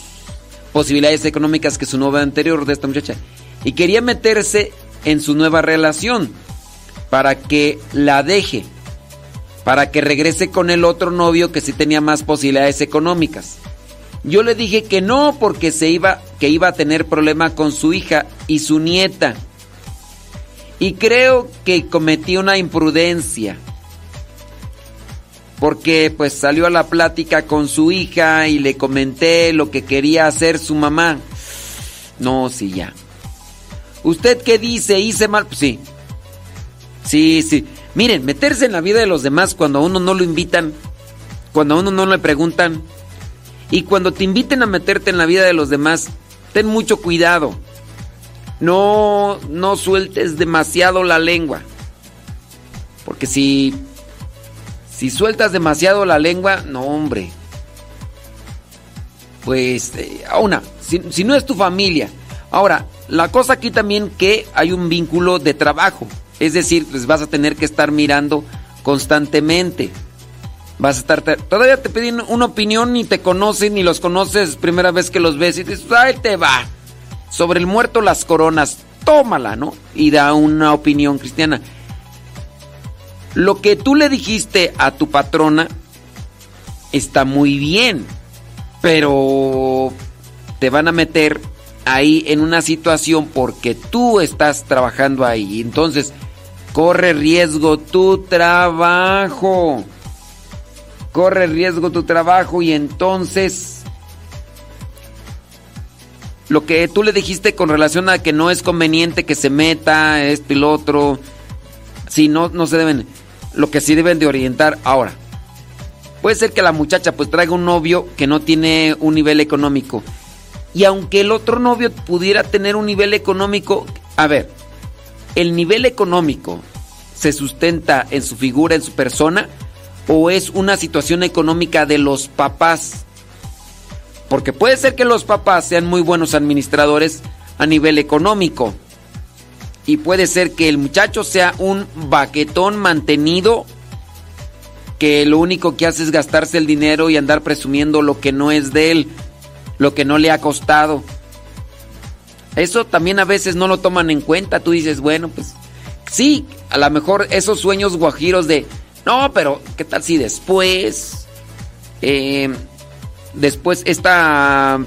posibilidades económicas que su novio anterior de esta muchacha. Y quería meterse en su nueva relación para que la deje. Para que regrese con el otro novio que sí tenía más posibilidades económicas. Yo le dije que no porque se iba que iba a tener problema con su hija y su nieta. Y creo que cometí una imprudencia. Porque pues salió a la plática con su hija y le comenté lo que quería hacer su mamá. No, sí, ya. ¿Usted qué dice? ¿Hice mal? Pues sí. Sí, sí. Miren, meterse en la vida de los demás cuando a uno no lo invitan, cuando a uno no le preguntan, y cuando te inviten a meterte en la vida de los demás, ten mucho cuidado. No, no sueltes demasiado la lengua. Porque si, si sueltas demasiado la lengua, no hombre. Pues, eh, una, si, si no es tu familia. Ahora, la cosa aquí también que hay un vínculo de trabajo. Es decir, pues vas a tener que estar mirando constantemente. Vas a estar. Todavía te piden una opinión, ni te conocen, ni los conoces, primera vez que los ves y dices, ¡ay, te va! Sobre el muerto las coronas, tómala, ¿no? Y da una opinión cristiana. Lo que tú le dijiste a tu patrona está muy bien, pero te van a meter ahí en una situación porque tú estás trabajando ahí. Entonces, corre riesgo tu trabajo. Corre riesgo tu trabajo y entonces lo que tú le dijiste con relación a que no es conveniente que se meta esto y lo otro, si no, no se deben, lo que sí deben de orientar ahora. Puede ser que la muchacha pues traiga un novio que no tiene un nivel económico. Y aunque el otro novio pudiera tener un nivel económico, a ver, el nivel económico se sustenta en su figura, en su persona, o es una situación económica de los papás. Porque puede ser que los papás sean muy buenos administradores a nivel económico. Y puede ser que el muchacho sea un baquetón mantenido que lo único que hace es gastarse el dinero y andar presumiendo lo que no es de él, lo que no le ha costado. Eso también a veces no lo toman en cuenta. Tú dices, bueno, pues sí, a lo mejor esos sueños guajiros de, no, pero ¿qué tal si después, eh, después esta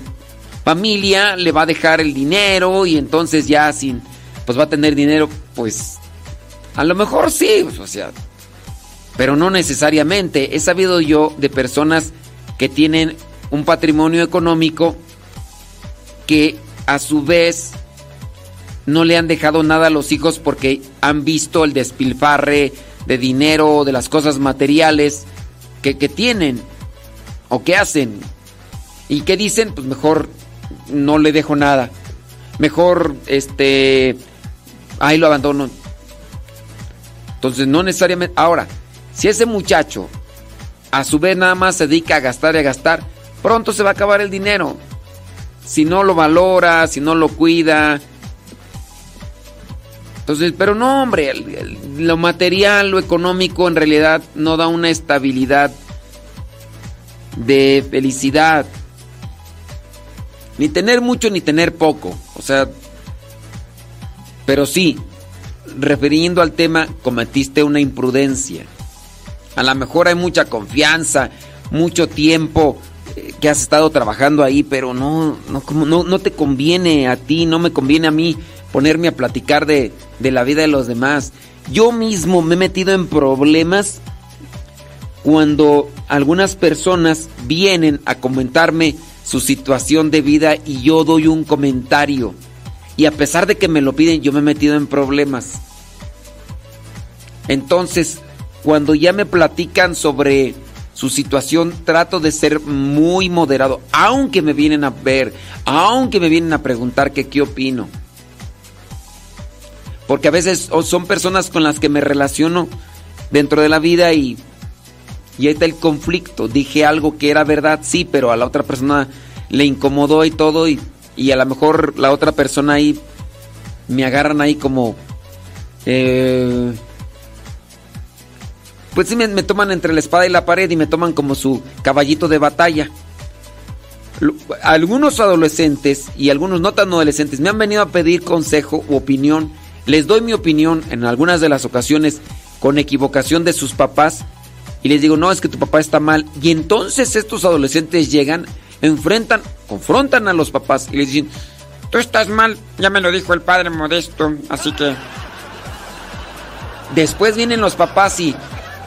familia le va a dejar el dinero y entonces ya sin, pues va a tener dinero, pues a lo mejor sí, o sea, pero no necesariamente. He sabido yo de personas que tienen un patrimonio económico que a su vez no le han dejado nada a los hijos porque han visto el despilfarre de dinero, de las cosas materiales que, que tienen o que hacen. ¿Y qué dicen? Pues mejor no le dejo nada. Mejor, este, ahí lo abandono. Entonces, no necesariamente... Ahora, si ese muchacho a su vez nada más se dedica a gastar y a gastar, pronto se va a acabar el dinero. Si no lo valora, si no lo cuida. Entonces, pero no, hombre, lo material, lo económico en realidad no da una estabilidad de felicidad. Ni tener mucho ni tener poco. O sea, pero sí, refiriendo al tema, cometiste una imprudencia. A lo mejor hay mucha confianza, mucho tiempo eh, que has estado trabajando ahí, pero no, no, no, no te conviene a ti, no me conviene a mí ponerme a platicar de, de la vida de los demás. Yo mismo me he metido en problemas cuando algunas personas vienen a comentarme su situación de vida y yo doy un comentario. Y a pesar de que me lo piden, yo me he metido en problemas. Entonces, cuando ya me platican sobre su situación, trato de ser muy moderado, aunque me vienen a ver, aunque me vienen a preguntar que qué opino. Porque a veces o son personas con las que me relaciono dentro de la vida y, y ahí está el conflicto. Dije algo que era verdad, sí, pero a la otra persona le incomodó y todo y, y a lo mejor la otra persona ahí me agarran ahí como... Eh, pues sí, me, me, toman entre la espada y la pared y me toman como su caballito de batalla. Algunos adolescentes y algunos no tan adolescentes me han venido a pedir consejo u opinión. Les doy mi opinión en algunas de las ocasiones con equivocación de sus papás y les digo, no, es que tu papá está mal. Y entonces estos adolescentes llegan, enfrentan, confrontan a los papás y les dicen, tú estás mal, ya me lo dijo el padre modesto, así que... Después vienen los papás y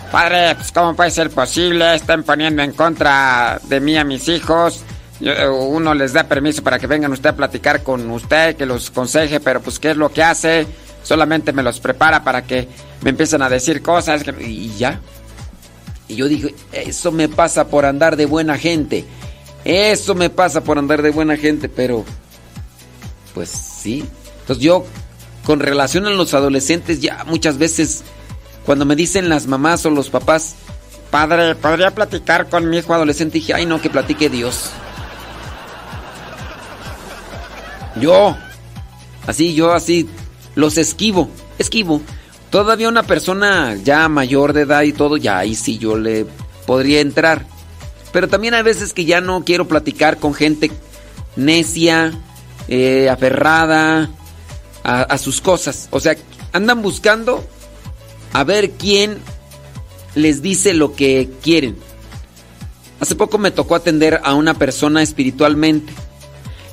Padre, pues ¿cómo puede ser posible? Están poniendo en contra de mí a mis hijos. Uno les da permiso para que vengan usted a platicar con usted, que los conseje, pero pues ¿qué es lo que hace? Solamente me los prepara para que me empiecen a decir cosas y ya. Y yo dije, eso me pasa por andar de buena gente. Eso me pasa por andar de buena gente, pero pues sí. Entonces yo, con relación a los adolescentes, ya muchas veces cuando me dicen las mamás o los papás, padre, ¿podría platicar con mi hijo adolescente? Dije, ay no, que platique Dios. Yo, así, yo así, los esquivo, esquivo. Todavía una persona ya mayor de edad y todo, ya ahí sí yo le podría entrar. Pero también hay veces que ya no quiero platicar con gente necia, eh, aferrada a, a sus cosas. O sea, andan buscando a ver quién les dice lo que quieren. Hace poco me tocó atender a una persona espiritualmente.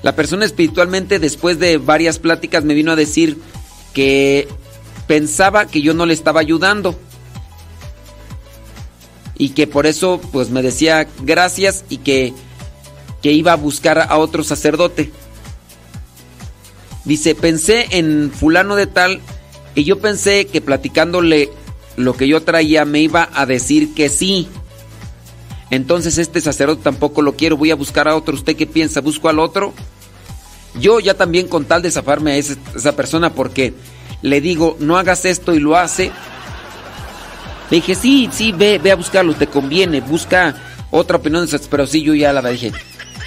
La persona espiritualmente después de varias pláticas me vino a decir que pensaba que yo no le estaba ayudando. Y que por eso pues me decía gracias y que, que iba a buscar a otro sacerdote. Dice, pensé en fulano de tal y yo pensé que platicándole lo que yo traía me iba a decir que sí. Entonces este sacerdote tampoco lo quiero, voy a buscar a otro. ¿Usted qué piensa? ¿Busco al otro? Yo ya también con tal de zafarme a esa persona porque le digo, no hagas esto y lo hace. Le dije, sí, sí, ve, ve a buscarlo, te conviene, busca otra opinión, pero sí, yo ya la dije.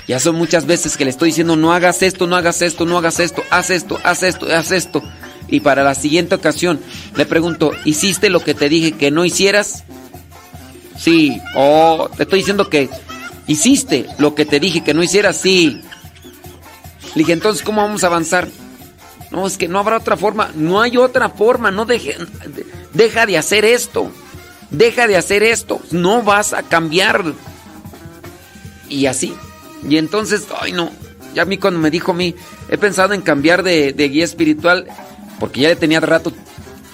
Ya son muchas veces que le estoy diciendo, no hagas esto, no hagas esto, no hagas esto, haz esto, haz esto, haz esto. Y para la siguiente ocasión le pregunto, ¿hiciste lo que te dije que no hicieras? Sí. O te estoy diciendo que hiciste lo que te dije que no hicieras. Sí. Le dije, entonces, ¿cómo vamos a avanzar? No, es que no habrá otra forma. No hay otra forma. No deje, deja de hacer esto. Deja de hacer esto. No vas a cambiar. Y así. Y entonces, ay no. Ya a mí cuando me dijo a mí, he pensado en cambiar de, guía espiritual porque ya le tenía rato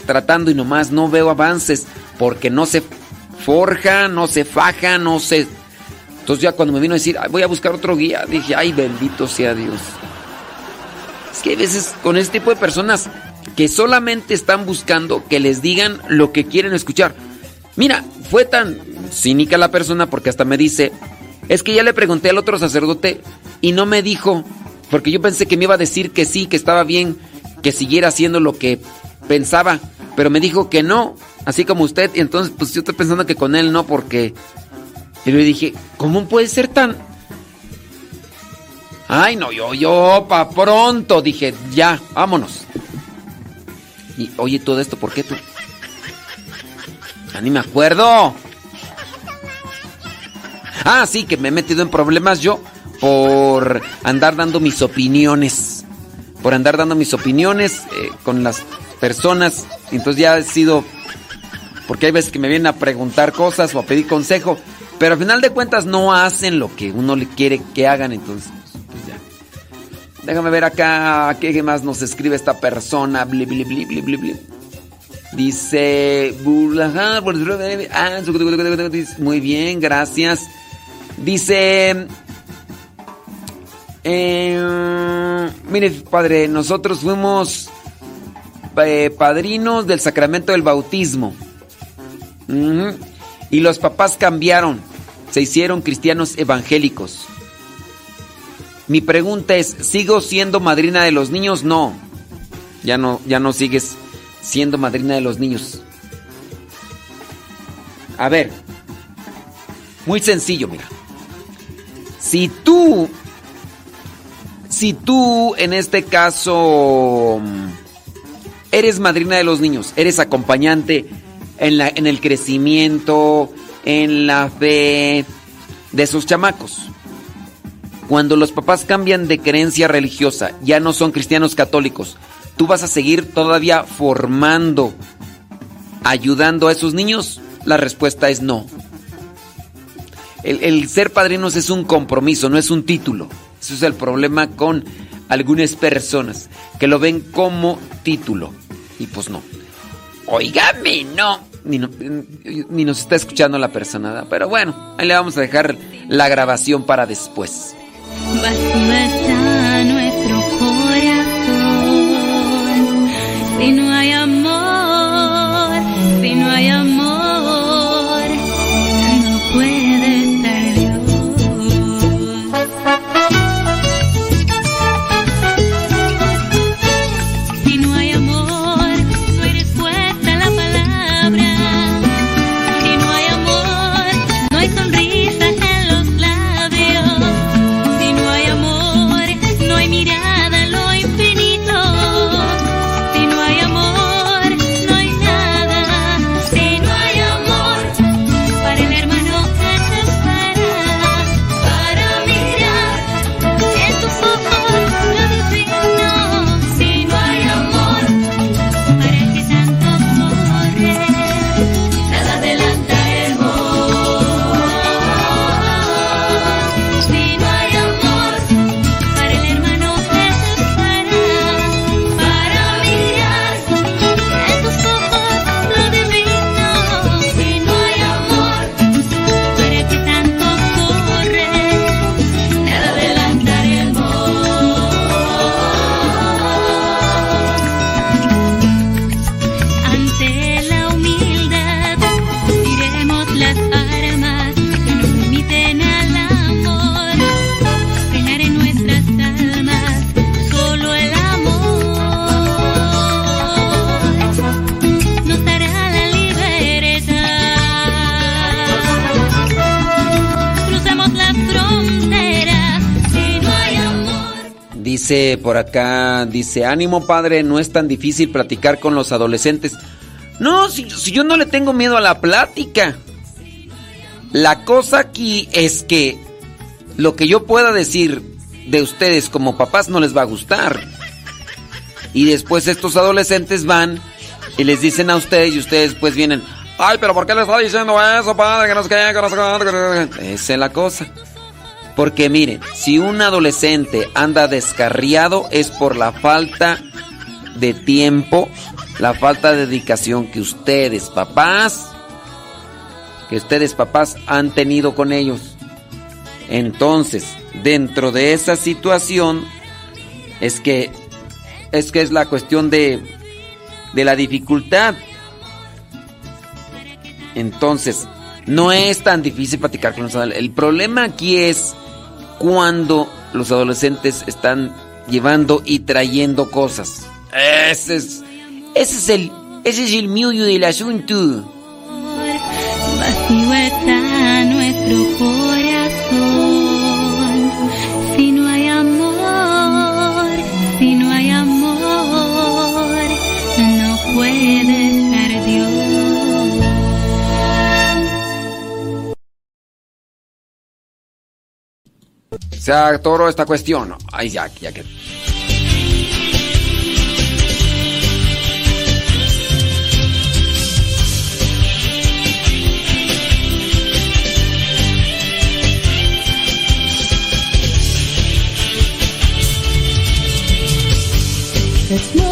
tratando y nomás no veo avances, porque no se forja, no se faja, no se... Entonces ya cuando me vino a decir, voy a buscar otro guía, dije, ay, bendito sea Dios. Es que hay veces con este tipo de personas que solamente están buscando que les digan lo que quieren escuchar. Mira, fue tan cínica la persona porque hasta me dice, es que ya le pregunté al otro sacerdote y no me dijo, porque yo pensé que me iba a decir que sí, que estaba bien, que siguiera haciendo lo que pensaba, pero me dijo que no, así como usted, y entonces pues yo estoy pensando que con él no, porque... Y le dije, ¿cómo puede ser tan... Ay, no, yo, yo, pa' pronto, dije, ya, vámonos. Y oye, todo esto, ¿por qué tú? Ya ni me acuerdo. Ah, sí, que me he metido en problemas yo por andar dando mis opiniones. Por andar dando mis opiniones eh, con las personas. Entonces ya he sido... Porque hay veces que me vienen a preguntar cosas o a pedir consejo. Pero al final de cuentas no hacen lo que uno le quiere que hagan. Entonces. Déjame ver acá qué más nos escribe esta persona. Dice... Muy bien, gracias. Dice... Eh, mire, padre, nosotros fuimos eh, padrinos del sacramento del bautismo. Y los papás cambiaron, se hicieron cristianos evangélicos. Mi pregunta es, ¿sigo siendo madrina de los niños? No. Ya no, ya no sigues siendo madrina de los niños. A ver. Muy sencillo, mira. Si tú si tú en este caso eres madrina de los niños, eres acompañante en, la, en el crecimiento, en la fe de sus chamacos. Cuando los papás cambian de creencia religiosa, ya no son cristianos católicos, ¿tú vas a seguir todavía formando, ayudando a esos niños? La respuesta es no. El, ser padrinos es un compromiso, no es un título. Eso es el problema con algunas personas que lo ven como título. Y pues no. Oígame, no. Ni, ni nos está escuchando la persona. Pero bueno, ahí le vamos a dejar la grabación para después. Está nuestro corazón. Si no hay amor, si no hay amor, Por acá, dice, ánimo padre, no es tan difícil platicar con los adolescentes. No, si, yo no le tengo miedo a la plática. La cosa aquí es que lo que yo pueda decir de ustedes como papás no les va a gustar. Y después estos adolescentes van y les dicen a ustedes y ustedes pues vienen, ay, pero ¿por qué le está diciendo eso, padre? Que no sé qué, que no sé qué". Esa es la cosa. Porque miren, si un adolescente anda descarriado es por la falta de tiempo, la falta de dedicación que ustedes, papás, que ustedes, papás, han tenido con ellos. Entonces, dentro de esa situación, es que es que es la cuestión de, de la dificultad. Entonces, no es tan difícil platicar con los adolescentes. El problema aquí es cuando los adolescentes están llevando y trayendo cosas. Ese es, el, ese es el meollo del asunto. Se atoró esta cuestión. Ay, ya, ya que. Es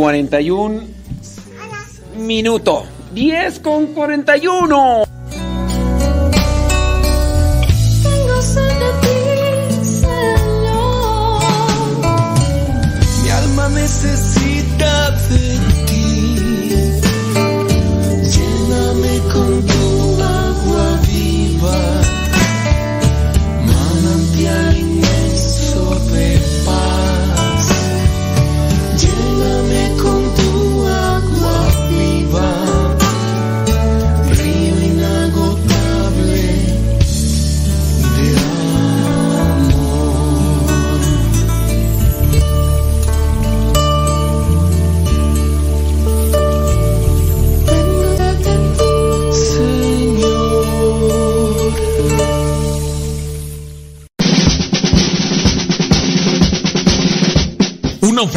41 minutos. 10 con 41.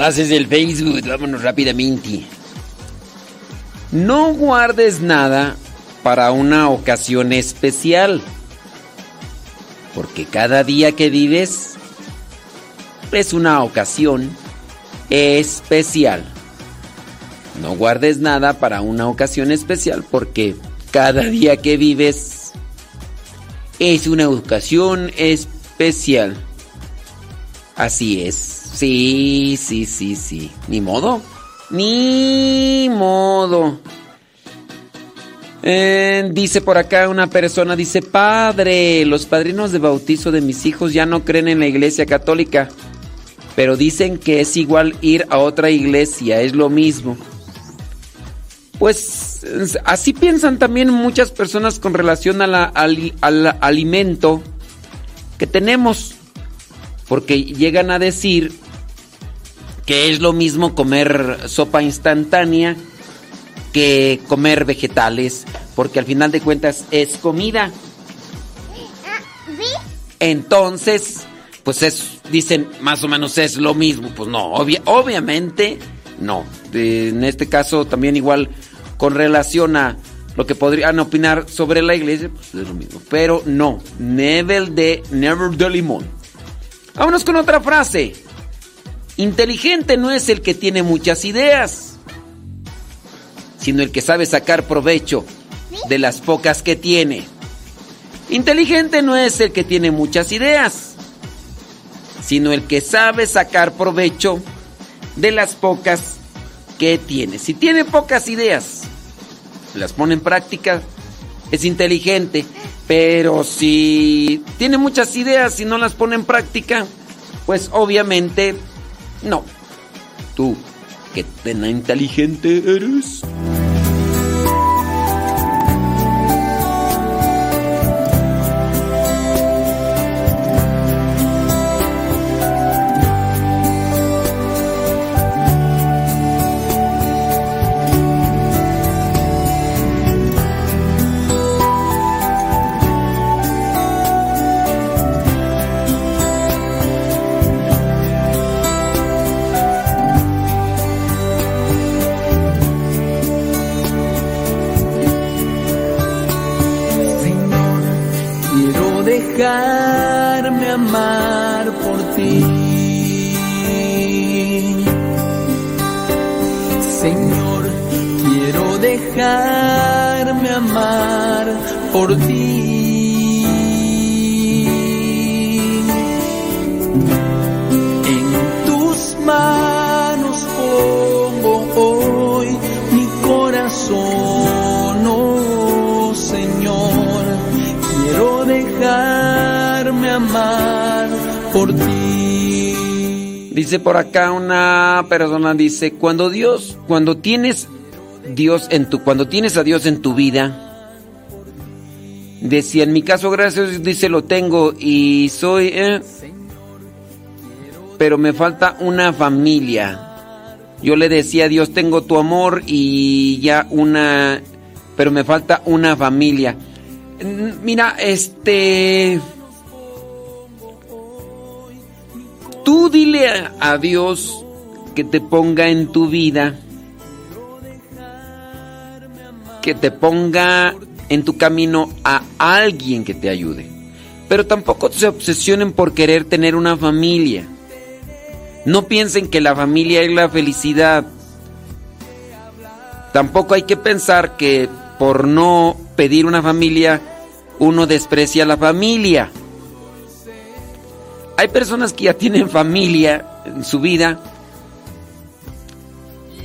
Frases del Facebook, vámonos rápidamente. No guardes nada para una ocasión especial. Porque cada día que vives es una ocasión especial. No guardes nada para una ocasión especial porque cada día que vives es una ocasión especial. Así es. Sí, sí, sí, sí. Ni modo. Ni modo. Eh, dice por acá una persona, dice, padre, los padrinos de bautizo de mis hijos ya no creen en la iglesia católica, pero dicen que es igual ir a otra iglesia, es lo mismo. Pues así piensan también muchas personas con relación al, al alimento que tenemos, porque llegan a decir que es lo mismo comer sopa instantánea que comer vegetales, porque al final de cuentas es comida. Entonces, pues es, dicen más o menos es lo mismo. Pues no, obvia- obviamente no. En este caso también igual con relación a lo que podrían opinar sobre la iglesia, pues es lo mismo. Pero no, never de, never de limón. Vámonos con otra frase. Inteligente no es el que tiene muchas ideas, sino el que sabe sacar provecho de las pocas que tiene. Inteligente no es el que tiene muchas ideas, sino el que sabe sacar provecho de las pocas que tiene. Si tiene pocas ideas, las pone en práctica, es inteligente. Pero si tiene muchas ideas y no las pone en práctica, pues obviamente no. Tú, qué tan inteligente eres. Por ti. Dice por acá una persona dice, cuando Dios, cuando tienes Dios en tu cuando tienes a Dios en tu vida, decía, en mi caso gracias dice, lo tengo y soy eh, pero me falta una familia. Yo le decía Dios, tengo tu amor y ya una pero me falta una familia. Mira, este Tú dile a, a Dios que te ponga en tu vida, que te ponga en tu camino a alguien que te ayude. Pero tampoco se obsesionen por querer tener una familia. No piensen que la familia es la felicidad. Tampoco hay que pensar que por no pedir una familia uno desprecia a la familia. Hay personas que ya tienen familia en su vida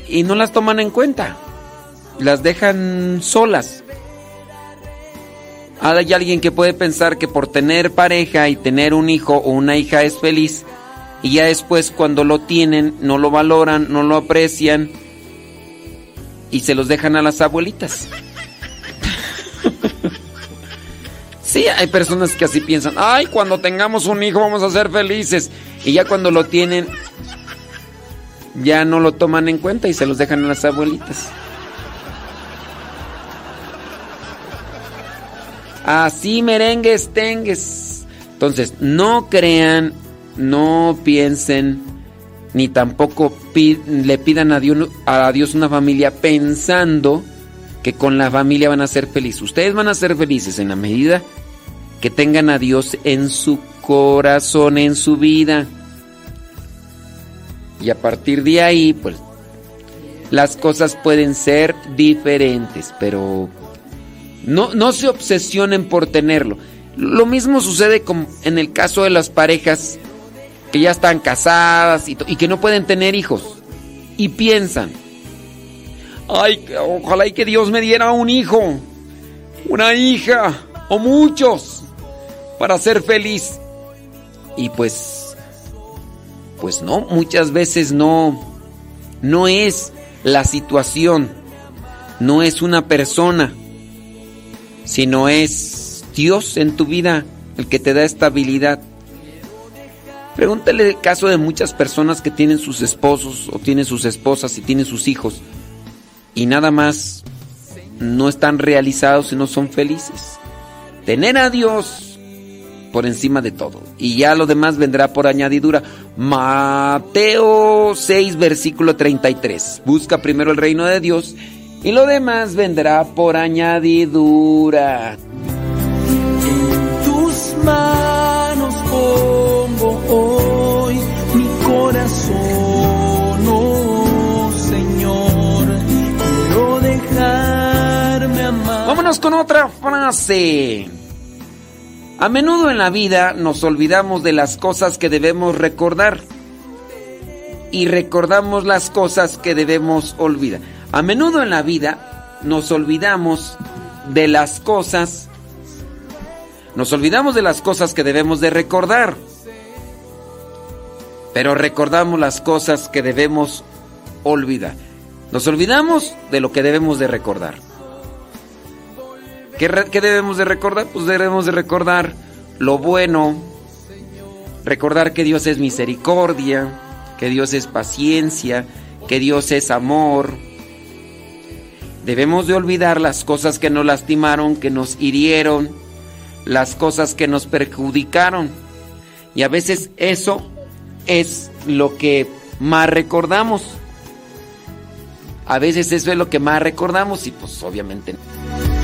y no las toman en cuenta. Las dejan solas. Hay alguien que puede pensar que por tener pareja y tener un hijo o una hija es feliz y ya después cuando lo tienen no lo valoran, no lo aprecian y se los dejan a las abuelitas. Sí, hay personas que así piensan, ay, cuando tengamos un hijo vamos a ser felices. Y ya cuando lo tienen, ya no lo toman en cuenta y se los dejan a las abuelitas. Así merengues, tengues. Entonces, no crean, no piensen, ni tampoco le pidan a Dios, a Dios una familia pensando que con la familia van a ser felices. Ustedes van a ser felices en la medida que tengan a Dios en su corazón, en su vida. Y a partir de ahí, pues, las cosas pueden ser diferentes, pero no, no se obsesionen por tenerlo. Lo mismo sucede con, en el caso de las parejas que ya están casadas y, y que no pueden tener hijos. Y piensan, ay, ojalá y que Dios me diera un hijo, una hija o muchos para ser feliz. Y pues, pues no, muchas veces no, no es la situación, no es una persona, sino es Dios en tu vida el que te da estabilidad. Pregúntale el caso de muchas personas que tienen sus esposos o tienen sus esposas y tienen sus hijos y nada más no están realizados y no son felices. Tener a Dios por encima de todo y ya lo demás vendrá por añadidura. Mateo 6 versículo 33. Busca primero el reino de Dios y lo demás vendrá por añadidura. tus manos pongo hoy mi corazón, oh Señor, quiero dejarme amar. Vámonos con otra frase. A menudo en la vida nos olvidamos de las cosas que debemos recordar y recordamos las cosas que debemos olvidar. A menudo en la vida nos olvidamos de las cosas nos olvidamos de las cosas que debemos de recordar. Pero recordamos las cosas que debemos olvidar. Nos olvidamos de lo que debemos de recordar. ¿Qué, debemos de recordar? Pues debemos de recordar lo bueno, recordar que Dios es misericordia, que Dios es paciencia, que Dios es amor. Debemos de olvidar las cosas que nos lastimaron, que nos hirieron, las cosas que nos perjudicaron. Y a veces eso es lo que más recordamos. A veces eso es lo que más recordamos y pues obviamente no.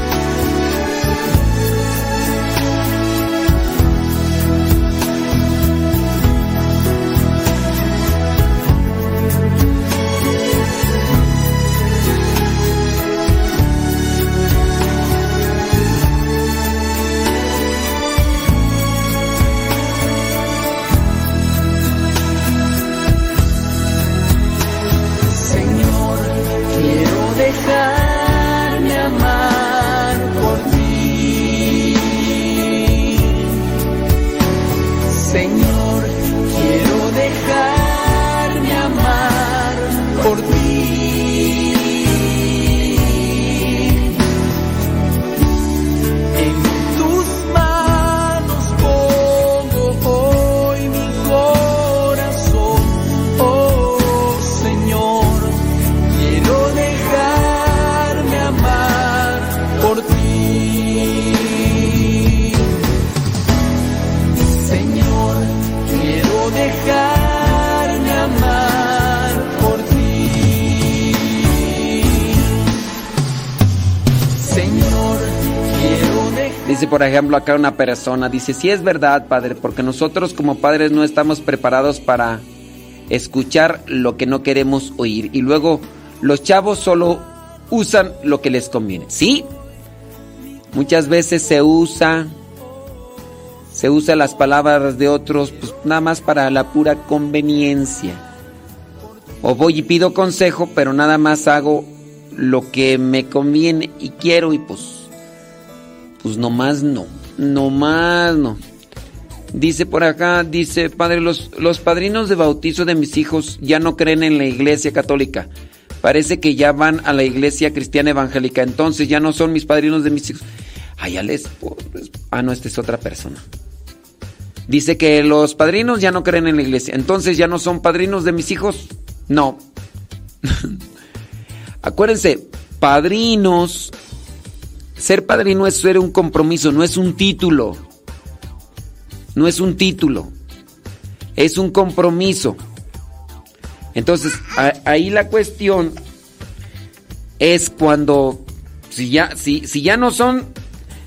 Por ejemplo acá una persona, dice, sí es verdad, padre, porque nosotros como padres no estamos preparados para escuchar lo que no queremos oír. Y luego los chavos solo usan lo que les conviene. Sí, muchas veces se usa, se usa las palabras de otros, pues nada más para la pura conveniencia. O voy y pido consejo, pero nada más hago lo que me conviene y quiero y pues Pues nomás no. Nomás no. Dice por acá, dice, padre, los, los padrinos de bautizo de mis hijos ya no creen en la iglesia católica. Parece que ya van a la iglesia cristiana evangélica. Entonces ya no son mis padrinos de mis hijos. Ay, ya les... Ah, no, esta es otra persona. Dice que los padrinos ya no creen en la iglesia. Entonces ya no son padrinos de mis hijos. No. Acuérdense, padrinos. Ser padrino es ser un compromiso, no es un título. No es un título. Es un compromiso. Entonces, ahí la cuestión es cuando si ya si, si ya no son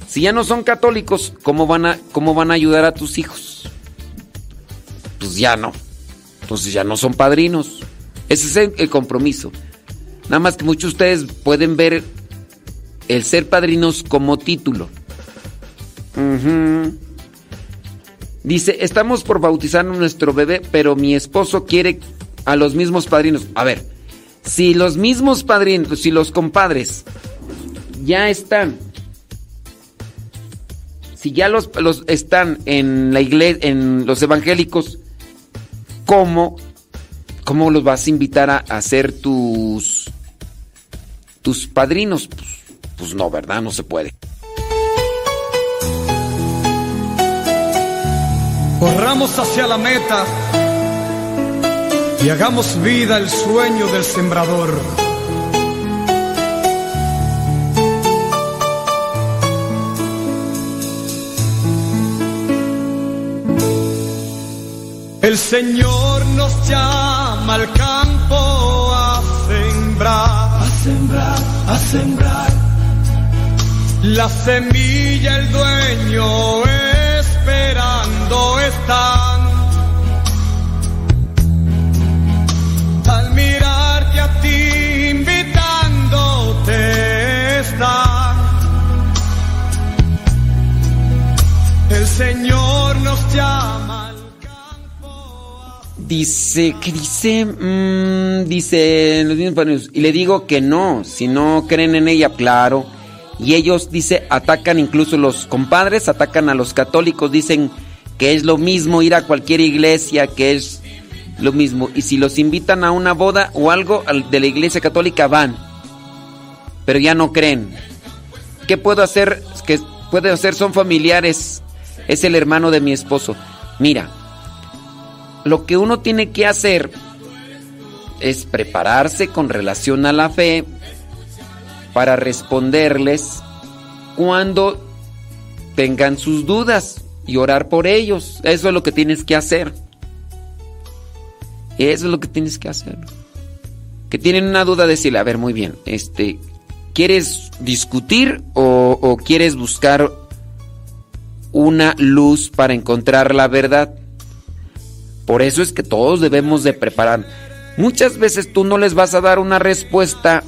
si ya no son católicos, ¿cómo van a cómo van a ayudar a tus hijos? Pues ya no. Entonces ya no son padrinos. Ese es el, el compromiso. Nada más que muchos de ustedes pueden ver el ser padrinos como título. Dice, estamos por bautizar a nuestro bebé, pero mi esposo quiere a los mismos padrinos. A ver, si los mismos padrinos, si los compadres ya están, si ya los, los están en la iglesia, en los evangélicos, ¿cómo, cómo los vas a invitar a, a ser tus, tus padrinos? Pues, pues no, ¿verdad? No se puede. Corramos hacia la meta y hagamos vida el sueño del sembrador. El Señor nos llama al campo a sembrar, a sembrar, a sembrar. La semilla el dueño esperando están. Al mirarte a ti invitándote está. El Señor nos llama. Dice, ¿qué dice? Mm, dice los mismos. Y le digo que no, si no creen en ella, claro. Y ellos, dice, atacan incluso los compadres, atacan a los católicos, dicen que es lo mismo ir a cualquier iglesia, que es lo mismo. Y si los invitan a una boda o algo al- de la iglesia católica, van. Pero ya no creen. ¿Qué puedo hacer? ¿Qué puedo hacer? Son familiares. Es el hermano de mi esposo. Mira, lo que uno tiene que hacer es prepararse con relación a la fe para responderles cuando tengan sus dudas y orar por ellos. Eso es lo que tienes que hacer. Eso es lo que tienes que hacer. Que tienen una duda, decirle, a ver, muy bien, este, ¿quieres discutir o, o quieres buscar una luz para encontrar la verdad? Por eso es que todos debemos de preparar. Muchas veces tú no les vas a dar una respuesta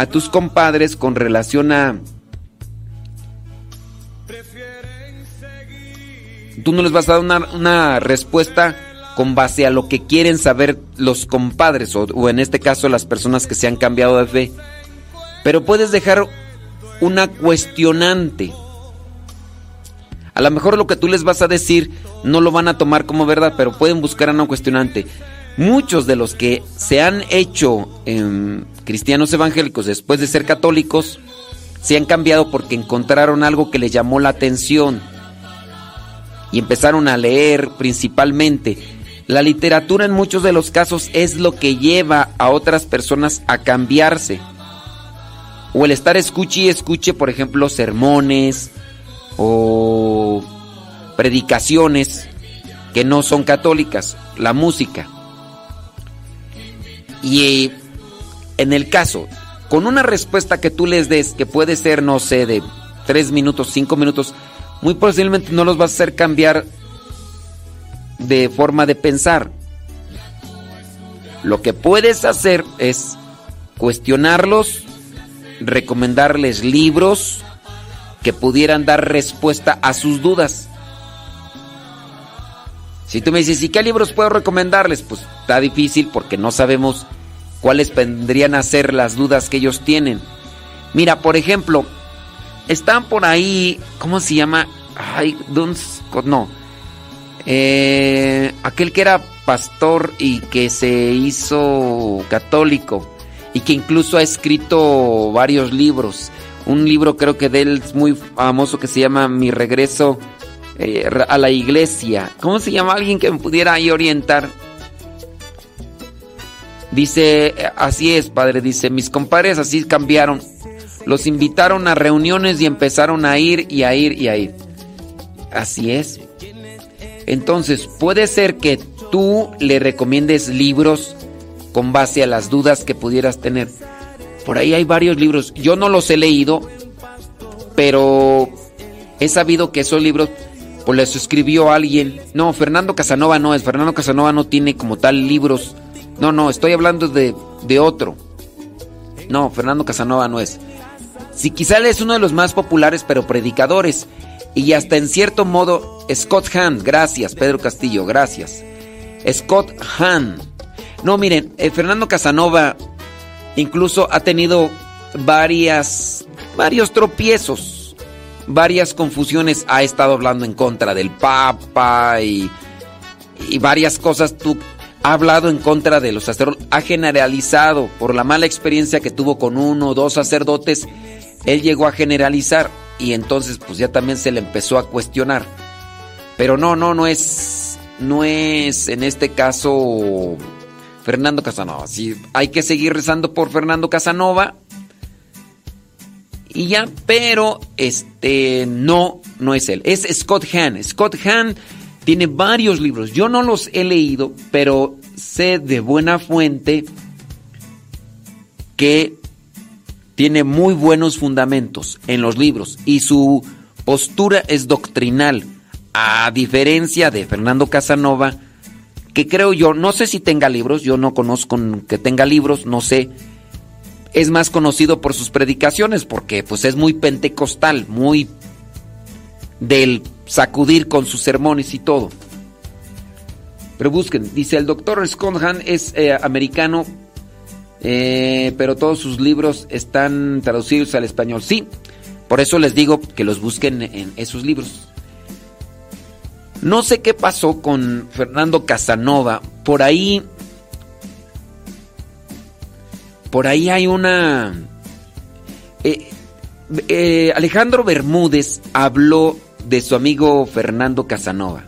a tus compadres con relación a... Tú no les vas a dar una, respuesta con base a lo que quieren saber los compadres o, o en este caso las personas que se han cambiado de fe. Pero puedes dejar una cuestionante. A lo mejor lo que tú les vas a decir no lo van a tomar como verdad, pero pueden buscar a una cuestionante. Muchos de los que se han hecho em, cristianos evangélicos después de ser católicos se han cambiado porque encontraron algo que les llamó la atención y empezaron a leer principalmente. La literatura en muchos de los casos es lo que lleva a otras personas a cambiarse. O el estar escuche y escuche, por ejemplo, sermones o predicaciones que no son católicas, la música. Y en el caso, con una respuesta que tú les des, que puede ser, no sé, de tres minutos, cinco minutos, muy posiblemente no los vas a hacer cambiar de forma de pensar. Lo que puedes hacer es cuestionarlos, recomendarles libros que pudieran dar respuesta a sus dudas. Si tú me dices, ¿y qué libros puedo recomendarles? Pues está difícil porque no sabemos cuáles vendrían a ser las dudas que ellos tienen. Mira, por ejemplo, están por ahí, ¿cómo se llama? Ay, Scott, no. Eh, aquel que era pastor y que se hizo católico y que incluso ha escrito varios libros. Un libro creo que de él es muy famoso que se llama Mi regreso eh, a la iglesia. ¿Cómo se llama alguien que me pudiera ahí orientar? Dice, así es, padre, dice, mis compadres así cambiaron. Los invitaron a reuniones y empezaron a ir y a ir y a ir. Así es. Entonces, puede ser que tú le recomiendes libros con base a las dudas que pudieras tener. Por ahí hay varios libros. Yo no los he leído, pero he sabido que esos libros pues los escribió alguien. No, Fernando Casanova no es. Fernando Casanova no tiene como tal libros. No, no, estoy hablando de, de otro. No, Fernando Casanova no es. Si quizá él es uno de los más populares, pero predicadores. Y hasta en cierto modo, Scott Hahn, gracias, Pedro Castillo, gracias. Scott Hahn. No, miren, eh, Fernando Casanova incluso ha tenido varias, varios tropiezos, varias confusiones. Ha estado hablando en contra del Papa y, y varias cosas. Tú, ha hablado en contra de los sacerdotes, ha generalizado por la mala experiencia que tuvo con uno o dos sacerdotes. Él llegó a generalizar y entonces pues ya también se le empezó a cuestionar. Pero no, no, no es, no es en este caso Fernando Casanova. Sí, hay que seguir rezando por Fernando Casanova. Y ya, pero este no, no es él. Es Scott Hahn. Scott Hahn tiene varios libros. Yo no los he leído, pero sé de buena fuente que tiene muy buenos fundamentos en los libros y su postura es doctrinal, a diferencia de Fernando Casanova, que creo yo, no sé si tenga libros, yo no conozco que tenga libros, no sé. Es más conocido por sus predicaciones porque pues es muy pentecostal, muy del sacudir con sus sermones y todo. Pero busquen, dice el doctor Scott es eh, americano, eh, pero todos sus libros están traducidos al español. Sí, por eso les digo que los busquen en esos libros. No sé qué pasó con Fernando Casanova. Por ahí. Por ahí hay una. Eh, Alejandro Bermúdez habló de su amigo Fernando Casanova.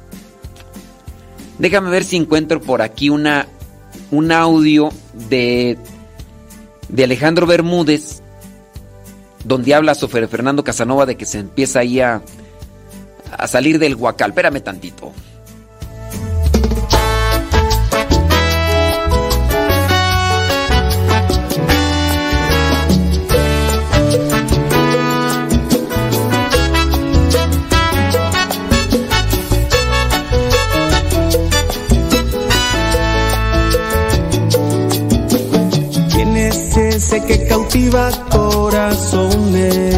Déjame ver si encuentro por aquí una, un audio de, de Alejandro Bermúdez donde habla sobre Fernando Casanova de que se empieza ahí a, a salir del huacal. Espérame tantito. Cautiva corazones?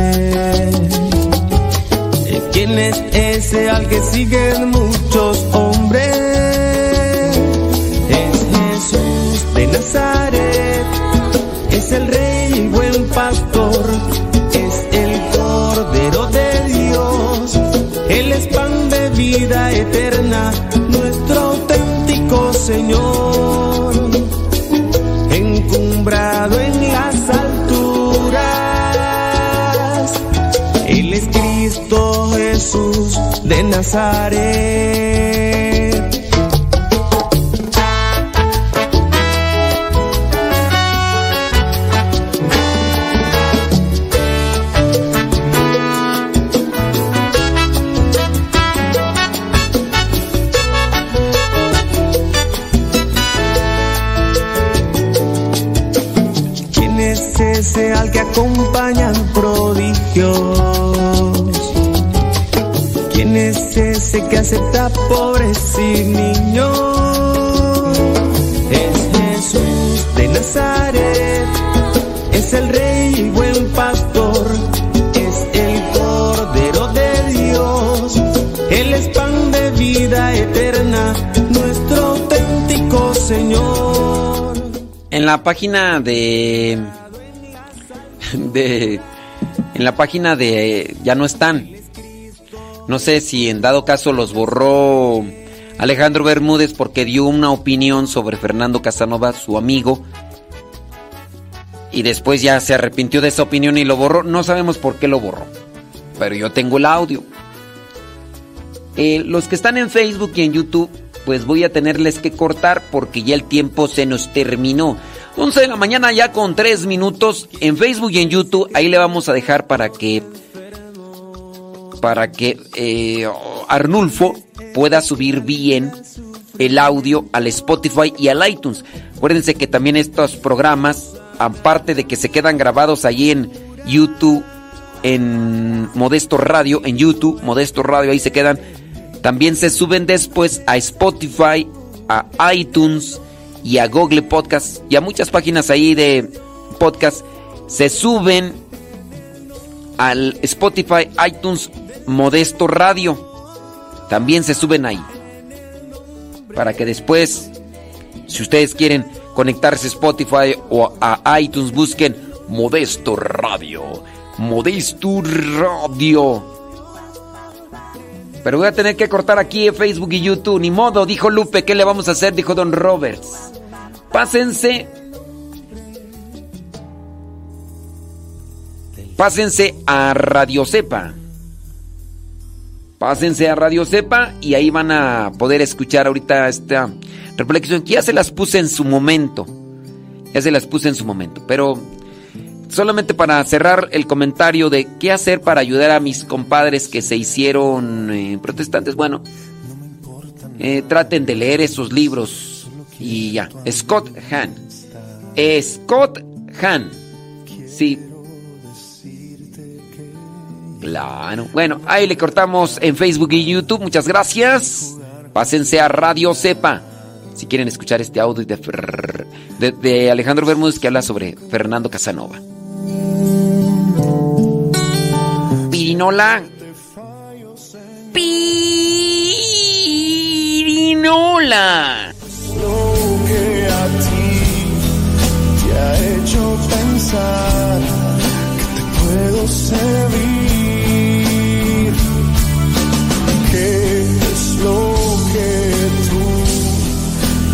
¿Quién es ese al que siguen muchos hombres? Es Jesús de Nazaret, es el rey y buen pastor, es el cordero de Dios, él es de vida eterna, nuestro auténtico Señor, de Nazaret. Acepta pobres y niños? Es Jesús de Nazaret, es el rey y buen pastor, es el cordero de Dios, él es pan de vida eterna, nuestro auténtico Señor. En la página de. de. en la página de ya no están. No sé si en dado caso los borró Alejandro Bermúdez porque dio una opinión sobre Fernando Casanova, su amigo, y después ya se arrepintió de esa opinión y lo borró. No sabemos por qué lo borró, pero yo tengo el audio. Eh, los que están en Facebook y en YouTube, pues voy a tenerles que cortar porque ya el tiempo se nos terminó. 11 de la mañana ya con 3 minutos en Facebook y en YouTube. Ahí le vamos a dejar para que para que eh, Arnulfo pueda subir bien el audio al Spotify y al iTunes. Acuérdense que también estos programas, aparte de que se quedan grabados allí en YouTube, en Modesto Radio, en YouTube, Modesto Radio, ahí se quedan. También se suben después a Spotify, a iTunes y a Google Podcast y a muchas páginas ahí de podcast. Se suben al Spotify, iTunes, Modesto Radio. También se suben ahí. Para que después, si ustedes quieren conectarse a Spotify o a iTunes, busquen Modesto Radio. Modesto Radio. Pero voy a tener que cortar aquí Facebook y YouTube. Ni modo, dijo Lupe. ¿Qué le vamos a hacer? Dijo Don Roberts. Pásense. Pásense a Radio Cepa. Pásense a Radio Cepa y ahí van a poder escuchar ahorita esta reflexión que ya se las puse en su momento. Ya se las puse en su momento. Pero solamente para cerrar el comentario de qué hacer para ayudar a mis compadres que se hicieron eh, protestantes. Bueno, eh, traten de leer esos libros y ya. Scott Hahn. Scott Hahn. Sí. Claro. Bueno, ahí le cortamos en Facebook y YouTube. Muchas gracias. Pásense a Radio Cepa. Si quieren escuchar este audio de, de, Alejandro Bermúdez que habla sobre Fernando Casanova. Pirinola. Pirinola. Lo que a ti te ha hecho pensar que puedo servir. Lo que tú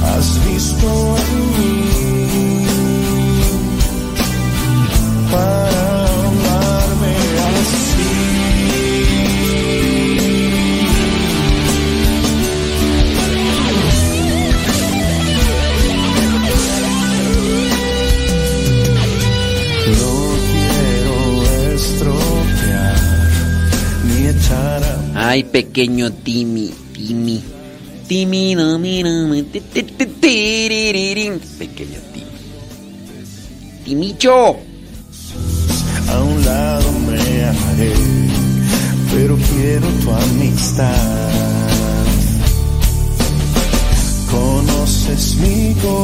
has visto en mí para amarme así? Ay, pequeño Timmy, Timmy. Timmy, no. Pequeño Timmy. Timicho. a un lado me haré, pero quiero tu amistad. Conoces mi.